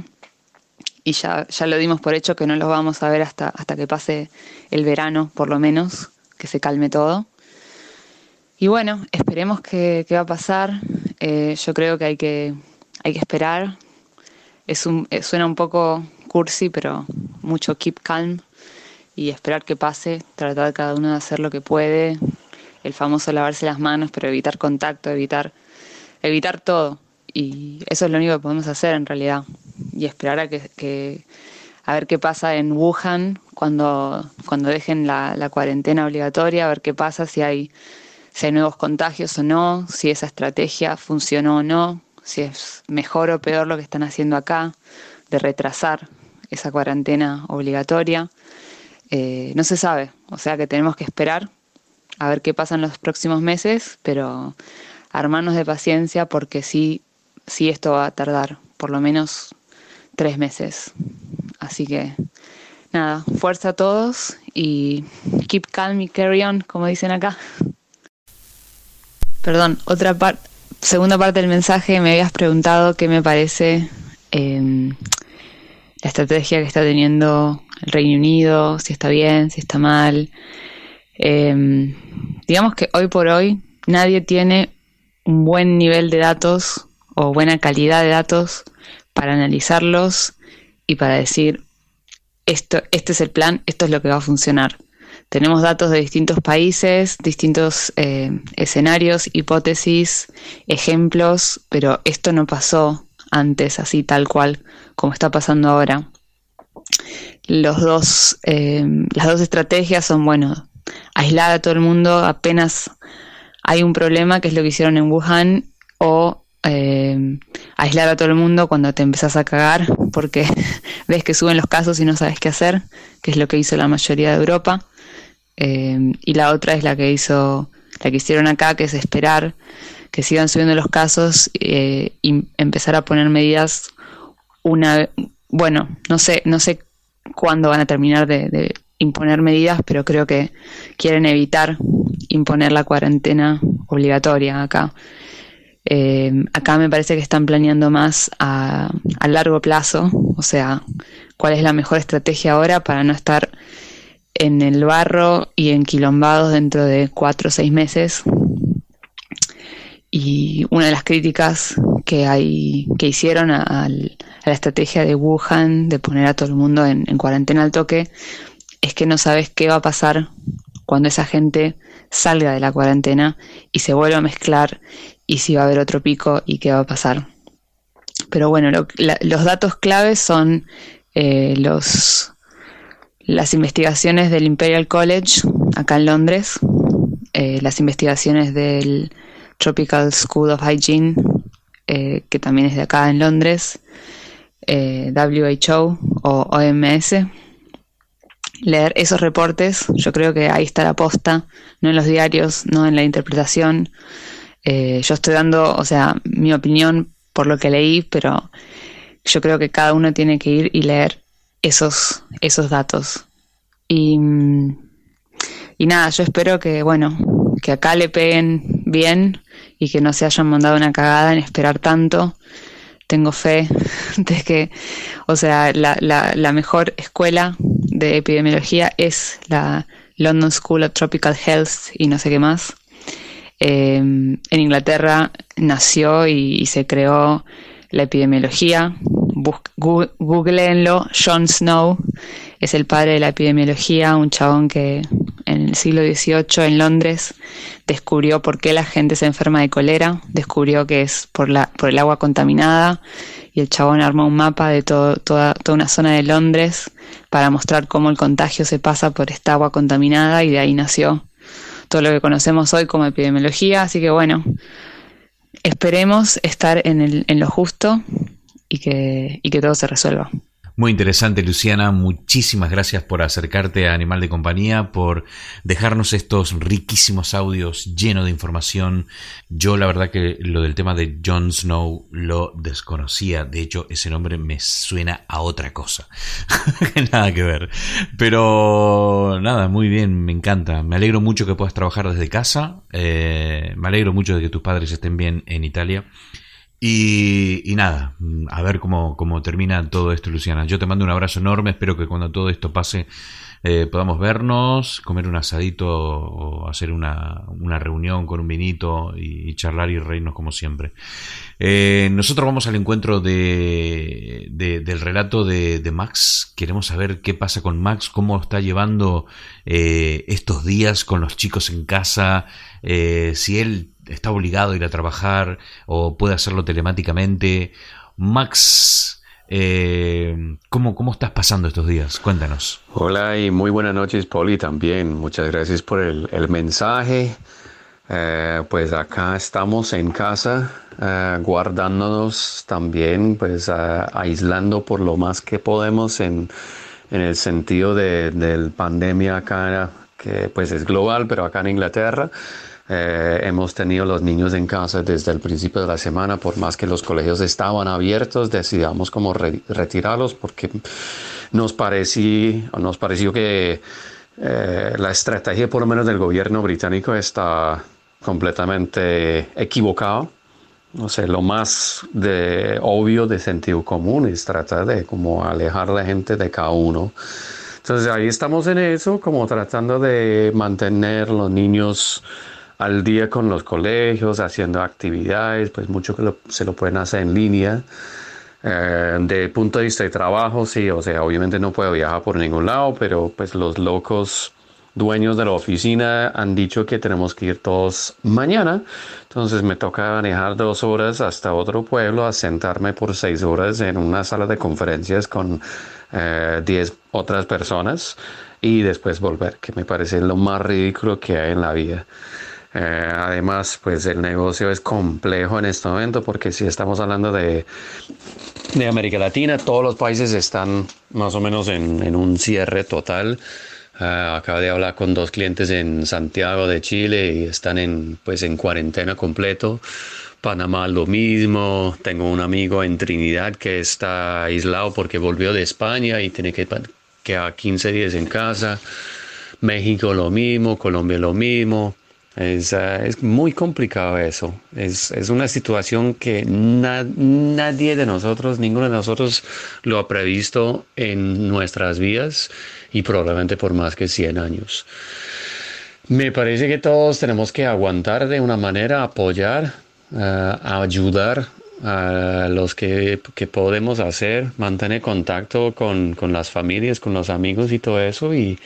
y ya, ya lo dimos por hecho que no los vamos a ver hasta, hasta que pase el verano, por lo menos, que se calme todo. Y bueno, esperemos qué va a pasar. Eh, yo creo que hay que, hay que esperar. Es un, eh, suena un poco cursi, pero mucho keep calm y esperar que pase, tratar cada uno de hacer lo que puede, el famoso lavarse las manos, pero evitar contacto, evitar, evitar todo. Y eso es lo único que podemos hacer en realidad. Y esperar a que, a ver qué pasa en Wuhan cuando, cuando dejen la, la cuarentena obligatoria, a ver qué pasa si hay si hay nuevos contagios o no, si esa estrategia funcionó o no, si es mejor o peor lo que están haciendo acá, de retrasar esa cuarentena obligatoria. Eh, no se sabe, o sea que tenemos que esperar a ver qué pasa en los próximos meses, pero armarnos de paciencia porque sí, sí esto va a tardar por lo menos tres meses. Así que nada, fuerza a todos y keep calm y carry on, como dicen acá. Perdón, otra parte, segunda parte del mensaje me habías preguntado qué me parece eh, la estrategia que está teniendo el Reino Unido, si está bien, si está mal. Eh, digamos que hoy por hoy nadie tiene un buen nivel de datos o buena calidad de datos para analizarlos y para decir esto, este es el plan, esto es lo que va a funcionar. Tenemos datos de distintos países, distintos eh, escenarios, hipótesis, ejemplos, pero esto no pasó antes así tal cual como está pasando ahora. Los dos, eh, las dos estrategias son, bueno, aislar a todo el mundo apenas hay un problema, que es lo que hicieron en Wuhan, o eh, aislar a todo el mundo cuando te empezás a cagar porque ves que suben los casos y no sabes qué hacer, que es lo que hizo la mayoría de Europa. Eh, y la otra es la que hizo, la que hicieron acá, que es esperar que sigan subiendo los casos eh, y empezar a poner medidas una bueno, no sé, no sé cuándo van a terminar de, imponer medidas, pero creo que quieren evitar imponer la cuarentena obligatoria acá. Eh, acá me parece que están planeando más a, largo plazo, o sea, cuál es la mejor estrategia ahora para no estar en el barro y enquilombados dentro de cuatro o seis meses. Y una de las críticas que hay que hicieron a, a la estrategia de Wuhan de poner a todo el mundo en, en cuarentena al toque es que no sabes qué va a pasar cuando esa gente salga de la cuarentena y se vuelva a mezclar y si va a haber otro pico y qué va a pasar. Pero bueno, lo, la, los datos claves son eh, los, las investigaciones del Imperial College acá en Londres, eh, las investigaciones del Tropical School of Hygiene, eh, que también es de acá en Londres, eh, WHO o OMS. Leer esos reportes, yo creo que ahí está la posta, no en los diarios, no en la interpretación. Eh, yo estoy dando, o sea, mi opinión por lo que leí, pero yo creo que cada uno tiene que ir y leer esos, esos datos. Y, y nada, yo espero que, bueno, que acá le peguen bien y que no se hayan mandado una cagada en esperar tanto. Tengo fe de que, o sea, la, la, la mejor escuela de epidemiología es la London School of Tropical Health y no sé qué más. Eh, en Inglaterra nació y, y, se creó la epidemiología. Googleenlo, John Snow es el padre de la epidemiología, un chabón que en el siglo XVIII en Londres descubrió por qué la gente se enferma de colera, descubrió que es por, la, por el agua contaminada y el chabón armó un mapa de toda, toda una zona de Londres para mostrar cómo el contagio se pasa por esta agua contaminada y de ahí nació todo lo que conocemos hoy como epidemiología. Así que bueno, esperemos estar en, el, en lo justo y que, y que todo se resuelva. Muy interesante, Luciana. Muchísimas gracias por acercarte a Animal de Compañía, por dejarnos estos riquísimos audios llenos de información. Yo la verdad que lo del tema de Jon Snow lo desconocía. De hecho, ese nombre me suena a otra cosa. nada que ver. Pero nada, muy bien, me encanta. Me alegro mucho que puedas trabajar desde casa. Eh, me alegro mucho de que tus padres estén bien en Italia. Y, nada, a ver cómo, cómo, termina todo esto, Luciana. Yo te mando un abrazo enorme, espero que cuando todo esto pase eh, podamos vernos, comer un asadito o hacer una, una reunión con un vinito y, charlar y reírnos como siempre. Eh, nosotros vamos al encuentro de, del relato de, Max. Queremos saber qué pasa con Max, cómo está llevando eh, estos días con los chicos en casa, si él está obligado a ir a trabajar o puede hacerlo telemáticamente. Max, eh, ¿cómo, ¿cómo, estás pasando estos días? Cuéntanos. Hola y muy buenas noches, Poli, también. Muchas gracias por el, mensaje. Eh, pues acá estamos en casa, eh, guardándonos también, pues aislando por lo más que podemos en, en el sentido de, de pandemia acá, que pues es global, pero acá en Inglaterra. Eh, hemos tenido los niños en casa desde el principio de la semana, por más que los colegios estaban abiertos, decidimos como retirarlos porque nos pareció, nos pareció que eh, la estrategia por lo menos del gobierno británico está completamente equivocada. No sé, lo más de, obvio de sentido común es tratar de como alejar a la gente de cada uno. Entonces ahí estamos en eso, como tratando de mantener los niños al día con los colegios, haciendo actividades, pues mucho que se lo pueden hacer en línea. Eh, de punto de vista de trabajo, sí, o sea, obviamente no puedo viajar por ningún lado, pero pues los locos dueños de la oficina han dicho que tenemos que ir todos mañana. Entonces me toca manejar dos horas hasta otro pueblo, a sentarme por seis horas en una sala de conferencias con eh, diez otras personas y después volver, que me parece lo más ridículo que hay en la vida. Eh, además, pues el negocio es complejo en este momento porque si estamos hablando de, de América Latina, todos los países están más o menos en, un cierre total. Uh, acabo de hablar con dos clientes en Santiago de Chile y están en, pues, en cuarentena completo. Panamá lo mismo. Tengo un amigo en Trinidad que está aislado porque volvió de España y tiene que quedar 15 días en casa. México lo mismo, Colombia lo mismo. Es, ah, es, muy complicado eso. Es, es una situación que nadie de nosotros, ninguno de nosotros lo ha previsto en nuestras vidas y probablemente por más que 100 años. Me parece que todos tenemos que aguantar de una manera, apoyar, ah, ayudar a los que, que, podemos hacer, mantener contacto con, con las familias, con los amigos y todo eso y,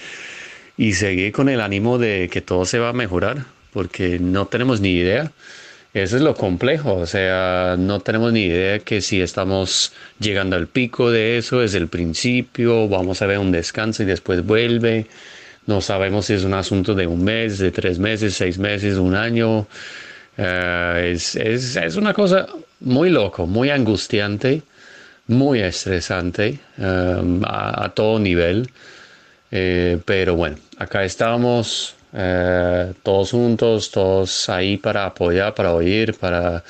y seguir con el ánimo de que todo se va a mejorar porque no tenemos ni idea. Eso es lo complejo, o sea, no tenemos ni idea que si estamos llegando al pico de eso, es el principio, vamos a ver un descanso y después vuelve. No sabemos si es un asunto de un mes, de tres meses, seis meses, un año. Eh, es, es, es, una cosa muy loco, muy angustiante, muy estresante eh, a, todo nivel. Eh, pero bueno, acá estamos eh, todos juntos, todos ahí para apoyar, para oír, para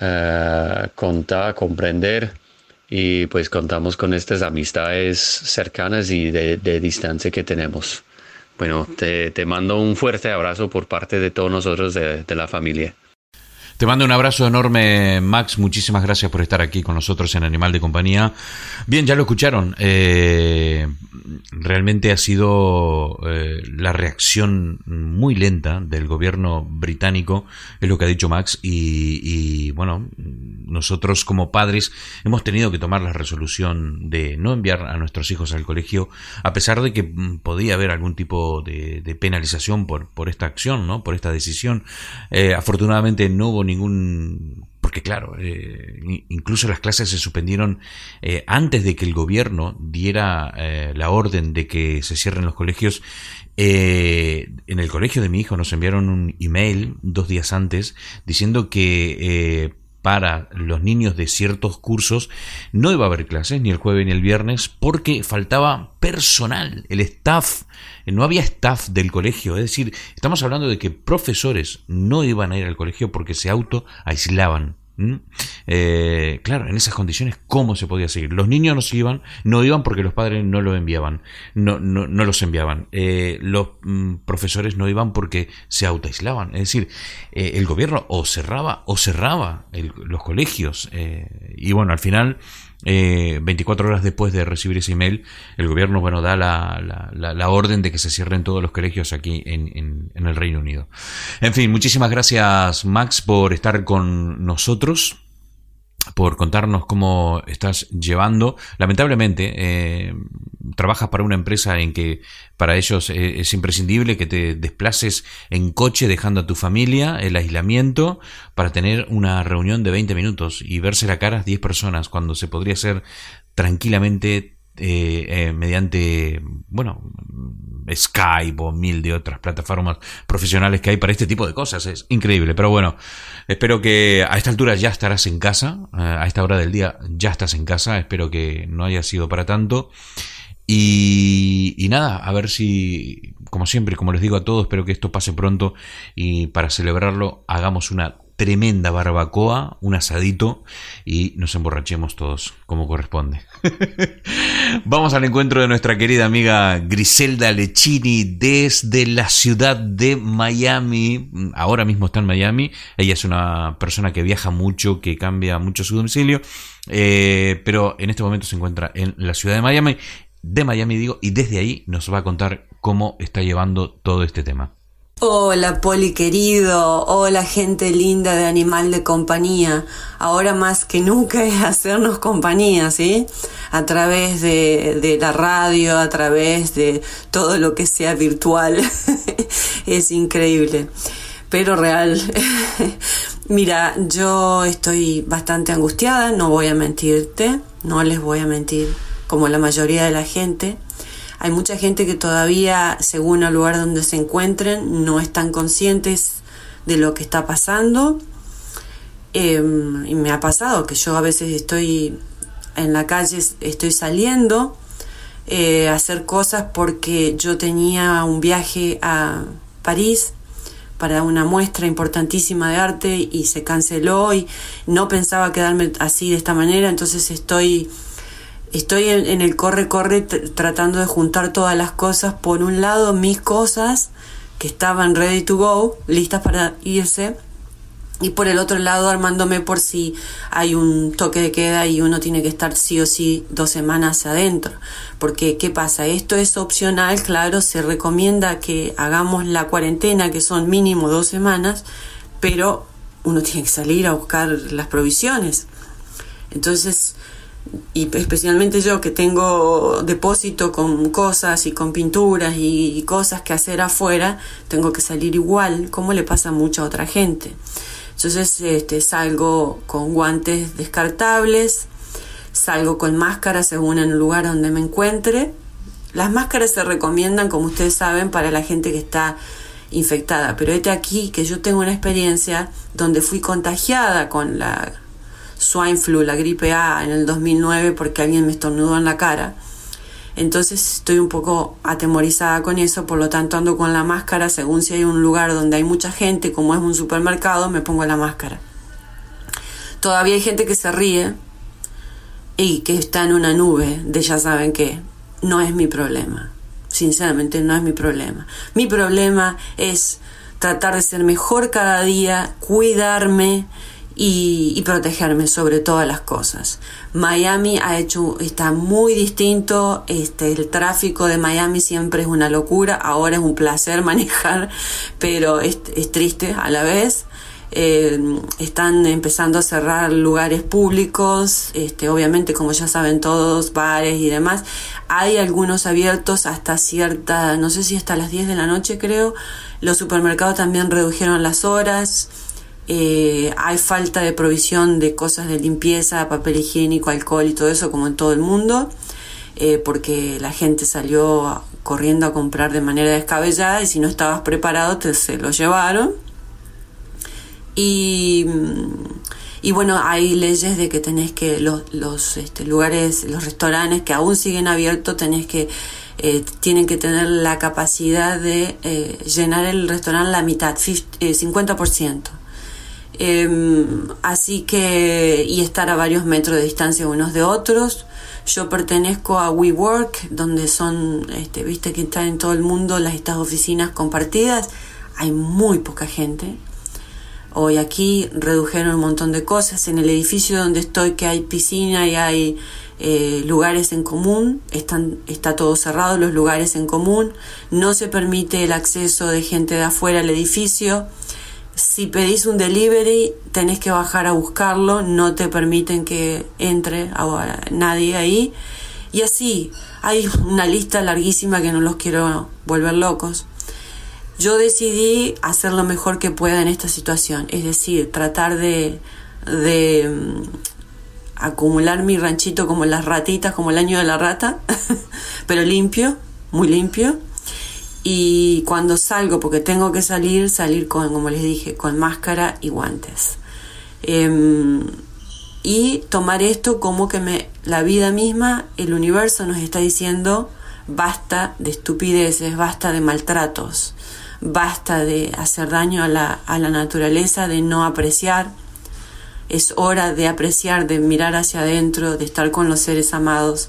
eh, contar, comprender y pues contamos con estas amistades cercanas y de, distancia que tenemos. Bueno, te, mando un fuerte abrazo por parte de todos nosotros de la familia. Te mando un abrazo enorme, Max. Muchísimas gracias por estar aquí con nosotros en Animal de Compañía. Bien, ya lo escucharon. Eh, realmente ha sido eh, la reacción muy lenta del gobierno británico, es lo que ha dicho Max. Y, bueno, nosotros como padres hemos tenido que tomar la resolución de no enviar a nuestros hijos al colegio, a pesar de que podía haber algún tipo de, penalización por, por esta acción, ¿no? por esta decisión. Eh, afortunadamente no hubo ningún porque claro, eh, incluso las clases se suspendieron eh, antes de que el gobierno diera eh, la orden de que se cierren los colegios. en el colegio de mi hijo nos enviaron un email dos días antes diciendo que para los niños de ciertos cursos, no iba a haber clases ni el jueves ni el viernes porque faltaba personal, el staff, no había staff del colegio, es decir, estamos hablando de que profesores no iban a ir al colegio porque se auto aislaban. Eh, claro, en esas condiciones, ¿cómo se podía seguir? Los niños no iban, no iban porque los padres no lo enviaban, no los enviaban. Eh, los mm, profesores no iban porque se autoaislaban. Es decir, eh, el gobierno o cerraba o cerraba los colegios. y bueno, al final 24 eh, horas después de recibir ese email, el gobierno bueno, da la, la, orden de que se cierren todos los colegios aquí en, en, el Reino Unido. En fin, muchísimas gracias Max por estar con nosotros por contarnos cómo estás llevando. Lamentablemente, eh, trabajas para una empresa en que para ellos eh, es imprescindible que te desplaces en coche dejando a tu familia, el aislamiento, para tener una reunión de 20 minutos y verse la cara a 10 personas cuando se podría hacer tranquilamente eh, mediante, bueno, Skype o mil de otras plataformas profesionales que hay para este tipo de cosas. Es increíble. Pero bueno, espero que a esta altura ya estarás en casa. Eh, a esta hora del día ya estás en casa. Espero que no haya sido para tanto. Y, y, nada, a ver si, como siempre, como les digo a todos, espero que esto pase pronto y para celebrarlo hagamos una tremenda barbacoa, un asadito y nos emborrachemos todos como corresponde. Vamos al encuentro de nuestra querida amiga Griselda Lechini desde la ciudad de Miami. Ahora mismo está en Miami. Ella es una persona que viaja mucho, que cambia mucho su domicilio, eh, pero en este momento se encuentra en la ciudad de Miami. De Miami digo, y desde ahí nos va a contar cómo está llevando todo este tema. Hola Poli querido, hola gente linda de Animal de Compañía. Ahora más que nunca es hacernos compañía, ¿sí? A través de, de la radio, a través de todo lo que sea virtual. es increíble, pero real. Mira, yo estoy bastante angustiada, no voy a mentirte, no les voy a mentir, como la mayoría de la gente. Hay mucha gente que todavía, según el lugar donde se encuentren, no están conscientes de lo que está pasando. Em, y me ha pasado que yo a veces estoy en la calle, estoy saliendo eh, a hacer cosas porque yo tenía un viaje a París para una muestra importantísima de arte y se canceló y no pensaba quedarme así de esta manera, entonces estoy estoy en, el corre-corre tratando de juntar todas las cosas. Por un lado, mis cosas que estaban ready to go, listas para irse. Y por el otro lado, armándome por si hay un toque de queda y uno tiene que estar sí o sí dos semanas adentro. Porque, ¿qué pasa? Esto es opcional, claro, se recomienda que hagamos la cuarentena, que son mínimo dos semanas, pero uno tiene que salir a buscar las provisiones. Entonces, y especialmente yo que tengo depósito con cosas y con pinturas y, cosas que hacer afuera, tengo que salir igual, como le pasa a mucha otra gente. Entonces este, salgo con guantes descartables, salgo con máscaras según el lugar donde me encuentre. Las máscaras se recomiendan, como ustedes saben, para la gente que está infectada, pero este aquí que yo tengo una experiencia donde fui contagiada con la swine flu, la gripe A en el 2009 porque alguien me estornudó en la cara. Entonces estoy un poco atemorizada con eso, por lo tanto ando con la máscara según si hay un lugar donde hay mucha gente, como es un supermercado, me pongo la máscara. Todavía hay gente que se ríe y que está en una nube de ya saben que no es mi problema. Sinceramente no es mi problema. Mi problema es tratar de ser mejor cada día, cuidarme y, protegerme sobre todas las cosas. Miami ha hecho, está muy distinto, este, el tráfico de Miami siempre es una locura, ahora es un placer manejar, pero es, triste a la vez. Eh, están empezando a cerrar lugares públicos, este, obviamente como ya saben todos, bares y demás. Hay algunos abiertos hasta cierta, no sé si hasta las 10 de la noche creo. Los supermercados también redujeron las horas. Eh, hay falta de provisión de cosas de limpieza, papel higiénico, alcohol y todo eso como en todo el mundo, eh, porque la gente salió corriendo a comprar de manera descabellada y si no estabas preparado te se lo llevaron. Y, Y bueno, hay leyes de que tenés que los, los este, lugares, los restaurantes que aún siguen abiertos, tenés que eh, tienen que tener la capacidad de eh, llenar el restaurante la mitad, 50%. Em, así que, y estar a varios metros de distancia unos de otros. Yo pertenezco a WeWork, donde son, este, viste que están en todo el mundo las, estas oficinas compartidas. Hay muy poca gente. Hoy aquí redujeron un montón de cosas. En el edificio donde estoy, que hay piscina y hay eh, lugares en común, están, está todo cerrado, los lugares en común, no se permite el acceso de gente de afuera al edificio. Si pedís un delivery, tenés que bajar a buscarlo, no te permiten que entre nadie ahí. Y así, hay una lista larguísima que no los quiero volver locos. Yo decidí hacer lo mejor que pueda en esta situación, es decir, tratar de, de mm, acumular mi ranchito como las ratitas, como el año de la rata, pero limpio, muy limpio. Y cuando salgo, porque tengo que salir, salir con, como les dije, con máscara y guantes. Em, y tomar esto como que me, la vida misma, el universo nos está diciendo, basta de estupideces, basta de maltratos, basta de hacer daño a la, a la naturaleza, de no apreciar es hora de apreciar, de mirar hacia adentro, de estar con los seres amados.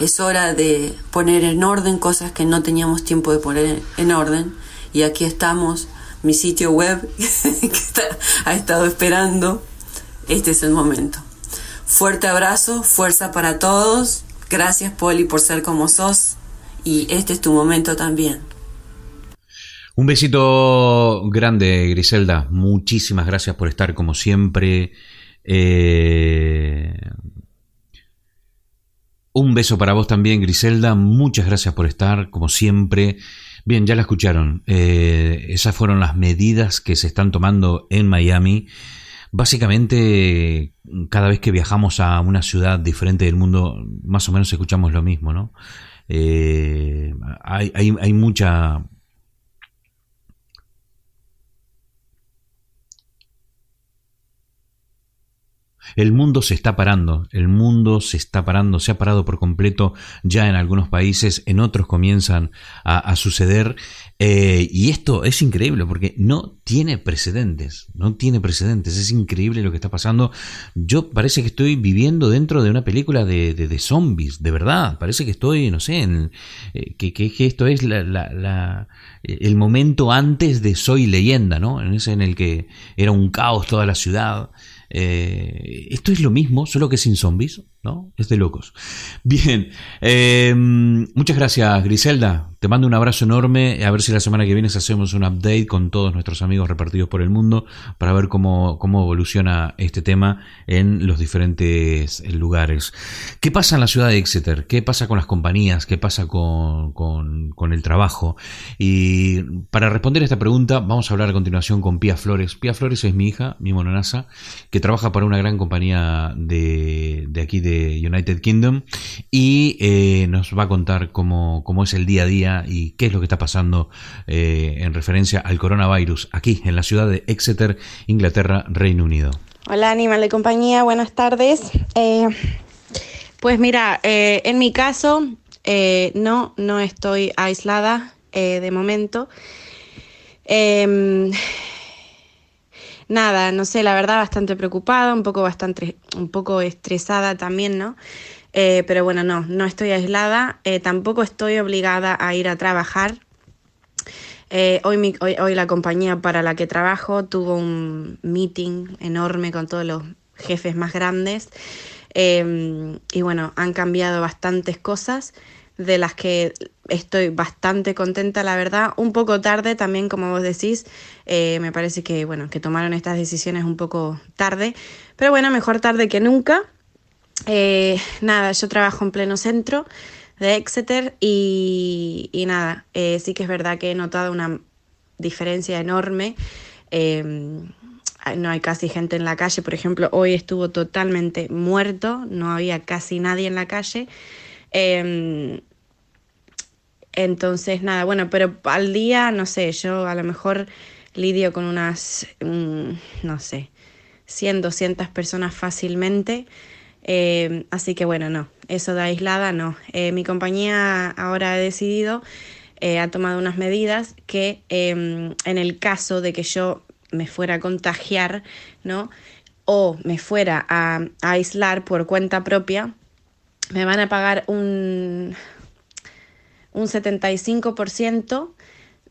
Es hora de poner en orden cosas que no teníamos tiempo de poner en orden. Y aquí estamos, mi sitio web que ha estado esperando. Este es el momento. Fuerte abrazo, fuerza para todos. Gracias Poli por ser como sos. Y este es tu momento también. Un besito grande, Griselda. Muchísimas gracias por estar como siempre. Eh, un beso para vos también, Griselda. Muchas gracias por estar, como siempre. Bien, ya la escucharon. Eh, esas fueron las medidas que se están tomando en Miami. Básicamente, cada vez que viajamos a una ciudad diferente del mundo, más o menos escuchamos lo mismo, ¿no? Eh, hay, hay mucha El mundo se está parando, el mundo se está parando, se ha parado por completo ya en algunos países, en otros comienzan a, suceder. Eh, y esto es increíble porque no tiene precedentes, no tiene precedentes, es increíble lo que está pasando. Yo parece que estoy viviendo dentro de una película de, de, zombies, de verdad, parece que estoy, no sé, en, eh, que, que, esto es la, el momento antes de Soy leyenda, ¿no? En ese en el que era un caos toda la ciudad. Eh, esto es lo mismo, solo que sin zombies, ¿no? Es de locos. Bien, eh, muchas gracias Griselda. Te mando un abrazo enorme. A ver si la semana que viene hacemos un update con todos nuestros amigos repartidos por el mundo para ver cómo, cómo evoluciona este tema en los diferentes lugares. ¿Qué pasa en la ciudad de Exeter? ¿Qué pasa con las compañías? ¿Qué pasa con, con, el trabajo? Y para responder a esta pregunta vamos a hablar a continuación con Pía Flores. Pía Flores es mi hija, mi mononasa, que trabaja para una gran compañía de, de aquí de United Kingdom y eh, nos va a contar cómo, cómo es el día a día y qué es lo que está pasando eh, en referencia al coronavirus aquí en la ciudad de Exeter, Inglaterra, Reino Unido. Hola, animal de compañía, buenas tardes. Eh, pues mira, en mi caso, no, no estoy aislada de momento. Nada, no sé, la verdad bastante preocupada, un poco bastante, un poco estresada también, ¿no? Eh, pero bueno, no, no estoy aislada, eh, tampoco estoy obligada a ir a trabajar. Eh, hoy, hoy, la compañía para la que trabajo tuvo un meeting enorme con todos los jefes más grandes y bueno, han cambiado bastantes cosas de las que estoy bastante contenta, la verdad. Un poco tarde también, como vos decís, me parece que, bueno, que tomaron estas decisiones un poco tarde, pero bueno, mejor tarde que nunca. Eh, nada, yo trabajo en pleno centro de Exeter y, nada, eh, sí que es verdad que he notado una diferencia enorme. Em, no hay casi gente en la calle, por ejemplo, hoy estuvo totalmente muerto, no había casi nadie en la calle. Em, entonces, nada, bueno, pero al día, no sé, yo a lo mejor lidio con unas, mm, no sé, 100, 200 personas fácilmente. Eh, así que bueno, no, eso de aislada no. Eh, mi compañía ahora ha decidido, eh, ha tomado unas medidas que em, en el caso de que yo me fuera a contagiar, ¿no? O me fuera a, a aislar por cuenta propia, me van a pagar un, un 75%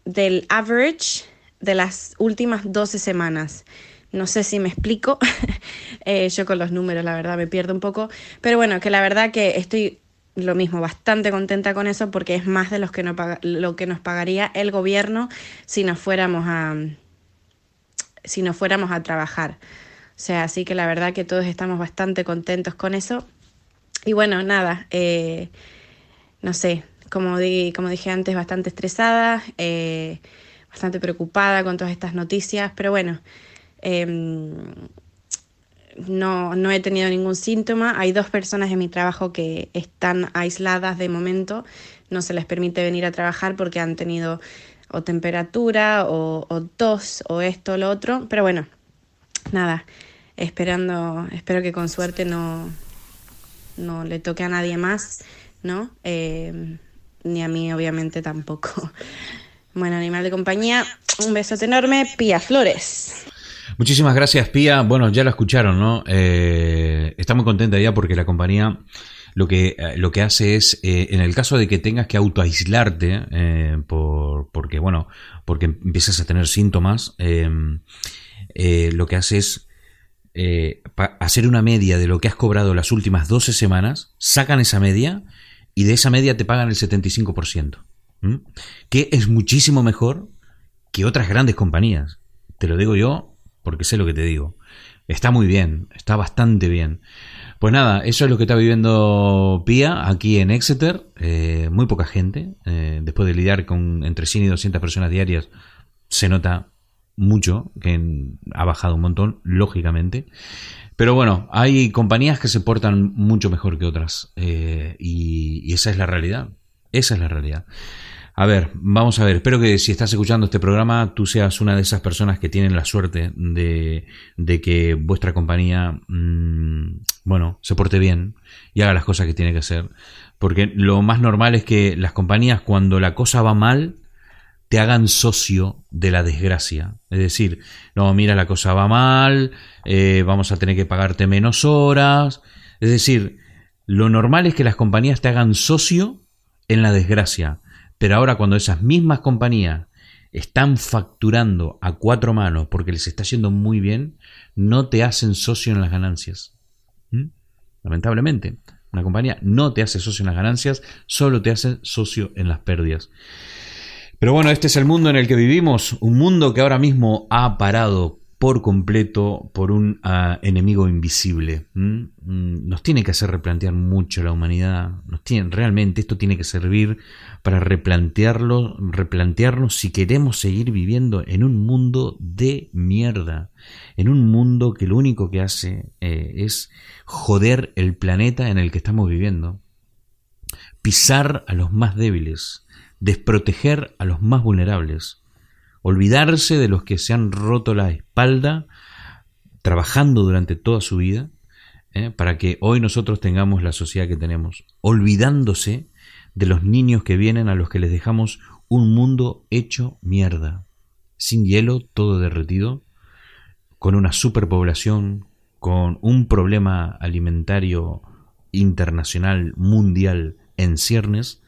del average de las últimas 12 semanas. No sé si me explico. Eh, yo con los números, la verdad, me pierdo un poco. Pero bueno, que la verdad que estoy lo mismo, bastante contenta con eso porque es más de los que no lo que nos pagaría el gobierno si nos fuéramos a si nos fuéramos a trabajar. O sea, así que la verdad que todos estamos bastante contentos con eso. Y bueno, nada, eh, no sé, como, di, como dije antes, bastante estresada, eh, bastante preocupada con todas estas noticias, pero bueno, em, no, no he tenido ningún síntoma. Hay dos personas en mi trabajo que están aisladas de momento, no se les permite venir a trabajar porque han tenido o temperatura o, tos o esto o lo otro, pero bueno, nada, esperando, espero que con suerte no, no le toque a nadie más, ¿no? Eh, ni a mí obviamente tampoco. Bueno, animal de compañía, un besote enorme, Pía Flores. Muchísimas gracias, Pía. Bueno, ya lo escucharon, ¿no? Eh, está muy contenta ya porque la compañía lo que, eh, lo que hace es, eh, en el caso de que tengas que autoaislarte, eh, por, porque, bueno, porque empiezas a tener síntomas, lo que hace es hacer una media de lo que has cobrado las últimas 12 semanas, sacan esa media y de esa media te pagan el 75%. Que es muchísimo mejor que otras grandes compañías. Te lo digo yo porque sé lo que te digo. Está muy bien, está bastante bien. Pues nada, eso es lo que está viviendo Pia aquí en Exeter. Eh, muy poca gente. Eh, después de lidiar con entre 100 y 200 personas diarias, se nota mucho que ha bajado un montón, lógicamente. Pero bueno, hay compañías que se portan mucho mejor que otras. Eh, y, esa es la realidad. Esa es la realidad. A ver, vamos a ver. Espero que si estás escuchando este programa, tú seas una de esas personas que tienen la suerte de, que vuestra compañía, mm, bueno, se porte bien y haga las cosas que tiene que hacer. Porque lo más normal es que las compañías, cuando la cosa va mal, te hagan socio de la desgracia. Es decir, no, mira, la cosa va mal, eh, vamos a tener que pagarte menos horas. Es decir, lo normal es que las compañías te hagan socio en la desgracia. Pero ahora cuando esas mismas compañías están facturando a cuatro manos porque les está yendo muy bien, no te hacen socio en las ganancias. ¿Mm? Lamentablemente, una compañía no te hace socio en las ganancias, solo te hace socio en las pérdidas. Pero bueno, este es el mundo en el que vivimos, un mundo que ahora mismo ha parado por completo por un uh, enemigo invisible. ¿Mm? Nos tiene que hacer replantear mucho la humanidad. Nos tiene, realmente esto tiene que servir para replantearlo, replantearnos si queremos seguir viviendo en un mundo de mierda, en un mundo que lo único que hace eh, es joder el planeta en el que estamos viviendo, pisar a los más débiles desproteger a los más vulnerables, olvidarse de los que se han roto la espalda trabajando durante toda su vida, ¿eh? para que hoy nosotros tengamos la sociedad que tenemos, olvidándose de los niños que vienen a los que les dejamos un mundo hecho mierda, sin hielo, todo derretido, con una superpoblación, con un problema alimentario internacional, mundial en ciernes,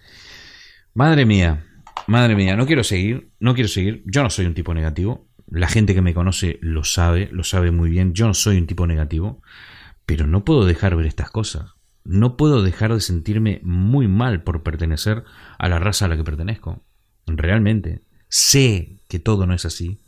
Madre mía, madre mía, no quiero seguir, no quiero seguir. Yo no soy un tipo negativo. La gente que me conoce lo sabe, lo sabe muy bien. Yo no soy un tipo negativo, pero no puedo dejar ver estas cosas. No puedo dejar de sentirme muy mal por pertenecer a la raza a la que pertenezco. Realmente. Sé que todo no es así.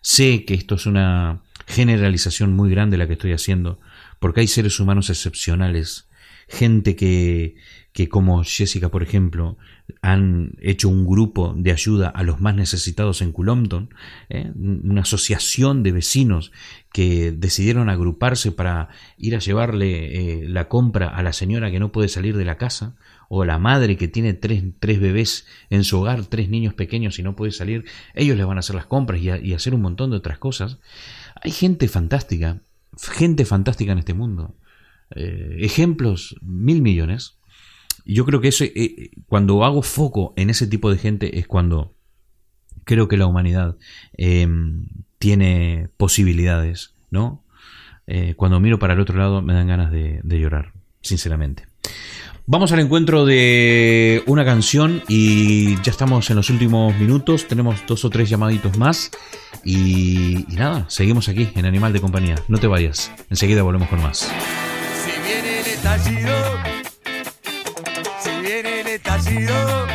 Sé que esto es una generalización muy grande la que estoy haciendo, porque hay seres humanos excepcionales, gente que, que como Jessica, por ejemplo, han hecho un grupo de ayuda a los más necesitados en Cullompton, ¿eh? una asociación de vecinos que decidieron agruparse para ir a llevarle eh, la compra a la señora que no puede salir de la casa, o a la madre que tiene tres, tres, bebés en su hogar, tres niños pequeños y no puede salir, ellos les van a hacer las compras y, y hacer un montón de otras cosas. Hay gente fantástica gente fantástica en este mundo. Eh, ejemplos, mil millones. Yo creo que ese, eh, cuando hago foco en ese tipo de gente es cuando creo que la humanidad em, tiene posibilidades, ¿no? Eh, cuando miro para el otro lado me dan ganas de, llorar, sinceramente. Vamos al encuentro de una canción y ya estamos en los últimos minutos. Tenemos dos o tres llamaditos más. Y, nada, seguimos aquí en Animal de Compañía. No te vayas, enseguida volvemos con más. Si viene el estallido, viene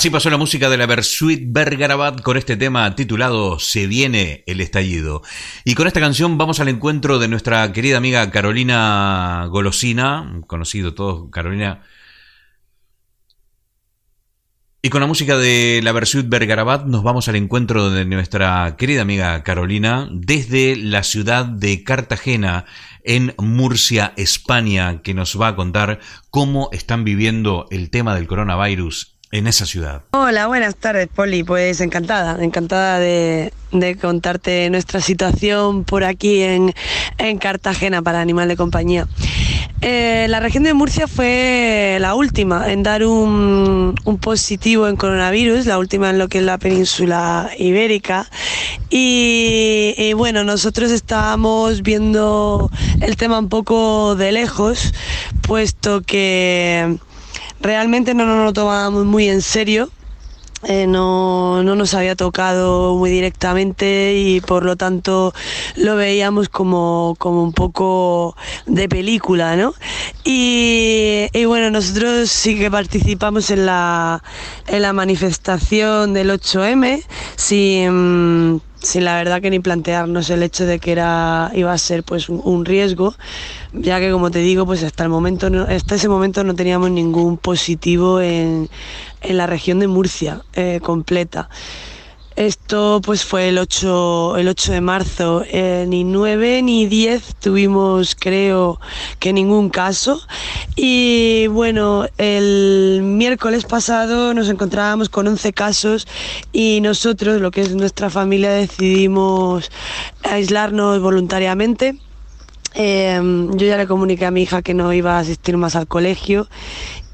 Así pasó la música de la Versuit Bergarabat con este tema titulado Se viene el estallido. Y con esta canción vamos al encuentro de nuestra querida amiga Carolina Golosina, conocido todos Carolina. Y con la música de la Versuit Bergarabat nos vamos al encuentro de nuestra querida amiga Carolina desde la ciudad de Cartagena en Murcia, España, que nos va a contar cómo están viviendo el tema del coronavirus en esa ciudad. Hola, buenas tardes, Poli. Pues encantada, encantada de, contarte nuestra situación por aquí en, en Cartagena para Animal de Compañía. Eh, la región de Murcia fue la última en dar un, positivo en coronavirus, la última en lo que es la península ibérica. Y bueno, nosotros estábamos viendo el tema un poco de lejos, puesto que realmente no nos lo tomábamos muy en serio eh, no, no nos había tocado muy directamente y por lo tanto lo veíamos como, como un poco de película, ¿no? Y, y bueno, nosotros sí que participamos en la, en la manifestación del 8M sin, sin la verdad que ni plantearnos el hecho de que era, iba a ser pues un, riesgo, ya que como te digo, pues hasta el momento, no- hasta ese momento no teníamos ningún positivo en, en la región de Murcia eh, completa. Esto pues fue el 8, el 8 de marzo, eh, ni 9 ni 10 tuvimos creo que ningún caso y bueno, el miércoles pasado nos encontrábamos con 11 casos y nosotros, lo que es nuestra familia, decidimos aislarnos voluntariamente. Eh, yo ya le comuniqué a mi hija que no iba a asistir más al colegio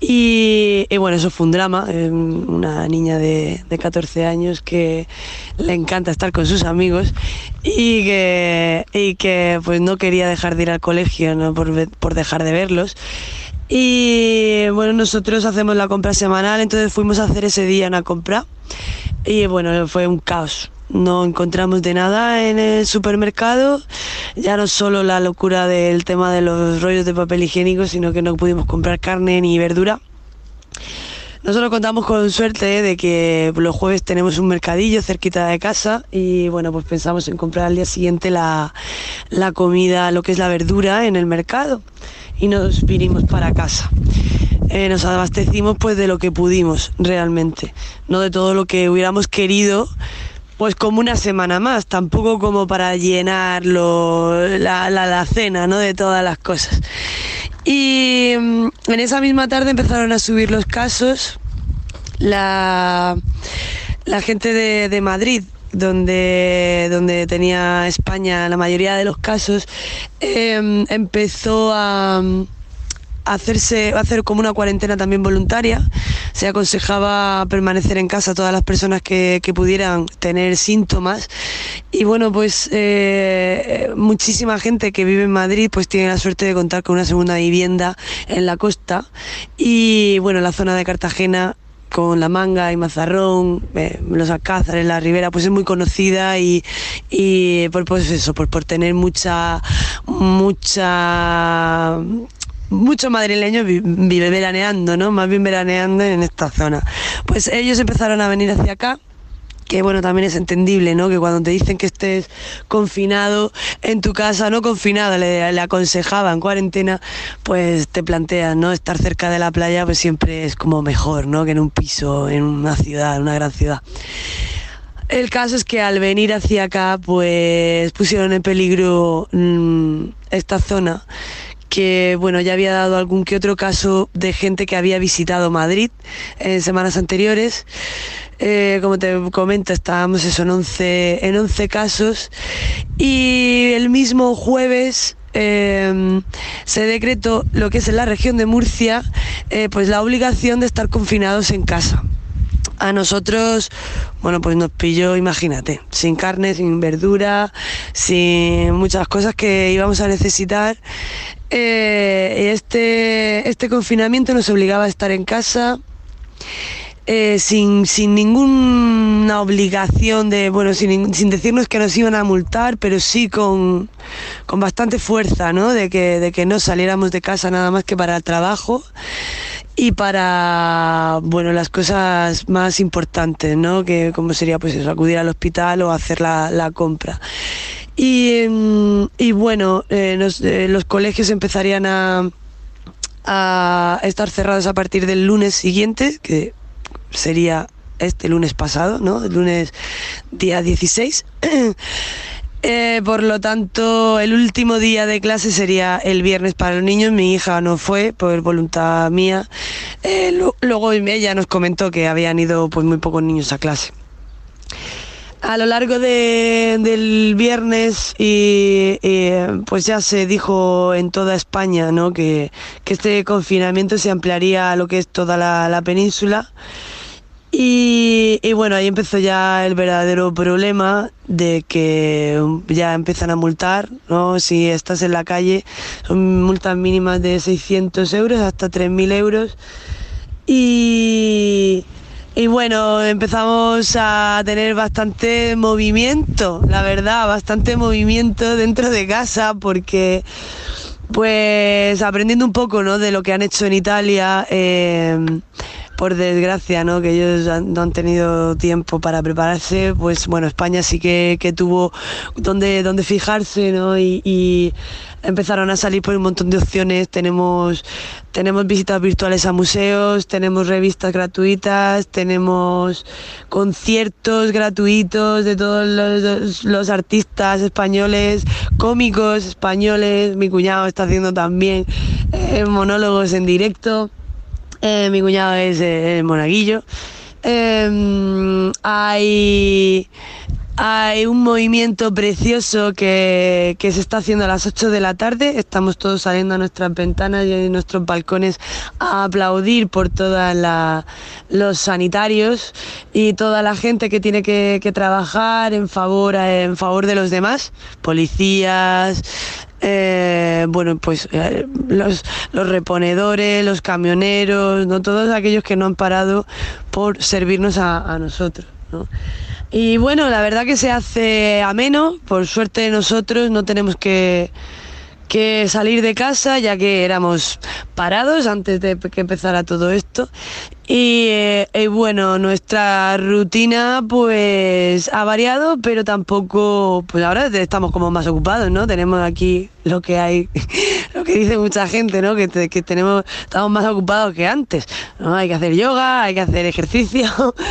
y, bueno, eso fue un drama. eh, una niña de, de 14 años que le encanta estar con sus amigos y que, y que pues no quería dejar de ir al colegio ¿no? por, por dejar de verlos. Y bueno, nosotros hacemos la compra semanal, entonces fuimos a hacer ese día una compra y bueno, fue un caos. No encontramos de nada en el supermercado, ya no solo la locura del tema de los rollos de papel higiénico, sino que no pudimos comprar carne ni verdura. Nosotros contamos con suerte de que los jueves tenemos un mercadillo cerquita de casa y bueno, pues pensamos en comprar al día siguiente la, la comida, lo que es la verdura en el mercado y nos vinimos para casa. Eh, nos abastecimos pues de lo que pudimos realmente, no de todo lo que hubiéramos querido, pues como una semana más, tampoco como para llenarlo la, la, la cena, ¿no? De todas las cosas. Y mm, en esa misma tarde empezaron a subir los casos. La, la gente de, de Madrid, donde, donde tenía España la mayoría de los casos, em, empezó a hacerse, hacer como una cuarentena también voluntaria. Se aconsejaba permanecer en casa a todas las personas que, que pudieran tener síntomas. Y bueno, pues eh, muchísima gente que vive en Madrid pues tiene la suerte de contar con una segunda vivienda en la costa. Y bueno, en la zona de Cartagena con La Manga y Mazarrón, eh, los Alcázares, la Ribera, pues es muy conocida y, y por pues eso, por, por tener mucha, mucha muchos madrileños vi- vive veraneando, ¿no? Más bien veraneando en esta zona. Pues ellos empezaron a venir hacia acá que bueno, también es entendible, ¿no? Que cuando te dicen que estés confinado en tu casa, no confinado, le, le aconsejaban cuarentena, pues te planteas, ¿no? Estar cerca de la playa pues siempre es como mejor, ¿no? Que en un piso, en una ciudad, en una gran ciudad. El caso es que al venir hacia acá, pues pusieron en peligro mm, esta zona que bueno ya había dado algún que otro caso de gente que había visitado Madrid en semanas anteriores. Eh, como te comento, estábamos eso en 11, en 11 casos y el mismo jueves eh, se decretó lo que es en la región de Murcia, eh, pues la obligación de estar confinados en casa. A nosotros, bueno, pues nos pilló, imagínate, sin carne, sin verdura, sin muchas cosas que íbamos a necesitar. Eh, este, este confinamiento nos obligaba a estar en casa. eh, sin, sin ninguna obligación de, bueno, sin, sin decirnos que nos iban a multar, pero sí con, con bastante fuerza, ¿no? De que, de que no saliéramos de casa nada más que para el trabajo y para bueno las cosas más importantes no que como sería pues acudir al hospital o hacer la, la compra y, mm, y bueno eh, eh, los colegios empezarían a estar cerrados a partir del lunes siguiente que sería este lunes pasado no el lunes día 16 Eh, por lo tanto, el último día de clase sería el viernes para los niños. Mi hija no fue por voluntad mía. Lu- luego ella nos comentó que habían ido pues muy pocos niños a clase. A lo largo de- del viernes y, pues ya se dijo en toda España ¿no? que, este confinamiento se ampliaría a lo que es toda la, la península. Y, y bueno, ahí empezó ya el verdadero problema de que ya empiezan a multar, ¿no? Si estás en la calle, son multas mínimas de 600 euros hasta 3.000 euros. Y, y bueno, empezamos a tener bastante movimiento, la verdad, bastante movimiento dentro de casa porque pues aprendiendo un poco ¿no? de lo que han hecho en Italia. eh, por desgracia, ¿no? que ellos no han tenido tiempo para prepararse, pues bueno, España sí que, que tuvo donde, donde fijarse ¿no? y, y empezaron a salir por un montón de opciones. Tenemos, tenemos visitas virtuales a museos, tenemos revistas gratuitas, tenemos conciertos gratuitos de todos los, los artistas españoles, cómicos españoles. Mi cuñado está haciendo también eh, monólogos en directo. Eh, mi cuñado es eh, monaguillo. Eh, hay, hay un movimiento precioso que, que se está haciendo a las 8 de la tarde. Estamos todos saliendo a nuestras ventanas y a nuestros balcones a aplaudir por todos los sanitarios y toda la gente que tiene que, que trabajar en favor, en favor de los demás, policías, eh, bueno, pues eh, los, los reponedores, los camioneros, ¿no? todos aquellos que no han parado por servirnos a, nosotros. ¿no? Y bueno, la verdad que se hace ameno, por suerte nosotros no tenemos que, que salir de casa ya que éramos parados antes de que empezara todo esto. Y, eh, y bueno, nuestra rutina pues ha variado, pero tampoco, pues ahora estamos como más ocupados, ¿no? Tenemos aquí lo que hay, lo que dice mucha gente, ¿no? Que, que tenemos, estamos más ocupados que antes, ¿no? Hay que hacer yoga, hay que hacer ejercicio,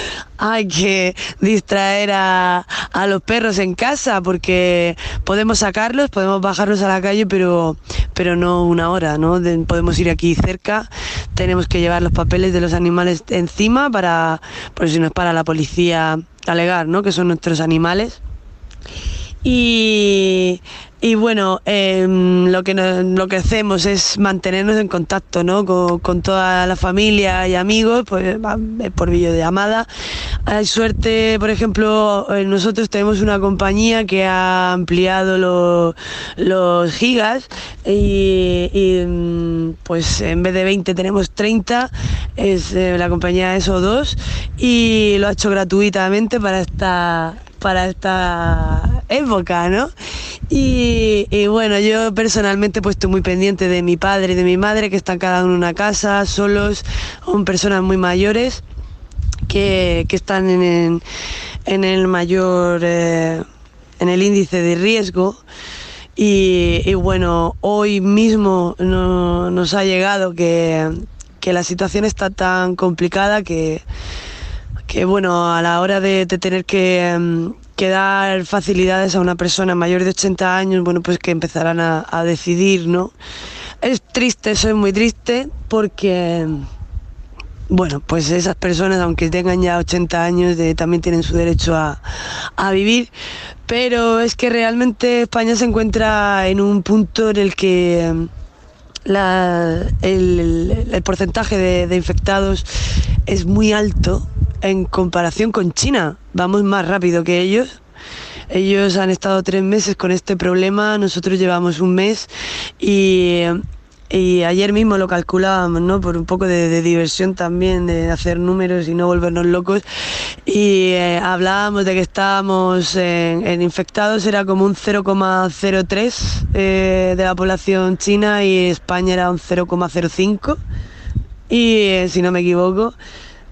hay que distraer a, a los perros en casa porque podemos sacarlos, podemos bajarlos a la calle, pero, pero no una hora, ¿no? De- podemos ir aquí cerca, tenemos que llevar los papeles de los animales encima para, por si nos para la policía alegar, ¿no? Que son nuestros animales. Y, y bueno, em, lo, que lo que hacemos es mantenernos en contacto ¿no? con, toda la familia y amigos pues, por videollamada. Hay suerte, por ejemplo, nosotros tenemos una compañía que ha ampliado lo- los gigas y, mm, pues en vez de 20 tenemos 30, es eh, la compañía ESO2 y lo ha hecho gratuitamente para esta para esta época, ¿no? Y, bueno, yo personalmente pues estoy muy pendiente de mi padre y de mi madre que están cada uno en una casa, solos, son personas muy mayores que, están en, el mayor, eh, en el índice de riesgo. Y, bueno, hoy mismo no- nos ha llegado que la situación está tan complicada que, que bueno, a la hora de, tener que, em, que dar facilidades a una persona mayor de 80 años, bueno, pues que empezarán a, decidir, ¿no? Es triste, soy muy triste porque, bueno, pues esas personas, aunque tengan ya 80 años, también tienen su derecho a, vivir, pero es que realmente España se encuentra en un punto en el que... em, el, porcentaje de infectados es muy alto en comparación con China. Vamos más rápido que ellos. Ellos han estado tres meses con este problema, nosotros llevamos un mes y, ayer mismo lo calculábamos, ¿no? Por un poco de, diversión también, de hacer números y no volvernos locos. Y eh, hablábamos de que estábamos en, infectados, era como un 0,03 eh, de la población china y España era un 0,05. Y eh, si no me equivoco,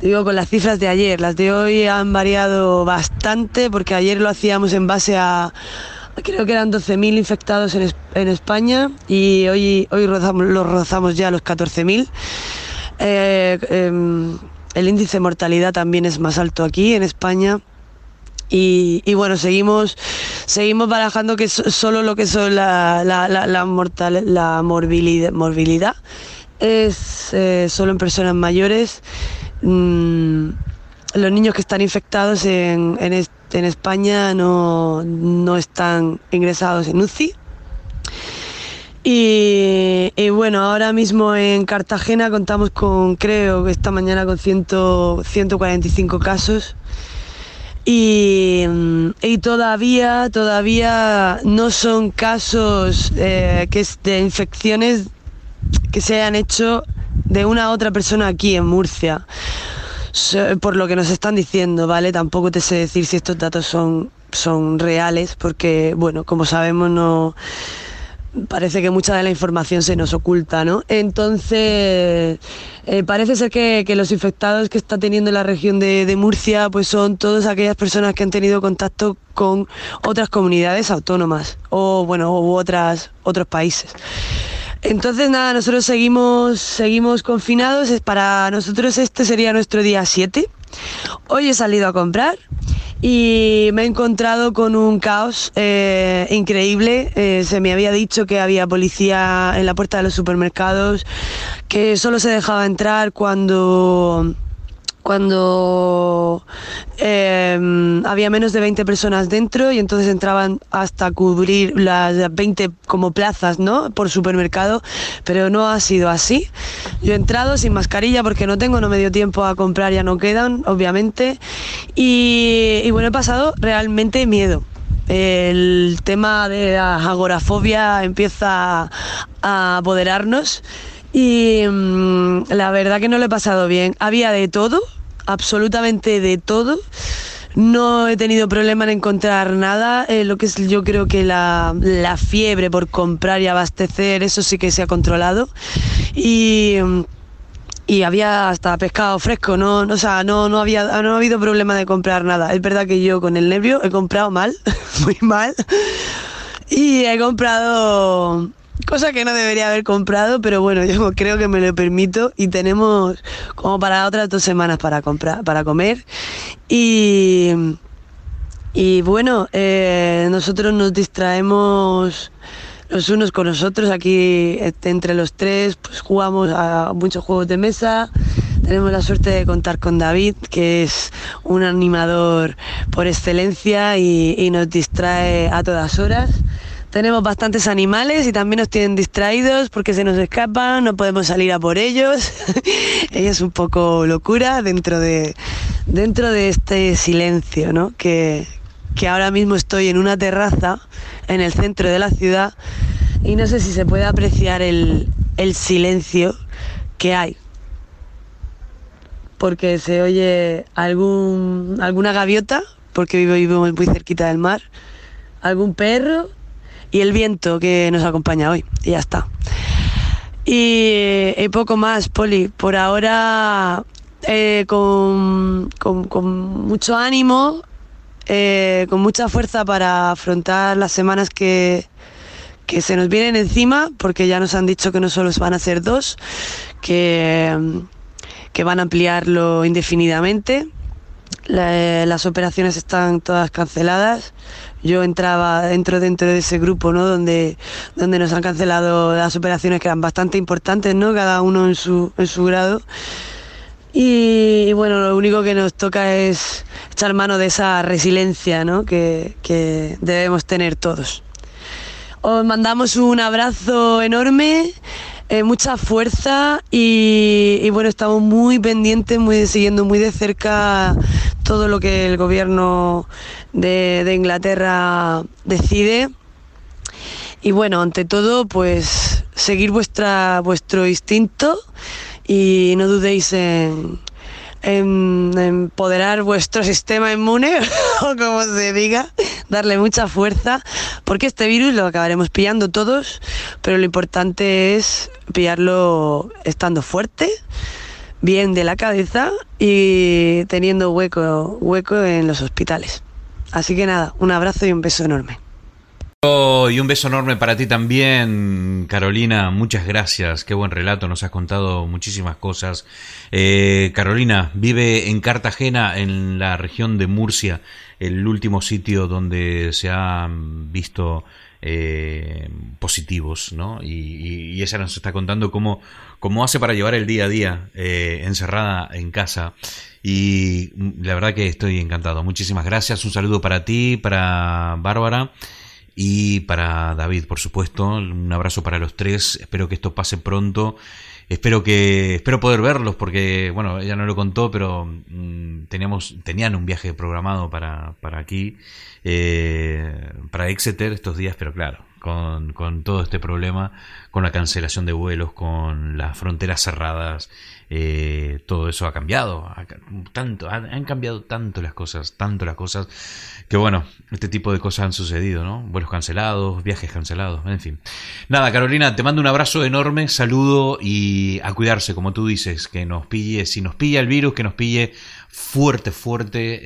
digo con las cifras de ayer, las de hoy han variado bastante porque ayer lo hacíamos en base a, creo que eran 12.000 infectados en, en España y hoy, hoy rozamos, los rozamos ya los 14.000. Eh, em, el índice de mortalidad también es más alto aquí en España. Y, bueno, seguimos, seguimos barajando que so- solo lo que son la, la, mortal- la morbilidad, morbilidad es eh, solo en personas mayores. Mm, los niños que están infectados en, en, es- en España no, no están ingresados en UCI. Y, y bueno, ahora mismo en Cartagena contamos con, creo que esta mañana con 100 145 casos. Y, mm, y todavía, todavía no son casos eh, que es de infecciones que se hayan hecho de una otra persona aquí en Murcia. por lo que nos están diciendo, ¿vale? Tampoco te sé decir si estos datos son, son reales, porque, bueno, como sabemos, no parece que mucha de la información se nos oculta, ¿no? Entonces, eh, parece ser que, que los infectados que está teniendo la región de, de Murcia, pues son todas aquellas personas que han tenido contacto con otras comunidades autónomas o, bueno, u otras, otros países. Entonces, nada, nosotros seguimos, seguimos confinados. Para nosotros este sería nuestro día 7. Hoy he salido a comprar y me he encontrado con un caos eh, increíble. Eh, se me había dicho que había policía en la puerta de los supermercados, que solo se dejaba entrar cuando cuando eh, había menos de 20 personas dentro y entonces entraban hasta cubrir las 20 como plazas, ¿no? Por supermercado, pero no ha sido así. Yo he entrado sin mascarilla porque no tengo, no me dio tiempo a comprar, ya no quedan, obviamente. Y, y bueno, he pasado realmente miedo. El tema de la agorafobia empieza a apoderarnos y mm, la verdad que no lo he pasado bien. Había de todo, absolutamente de todo. No he tenido problema en encontrar nada. eh, lo que es yo creo que la, la fiebre por comprar y abastecer, eso sí que se ha controlado. Y, mm, y había hasta pescado fresco, no, no, o sea, no, no, había, no ha habido problema de comprar nada. Es verdad que yo con el nervio he comprado mal, muy mal. Y he comprado cosa que no debería haber comprado, pero bueno, yo creo que me lo permito y tenemos como para otras dos semanas para comprar, para comer. Y, y bueno, eh, nosotros nos distraemos los unos con los otros. Aquí este, entre los tres pues jugamos a muchos juegos de mesa. Tenemos la suerte de contar con David, que es un animador por excelencia y, y nos distrae a todas horas. Tenemos bastantes animales y también nos tienen distraídos porque se nos escapan, no podemos salir a por ellos. Es un poco locura dentro de, dentro de este silencio, ¿no? Que, que ahora mismo estoy en una terraza en el centro de la ciudad y no sé si se puede apreciar el, el silencio que hay. Porque se oye algún, alguna gaviota, porque vivo, vivo muy cerquita del mar, algún perro y el viento que nos acompaña hoy. Y ya está. Y, y poco más, Poli. Por ahora, eh, con, con- mucho ánimo, eh, con mucha fuerza para afrontar las semanas que, que se nos vienen encima, porque ya nos han dicho que no solo van a ser dos, que, que van a ampliarlo indefinidamente. La- las operaciones están todas canceladas. Yo entraba dentro dentro de ese grupo, ¿no? Donde, donde nos han cancelado las operaciones que eran bastante importantes, ¿no? Cada uno en su, en su grado. Y, bueno, lo único que nos toca es echar mano de esa resiliencia, ¿no? Que, que debemos tener todos. Os mandamos un abrazo enorme, eh, mucha fuerza y, bueno, estamos muy pendientes, muy siguiendo muy de cerca todo lo que el gobierno de, de Inglaterra decide. Y bueno, ante todo, pues seguir vuestra, vuestro instinto y no dudéis en, en empoderar vuestro sistema inmune, o como se diga, darle mucha fuerza, porque este virus lo acabaremos pillando todos, pero lo importante es pillarlo estando fuerte, bien de la cabeza y teniendo hueco, hueco en los hospitales. Así que nada, un abrazo y un beso enorme. Y un beso enorme para ti también, Carolina. Muchas gracias. Qué buen relato. Nos has contado muchísimas cosas. Eh, Carolina vive en Cartagena, en la región de Murcia, el último sitio donde se han visto eh, positivos, ¿no? Y, ella nos está contando cómo, cómo hace para llevar el día a día eh, encerrada en casa. Y la verdad que estoy encantado. Muchísimas gracias. Un saludo para ti, para Bárbara. Y para David, por supuesto, un abrazo para los tres. Espero que esto pase pronto. Espero que espero poder verlos porque bueno, ella no lo contó, pero mm, teníamos tenían un viaje programado para para aquí eh, para Exeter estos días, pero claro, con, todo este problema, con la cancelación de vuelos, con las fronteras cerradas, eh, todo eso ha cambiado, tanto, han, han cambiado tanto las cosas, tanto las cosas, que bueno, este tipo de cosas han sucedido, ¿no? Vuelos cancelados, viajes cancelados, en fin. Nada, Carolina, te mando un abrazo enorme, saludo y a cuidarse, como tú dices, que nos pille, si nos pilla el virus, que nos pille fuerte, fuerte,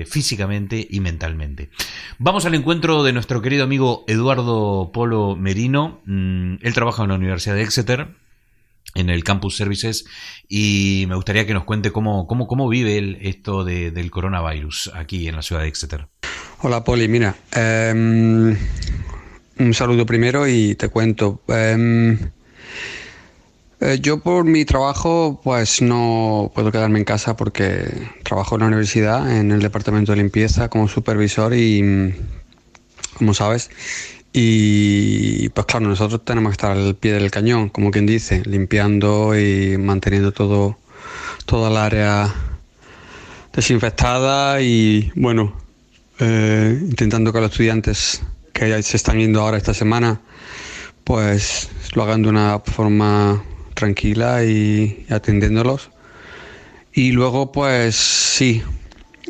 eh, físicamente y mentalmente. Vamos al encuentro de nuestro querido amigo Eduardo Polo Merino. Mm, él trabaja en la Universidad de Exeter, en el Campus Services, y me gustaría que nos cuente cómo, cómo, cómo vive él esto de- del coronavirus aquí en la ciudad de Exeter. Hola Poli, mira, em, un saludo primero y te cuento. em, eh, yo por mi trabajo pues no puedo quedarme en casa porque trabajo en la universidad, en el departamento de limpieza como supervisor y mm, como sabes, y pues claro, nosotros tenemos que estar al pie del cañón, como quien dice, limpiando y manteniendo todo, toda el área desinfectada y bueno, eh, intentando que los estudiantes que se están yendo ahora esta semana, pues lo hagan de una forma tranquila y, atendiéndolos. Y luego, pues sí,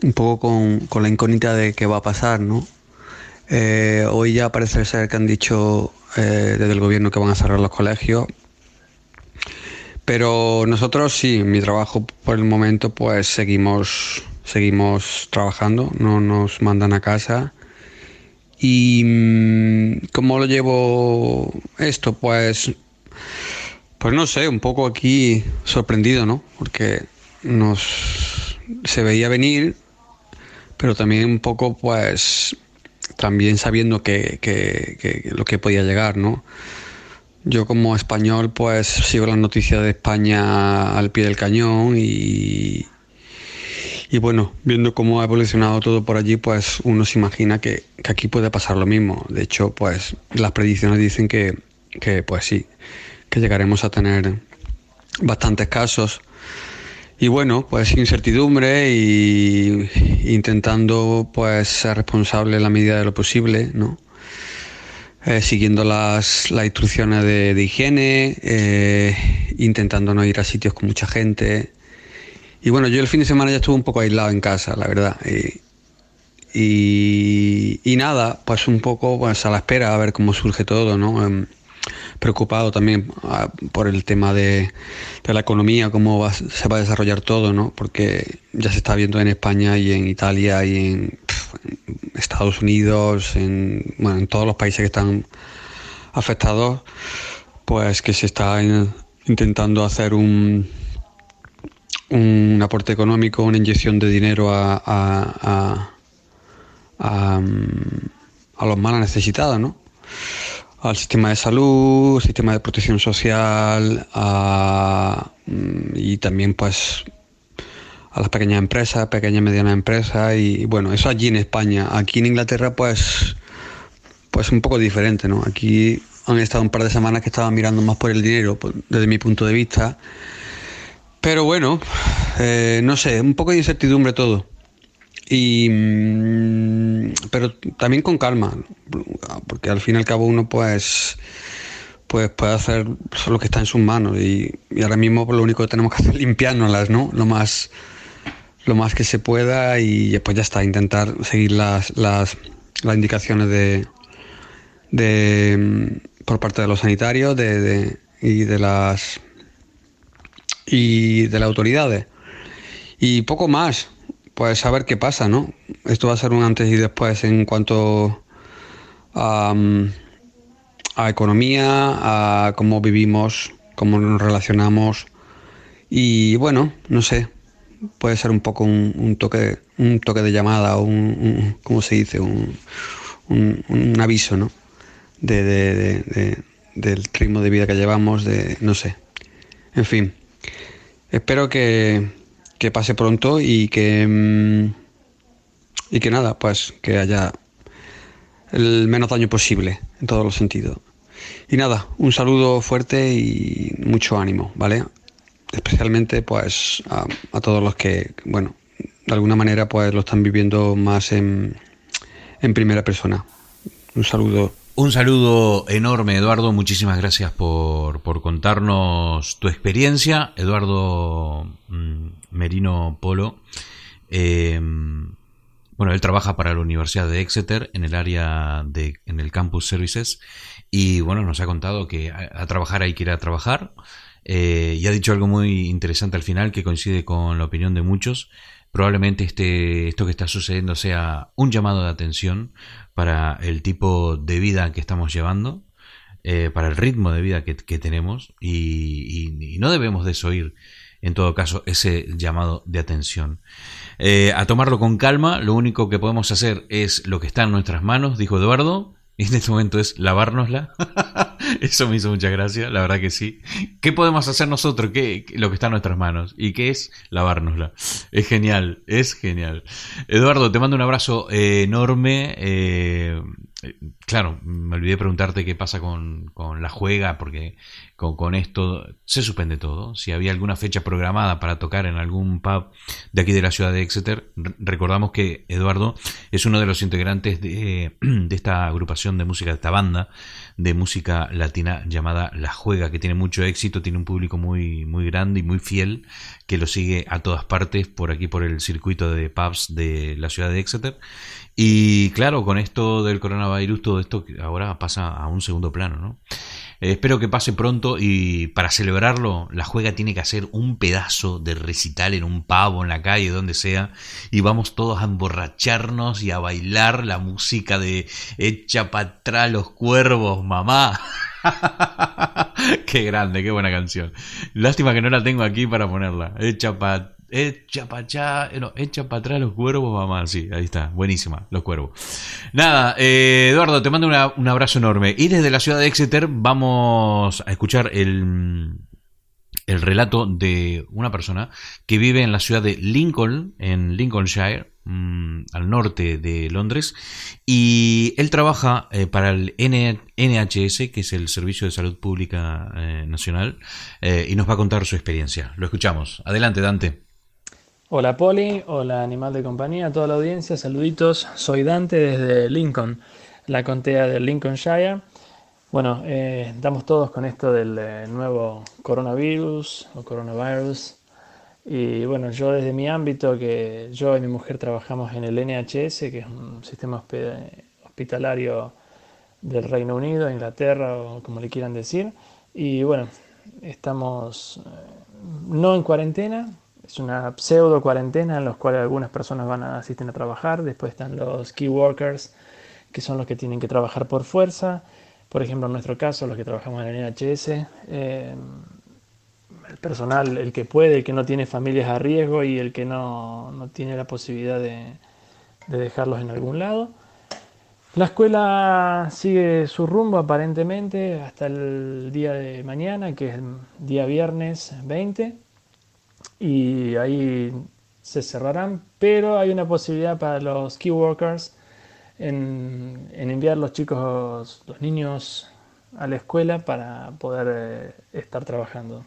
un poco con, con la incógnita de qué va a pasar, ¿no? Eh, hoy ya parece ser que han dicho eh, desde el gobierno que van a cerrar los colegios. Pero nosotros sí, mi trabajo por el momento pues seguimos, seguimos trabajando, no nos mandan a casa. Y mm, ¿cómo lo llevo esto? Pues, pues no sé, un poco aquí sorprendido, ¿no? Porque nos se veía venir, pero también un poco pues también sabiendo que, que- lo que podía llegar, ¿no? Yo como español pues sigo las noticias de España al pie del cañón y, y bueno, viendo cómo ha evolucionado todo por allí pues uno se imagina que, que aquí puede pasar lo mismo. De hecho pues las predicciones dicen que, que pues sí, que llegaremos a tener bastantes casos. Y bueno, pues incertidumbre y intentando pues ser responsable en la medida de lo posible, ¿no? Eh, siguiendo las, las instrucciones de, de higiene, eh, intentando no ir a sitios con mucha gente. Y bueno, yo el fin de semana ya estuve un poco aislado en casa, la verdad. Y, nada, pues un poco pues a la espera a ver cómo surge todo, ¿no? Em, preocupado también ah, por el tema de, de la economía, cómo va- se va a desarrollar todo, ¿no? Porque ya se está viendo en España y en Italia y en, Estados Unidos, en, bueno, en todos los países que están afectados, pues que se está intentando hacer un, un aporte económico, una inyección de dinero a, a, a- a, mm, los más necesitados, ¿no? Al sistema de salud, sistema de protección social mm, y también pues a las pequeñas empresas, pequeñas y medianas empresas y bueno, eso allí en España. Aquí en Inglaterra pues pues un poco diferente, ¿no? Aquí han estado un par de semanas que estaban mirando más por el dinero pues, desde mi punto de vista. Pero bueno, eh, no sé, un poco de incertidumbre todo. Y, mm, pero también con calma, porque al fin y al cabo uno pues, pues puede hacer lo que está en sus manos y, y ahora mismo pues, lo único que tenemos que hacer es limpiárnoslas, ¿no? Lo más, lo más que se pueda y después ya está, intentar seguir las, las, las indicaciones de, de mm, por parte de los sanitarios de, de- y de las y de las autoridades. Y poco más, pues a ver qué pasa, ¿no? Esto va a ser un antes y después en cuanto a, mm, a economía, a cómo vivimos, cómo nos relacionamos. Y bueno, no sé, puede ser un poco un, toque, un toque de llamada, o un, ¿cómo se dice? Un, un- aviso, ¿no? De- del ritmo de vida que llevamos, de no sé. En fin, espero que, que pase pronto y que mm, y que nada, pues que haya el menos daño posible en todos los sentidos. Y nada, un saludo fuerte y mucho ánimo, ¿vale? Especialmente pues a, todos los que, bueno, de alguna manera pues lo están viviendo más en, en primera persona. Un saludo Un saludo enorme, Eduardo. Muchísimas gracias por, por contarnos tu experiencia. Eduardo mm, Merino Polo. Eh, bueno, él trabaja para la Universidad de Exeter en el área de, en el Campus Services. Y bueno, nos ha contado que a, a trabajar hay que ir a trabajar. Eh, y ha dicho algo muy interesante al final que coincide con la opinión de muchos. Probablemente este, esto que está sucediendo sea un llamado de atención para el tipo de vida que estamos llevando, eh, para el ritmo de vida que, tenemos y- y no debemos desoír en todo caso ese llamado de atención. Eh, a tomarlo con calma, lo único que podemos hacer es lo que está en nuestras manos, dijo Eduardo, y en este momento es lavárnosla. Eso me hizo mucha gracia, la verdad que sí. ¿Qué podemos hacer nosotros? ¿Qué, lo que está en nuestras manos? ¿Y qué es? Lavárnosla. Es genial, es genial. Eduardo, te mando un abrazo eh, enorme. eh, claro, me olvidé preguntarte qué pasa con, con la juega, porque con, con esto se suspende todo. Si había alguna fecha programada para tocar en algún pub de aquí de la ciudad de Exeter, re- recordamos que Eduardo es uno de los integrantes de, de esta agrupación de música, de esta banda de música latina llamada La Juega, que tiene mucho éxito, tiene un público muy, muy grande y muy fiel, que lo sigue a todas partes por aquí, por el circuito de pubs de la ciudad de Exeter. Y claro, con esto del coronavirus, todo esto ahora pasa a un segundo plano, ¿no? Eh, espero que pase pronto y para celebrarlo, la juega tiene que hacer un pedazo de recital en un pavo, en la calle, donde sea, y vamos todos a emborracharnos y a bailar la música de Echa para atrás los cuervos, mamá. qué grande, qué buena canción. Lástima que no la tengo aquí para ponerla. Echa para Echa para allá, eh, no, echa para atrás los cuervos, mamá. Sí, ahí está, buenísima, los cuervos. Nada, eh, Eduardo, te mando un abrazo enorme. Y desde la ciudad de Exeter vamos a escuchar el, el relato de una persona que vive en la ciudad de Lincoln, en Lincolnshire, mm, al norte de Londres, y él trabaja eh, para el NHS, que es el Servicio de Salud Pública Nacional, y nos va a contar su experiencia. Lo escuchamos. Adelante, Dante. Hola Poli, hola Animal de Compañía, toda la audiencia, saluditos. Soy Dante desde Lincoln, la contea de Lincolnshire. Bueno, eh, estamos todos con esto del eh, nuevo coronavirus o coronavirus. Y bueno, yo desde mi ámbito, que yo y mi mujer trabajamos en el NHS, que es un sistema hospitalario del Reino Unido, Inglaterra o como le quieran decir. Y bueno, estamos eh, no en cuarentena, es una pseudo cuarentena en la cual algunas personas van a asisten a trabajar, después están los key workers, que son los que tienen que trabajar por fuerza. Por ejemplo, en nuestro caso, los que trabajamos en el NHS, eh, el personal, el que puede, el que no tiene familias a riesgo y el que no, no tiene la posibilidad de, de dejarlos en algún lado. La escuela sigue su rumbo aparentemente hasta el día de mañana, que es día viernes 20, y ahí se cerrarán, pero hay una posibilidad para los key workers en, en enviar los chicos, los niños a la escuela para poder eh, estar trabajando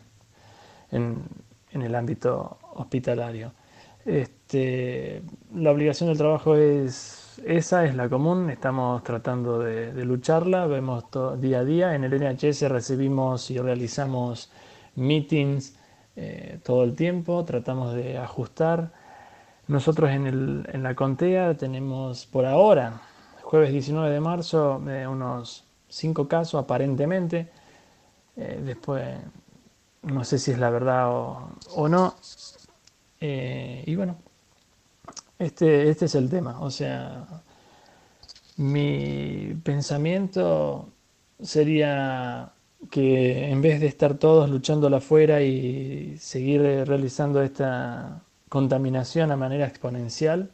en, el ámbito hospitalario. Este, la obligación del trabajo es esa, es la común, estamos tratando de, de lucharla, vemos día a día. En el NHS recibimos y realizamos meetings eh, todo el tiempo, tratamos de ajustar. Nosotros en, el- en la contea tenemos por ahora, jueves 19 de marzo, eh, unos 5 casos aparentemente. Eh, después no sé si es la verdad o, o no. Eh, y bueno, este, este es el tema. O sea, mi pensamiento sería que en vez de estar todos luchando afuera y seguir eh, realizando esta contaminación a manera exponencial,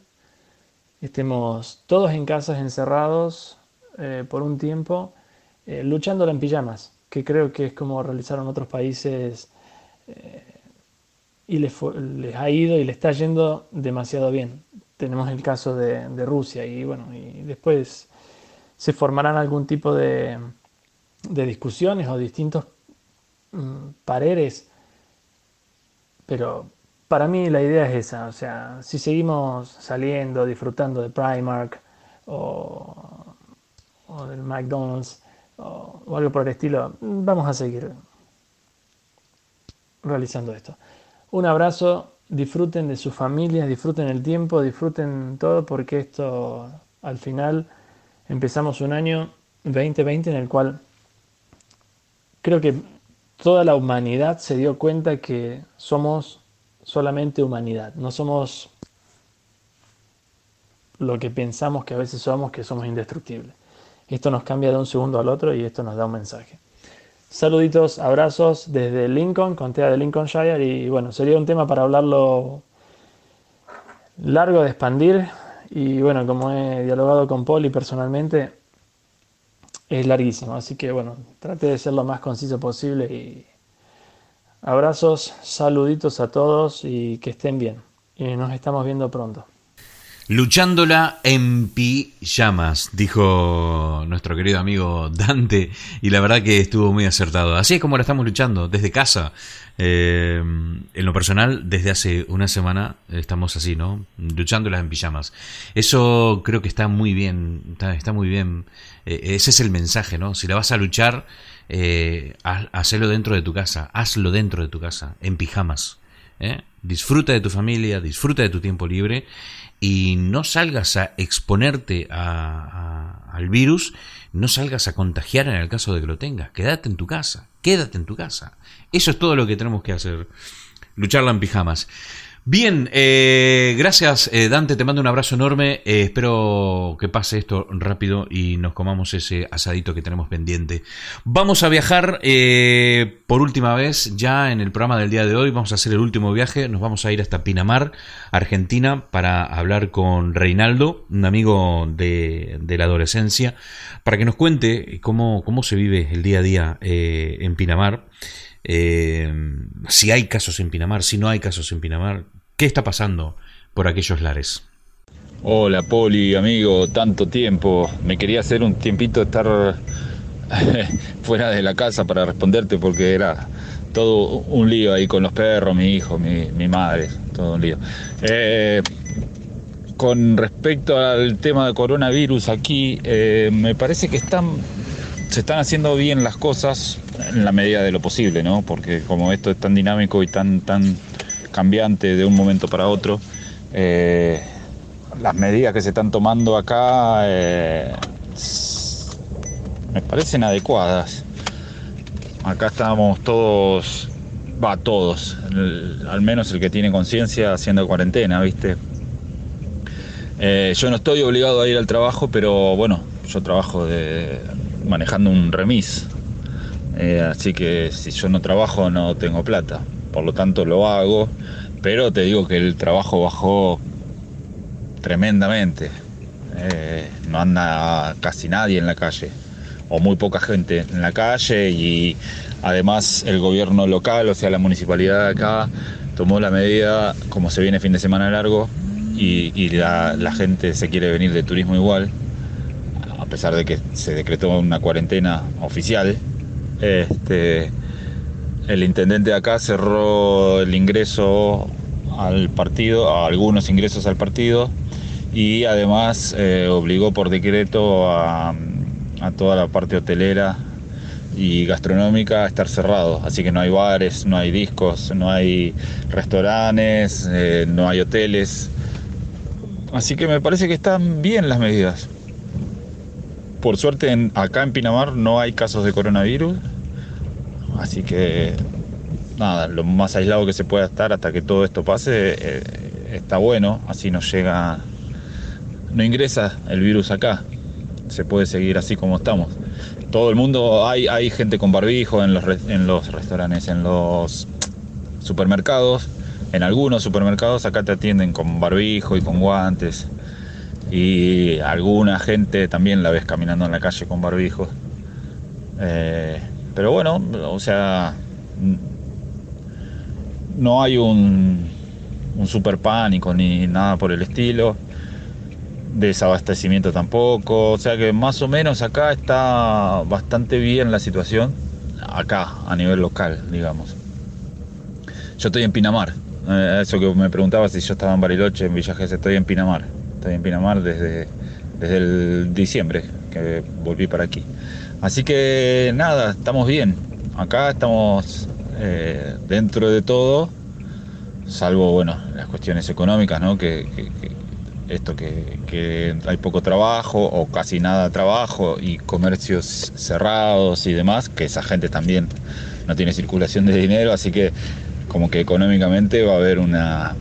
estemos todos en casas encerrados eh, por un tiempo, eh, luchándola en pijamas, que creo que es como realizaron otros países eh, y les, les ha ido y les está yendo demasiado bien. Tenemos el caso de, de Rusia y bueno, y después se formarán algún tipo de, de discusiones o distintos mm, pareres, pero para mí la idea es esa, o sea, si seguimos saliendo, disfrutando de Primark o, del McDonald's o, o algo por el estilo, vamos a seguir realizando esto. Un abrazo, disfruten de sus familias, disfruten el tiempo, disfruten todo, porque esto al final empezamos un año 2020 en el cual creo que toda la humanidad se dio cuenta que somos solamente humanidad, no somos lo que pensamos que a veces somos, que somos indestructibles. Esto nos cambia de un segundo al otro y esto nos da un mensaje. Saluditos, abrazos desde Lincoln, contea de Lincolnshire y bueno, sería un tema para hablarlo largo de expandir y bueno, como he dialogado con Poli personalmente, es larguísimo, así que bueno, trate de ser lo más conciso posible y abrazos, saluditos a todos y que estén bien. Y nos estamos viendo pronto. Luchándola en pijamas, dijo nuestro querido amigo Dante, y la verdad que estuvo muy acertado. Así es como la estamos luchando, desde casa. Eh, en lo personal, desde hace una semana estamos así, ¿no? Luchándola en pijamas. Eso creo que está muy bien, está, muy bien. Eh, ese es el mensaje, ¿no? Si la vas a luchar, eh, hacelo dentro de tu casa, hazlo dentro de tu casa, en pijamas. Disfruta de tu familia, disfruta de tu tiempo libre y no salgas a exponerte al virus, no salgas a contagiar en el caso de que lo tengas. Quédate en tu casa, quédate en tu casa. Eso es todo lo que tenemos que hacer. Lucharla en pijamas. Bien, eh, gracias eh, Dante, te mando un abrazo enorme. Eh, espero que pase esto rápido y nos comamos ese asadito que tenemos pendiente. Vamos a viajar por última vez ya en el programa del día de hoy. Vamos a hacer el último viaje. Nos vamos a ir hasta Pinamar, Argentina, para hablar con Reinaldo, un amigo de, de la adolescencia, para que nos cuente cómo, cómo se vive el día a día en Pinamar. Eh, si hay casos en Pinamar, si no hay casos en Pinamar, ¿qué está pasando por aquellos lares? Hola Poli, amigo, tanto tiempo. Me quería hacer un tiempito estar fuera de la casa para responderte porque era todo un lío ahí con los perros, mi hijo, mi, mi madre, todo un lío. Eh, con respecto al tema de coronavirus aquí, eh, me parece que están, se están haciendo bien las cosas en la medida de lo posible, ¿no? Porque como esto es tan dinámico y tan, tan cambiante de un momento para otro, eh, las medidas que se están tomando acá eh, me parecen adecuadas. Acá estamos todos, va, todos, al menos el que tiene conciencia haciendo cuarentena, ¿viste? Eh, yo no estoy obligado a ir al trabajo, pero bueno, yo trabajo de, manejando un remis. Eh, así que si yo no trabajo no tengo plata. Por lo tanto lo hago. Pero te digo que el trabajo bajó tremendamente. Eh, no anda casi nadie en la calle. O muy poca gente en la calle. Y además el gobierno local, o sea la municipalidad de acá, tomó la medida, como se viene fin de semana largo, y, la, gente se quiere venir de turismo igual, pesar de que se decretó una cuarentena oficial. Este, el intendente de acá cerró el ingreso al partido, a algunos ingresos al partido, y además eh, obligó por decreto a, a toda la parte hotelera y gastronómica a estar cerrado. Así que no hay bares, no hay discos, no hay restaurantes, eh, no hay hoteles. Así que me parece que están bien las medidas. Por suerte en- acá en Pinamar no hay casos de coronavirus. Así que nada, lo más aislado que se pueda estar hasta que todo esto pase eh, está bueno. Así no llega, no ingresa el virus acá. Se puede seguir así como estamos. Todo el mundo, hay, hay gente con barbijo en los, en los restaurantes, en los supermercados. En algunos supermercados acá te atienden con barbijo y con guantes. Y alguna gente también la ves caminando en la calle con barbijo. Eh, pero bueno, o sea, no hay un, super pánico ni nada por el estilo. Desabastecimiento tampoco. O sea que más o menos acá está bastante bien la situación. Acá, a nivel local, digamos. Yo estoy en Pinamar. Eh, eso que me preguntaba si yo estaba en Bariloche, en Villa estoy en Pinamar. Estoy en Pinamar desde, desde el diciembre. que volví para aquí. Así que nada, estamos bien. Acá estamos eh, dentro de todo, salvo bueno, las cuestiones económicas, ¿no? Que, esto que, que hay poco trabajo o casi nada trabajo y comercios cerrados y demás, que esa gente también no tiene circulación de dinero, así que como que económicamente va a haber una,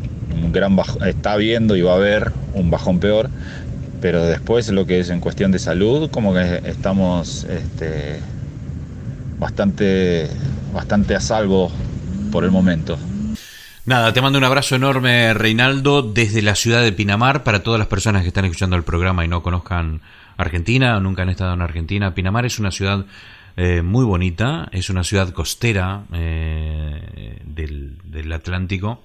gran está habiendo y va a haber un bajón peor, pero después lo que es en cuestión de salud, como que estamos este, bastante, bastante a salvo por el momento. Nada, te mando un abrazo enorme, Reinaldo, desde la ciudad de Pinamar, para todas las personas que están escuchando el programa y no conozcan Argentina nunca han estado en Argentina. Pinamar es una ciudad eh, muy bonita, es una ciudad costera eh, del Atlántico.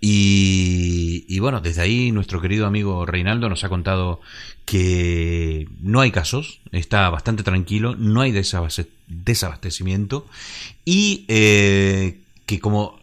Y, bueno, desde ahí nuestro querido amigo Reinaldo nos ha contado que no hay casos, está bastante tranquilo, no hay desabaste- desabastecimiento y eh, que como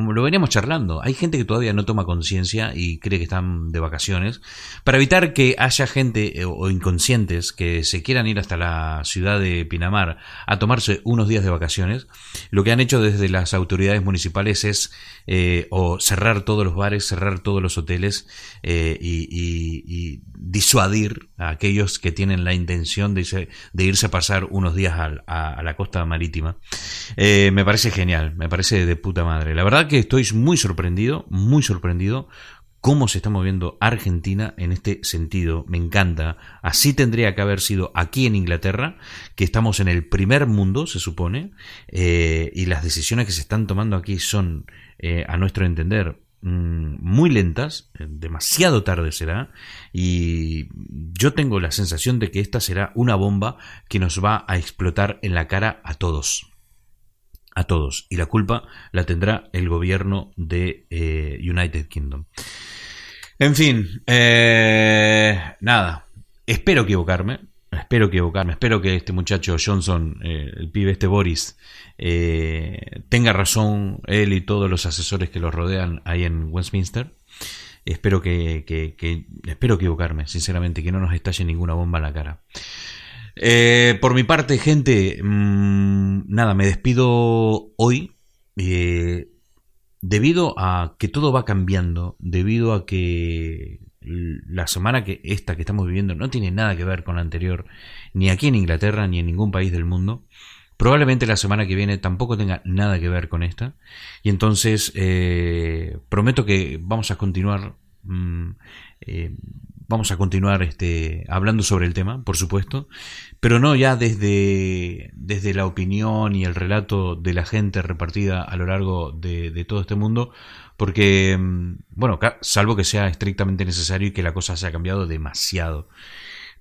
lo veníamos charlando, hay gente que todavía no toma conciencia y cree que están de vacaciones. Para evitar que haya gente eh, o inconscientes que se quieran ir hasta la ciudad de Pinamar a tomarse unos días de vacaciones, lo que han hecho desde las autoridades municipales es eh, o cerrar todos los bares, cerrar todos los hoteles eh, y, disuadir a aquellos que tienen la intención de irse, de irse a pasar unos días a la costa marítima. Eh, me parece genial, me parece de puta madre. La verdad que estoy muy sorprendido, muy sorprendido cómo se está moviendo Argentina en este sentido. Me encanta. Así tendría que haber sido aquí en Inglaterra, que estamos en el primer mundo, se supone, eh, y las decisiones que se están tomando aquí son, eh, a nuestro entender, mm, muy lentas, eh, demasiado tarde será, y yo tengo la sensación de que esta será una bomba que nos va a explotar en la cara a todos a todos y la culpa la tendrá el gobierno de eh, United Kingdom. En fin, eh, nada, espero equivocarme, espero equivocarme, espero que este muchacho Johnson, eh, el pibe este Boris, eh, tenga razón él y todos los asesores que lo rodean ahí en Westminster. Espero que, que- que- espero equivocarme, sinceramente, que no nos estalle ninguna bomba en la cara. Eh, por mi parte, gente, mm, nada, me despido hoy. eh, debido a que todo va cambiando, debido a que la semana que esta que estamos viviendo no tiene nada que ver con la anterior, ni aquí en Inglaterra, ni en ningún país del mundo. Probablemente la semana que viene tampoco tenga nada que ver con esta. Y entonces eh, prometo que vamos a continuar. mm, eh, vamos a continuar este, hablando sobre el tema, por supuesto, pero no ya desde, desde la opinión y el relato de la gente repartida a lo largo de, todo este mundo, porque, mm, bueno, salvo que sea estrictamente necesario y que la cosa se haya cambiado demasiado.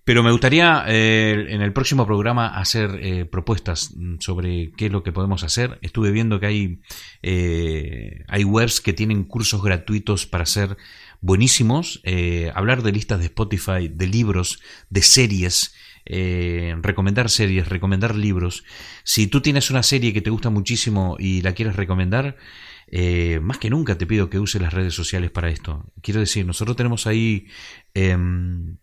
Pero me gustaría eh, en el próximo programa hacer eh, propuestas mm, sobre qué es lo que podemos hacer. Estuve viendo que hay, eh, hay webs que tienen cursos gratuitos para hacer buenísimos. eh, hablar de listas de Spotify, de libros, de series. eh, recomendar series, recomendar libros. Si tú tienes una serie que te gusta muchísimo y la quieres recomendar, eh, más que nunca te pido que uses las redes sociales para esto. Quiero decir, nosotros tenemos ahí em,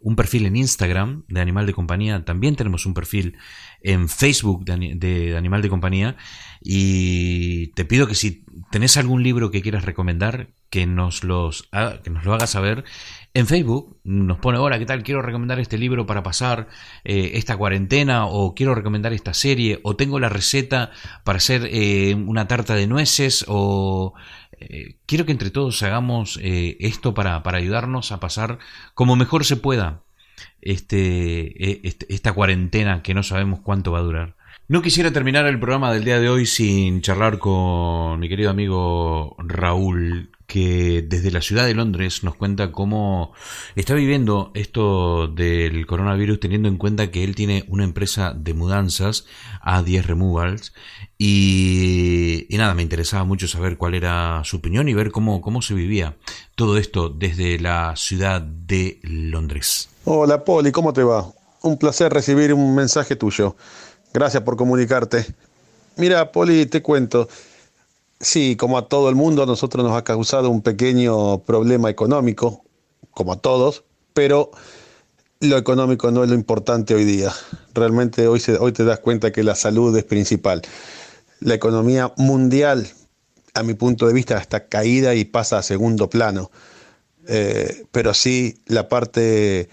un perfil en Instagram de Animal de Compañía, también tenemos un perfil en Facebook de, de Animal de Compañía y te pido que si tenés algún libro que quieras recomendar, que nos, los, que nos lo hagas saber en Facebook. Nos pone, hola, ¿qué tal? Quiero recomendar este libro para pasar eh, esta cuarentena o quiero recomendar esta serie o tengo la receta para hacer eh, una tarta de nueces o eh, quiero que entre todos hagamos esto para, para ayudarnos a pasar como mejor se pueda este, eh, este- esta cuarentena que no sabemos cuánto va a durar. No quisiera terminar el programa del día de hoy sin charlar con mi querido amigo Raúl, que desde la ciudad de Londres nos cuenta cómo está viviendo esto del coronavirus teniendo en cuenta que él tiene una empresa de mudanzas, A10 Removals, y, nada, me interesaba mucho saber cuál era su opinión y ver cómo, cómo se vivía todo esto desde la ciudad de Londres. Hola Poli, ¿cómo te va? Un placer recibir un mensaje tuyo. Gracias por comunicarte. Mira, Poli, te cuento. Sí, como a todo el mundo, a nosotros nos ha causado un pequeño problema económico, como a todos, pero lo económico no es lo importante hoy día. Realmente hoy, hoy te das cuenta que la salud es principal. La economía mundial, a mi punto de vista, está caída y pasa a segundo plano. Eh, pero sí, la parte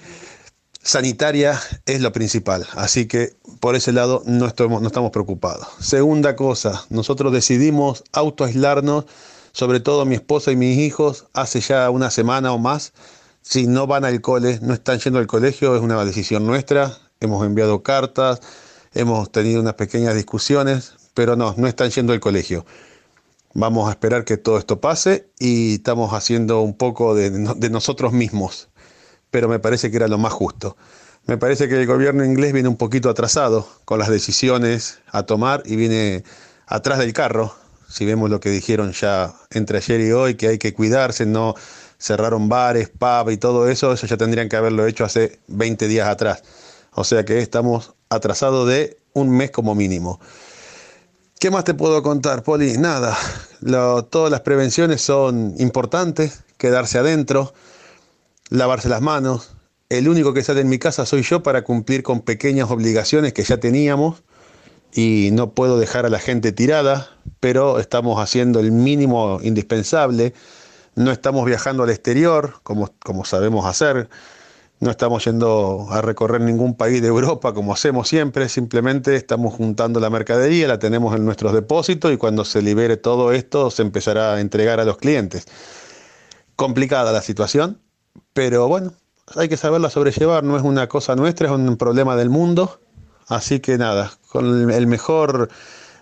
sanitaria es lo principal. Así que por ese lado no estamos, preocupados. Segunda cosa, nosotros decidimos autoaislarnos, sobre todo mi esposa y mis hijos, hace ya una semana o más si no van al cole, no están yendo al colegio, es una decisión nuestra. Hemos enviado cartas, hemos tenido unas pequeñas discusiones, pero no, no están yendo al colegio. Vamos a esperar que todo esto pase y estamos haciendo un poco de nosotros mismos, pero me parece que era lo más justo. Me parece que el gobierno inglés viene un poquito atrasado con las decisiones a tomar y viene atrás del carro. Si vemos lo que dijeron ya entre ayer y hoy, que hay que cuidarse, no cerraron bares, pub y todo eso, eso ya tendrían que haberlo hecho hace 20 días atrás. O sea que estamos atrasados de un mes como mínimo. ¿Qué más te puedo contar, Poli? Nada, todas las prevenciones son importantes, quedarse adentro, lavarse las manos. El único que sale en mi casa soy yo para cumplir con pequeñas obligaciones que ya teníamos y no puedo dejar a la gente tirada, pero estamos haciendo el mínimo indispensable no estamos viajando al exterior, como, como sabemos hacer, no estamos yendo a recorrer ningún país de Europa como hacemos siempre, simplemente estamos juntando la mercadería, la tenemos en nuestros depósitos y cuando se libere todo esto se empezará a entregar a los clientes. Complicada la situación, pero bueno, hay que saberla sobrellevar, no es una cosa nuestra, es un problema del mundo, así que nada, con el mejor,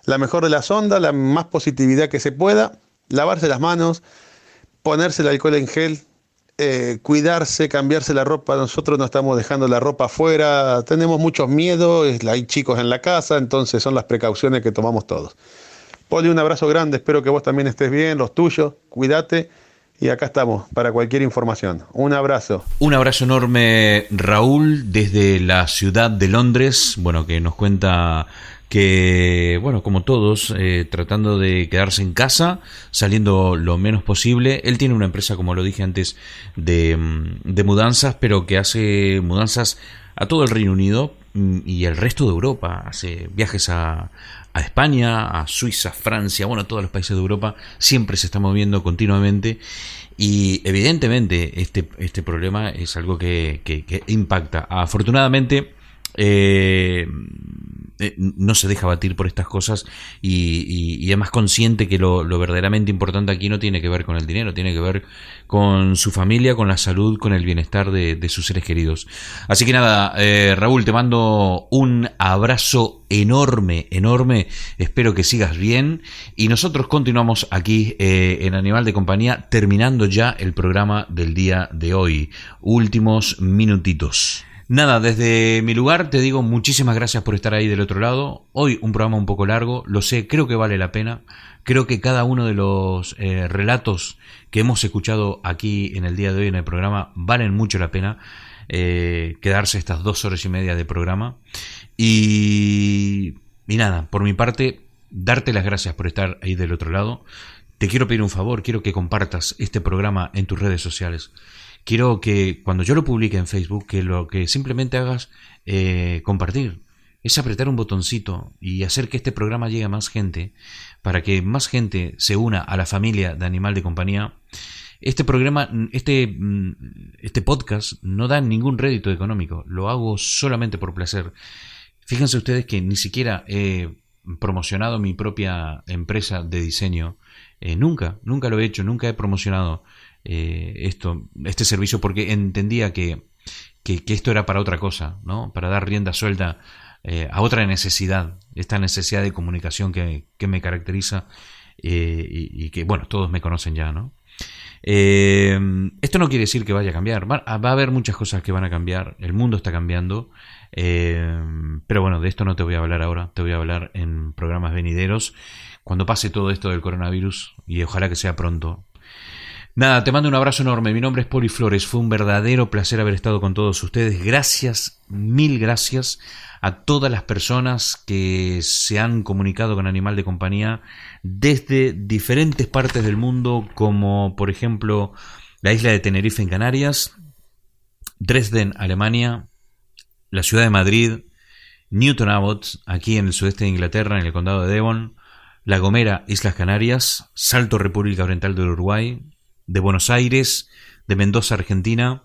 la mejor de las ondas, la más positividad que se pueda, lavarse las manos, ponerse el alcohol en gel, eh, cuidarse, cambiarse la ropa. Nosotros no estamos dejando la ropa afuera, tenemos muchos miedos, hay chicos en la casa, entonces son las precauciones que tomamos todos. Poli, un abrazo grande, espero que vos también estés bien, los tuyos, cuídate. Y acá estamos para cualquier información. Un abrazo. Un abrazo enorme, Raúl, desde la ciudad de Londres. Bueno, que nos cuenta que, bueno, como todos, eh, tratando de quedarse en casa, saliendo lo menos posible. Él tiene una empresa, como lo dije antes, de, mm, de mudanzas, pero que hace mudanzas a todo el Reino Unido mm, y el resto de Europa. Hace viajes a, a España, a Suiza, Francia, bueno, a todos los países de Europa. Siempre se está moviendo continuamente. Y evidentemente este, este problema es algo que, que, que impacta. Afortunadamente, eh, eh, no se deja batir por estas cosas y, es más consciente que lo, verdaderamente importante aquí no tiene que ver con el dinero, tiene que ver con su familia, con la salud, con el bienestar de, sus seres queridos. Así que nada, eh, Raúl, te mando un abrazo enorme, enorme. Espero que sigas bien y nosotros continuamos aquí eh, en Animal de Compañía terminando ya el programa del día de hoy. Últimos minutitos. Nada, desde mi lugar te digo muchísimas gracias por estar ahí del otro lado. Hoy un programa un poco largo, lo sé, creo que vale la pena. Creo que cada uno de los eh, relatos que hemos escuchado aquí en el día de hoy en el programa valen mucho la pena eh, quedarse estas dos horas y media de programa. Y, y nada, por mi parte, darte las gracias por estar ahí del otro lado. Te quiero pedir un favor, quiero que compartas este programa en tus redes sociales quiero que cuando yo lo publique en Facebook, que lo que simplemente hagas eh, compartir, es apretar un botoncito y hacer que este programa llegue a más gente, para que más gente se una a la familia de Animal de Compañía. Este programa, este, mm, este podcast no da ningún rédito económico, lo hago solamente por placer. Fíjense ustedes que ni siquiera he promocionado mi propia empresa de diseño, eh, nunca, nunca lo he hecho, nunca he promocionado eh, esto, este servicio porque entendía que, que, esto era para otra cosa, ¿no? Para dar rienda suelta eh, a otra necesidad, esta necesidad de comunicación que, que me caracteriza eh, y, que, bueno, todos me conocen ya, ¿no? esto no quiere decir que vaya a cambiar, va, a haber muchas cosas que van a cambiar, el mundo está cambiando, pero bueno, de esto no te voy a hablar ahora, te voy a hablar en programas venideros, cuando pase todo esto del coronavirus, y ojalá que sea pronto, Nada, te mando un abrazo enorme. Mi nombre es Poli Flores. Fue un verdadero placer haber estado con todos ustedes. Gracias, mil gracias a todas las personas que se han comunicado con Animal de Compañía desde diferentes partes del mundo, como por ejemplo la isla de Tenerife en Canarias, Dresden, Alemania, la ciudad de Madrid, Newton Abbot, aquí en el sudeste de Inglaterra, en el condado de Devon, La Gomera, Islas Canarias, Salto, República Oriental del Uruguay, de Buenos Aires, de Mendoza, Argentina,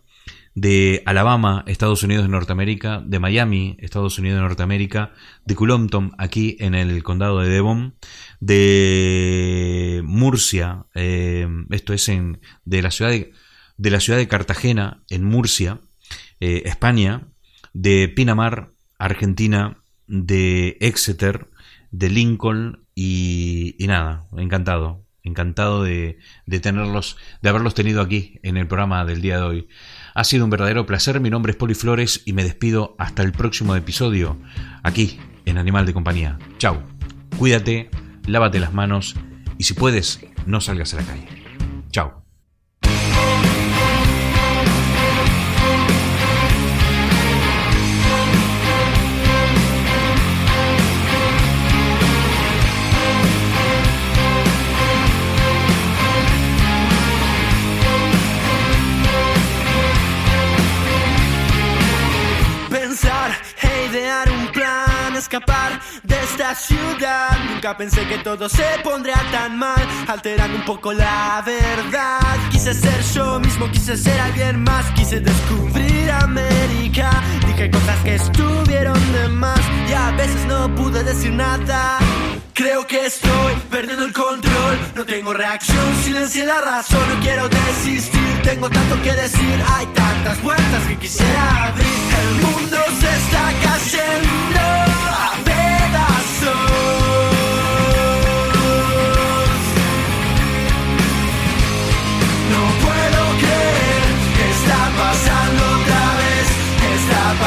de Alabama, Estados Unidos de Norteamérica, de Miami, Estados Unidos de Norteamérica, de Cullompton, aquí en el condado de Devon, de Murcia, eh, esto es en, de, la ciudad de, de la ciudad de Cartagena, en Murcia, eh, España, de Pinamar, Argentina, de Exeter, de Lincoln y nada, encantado, encantado de, de tenerlos, de haberlos tenido aquí en el programa del día de hoy. Ha sido un verdadero placer. Mi nombre es Poli Flores y me despido hasta el próximo episodio aquí en Animal de Compañía. Chao. Cuídate, lávate las manos y si puedes, no salgas a la calle. De esta ciudad. Nunca pensé que todo se pondría tan mal, alterando un poco la verdad. Quise ser yo mismo, quise ser alguien más, quise descubrir América. Dije cosas que estuvieron de más y a veces no pude decir nada. Creo que estoy perdiendo el control, no tengo reacción, silencié la razón, no quiero desistir, tengo tanto que decir, hay tantas vueltas que quisiera abrir. El mundo se está cayendo a pedazos.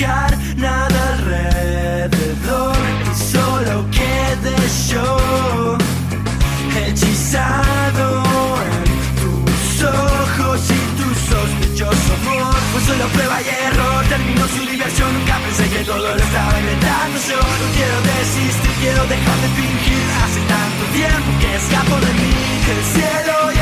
dejar nada alrededor y solo quedé yo hechizado en tus ojos y tu sospechoso amor. Fue solo prueba y error, terminó su diversión. Nunca pensé que todo lo estaba inventando yo. No quiero desistir, quiero dejar de fingir. Hace tanto tiempo que escapo de mí. El cielo y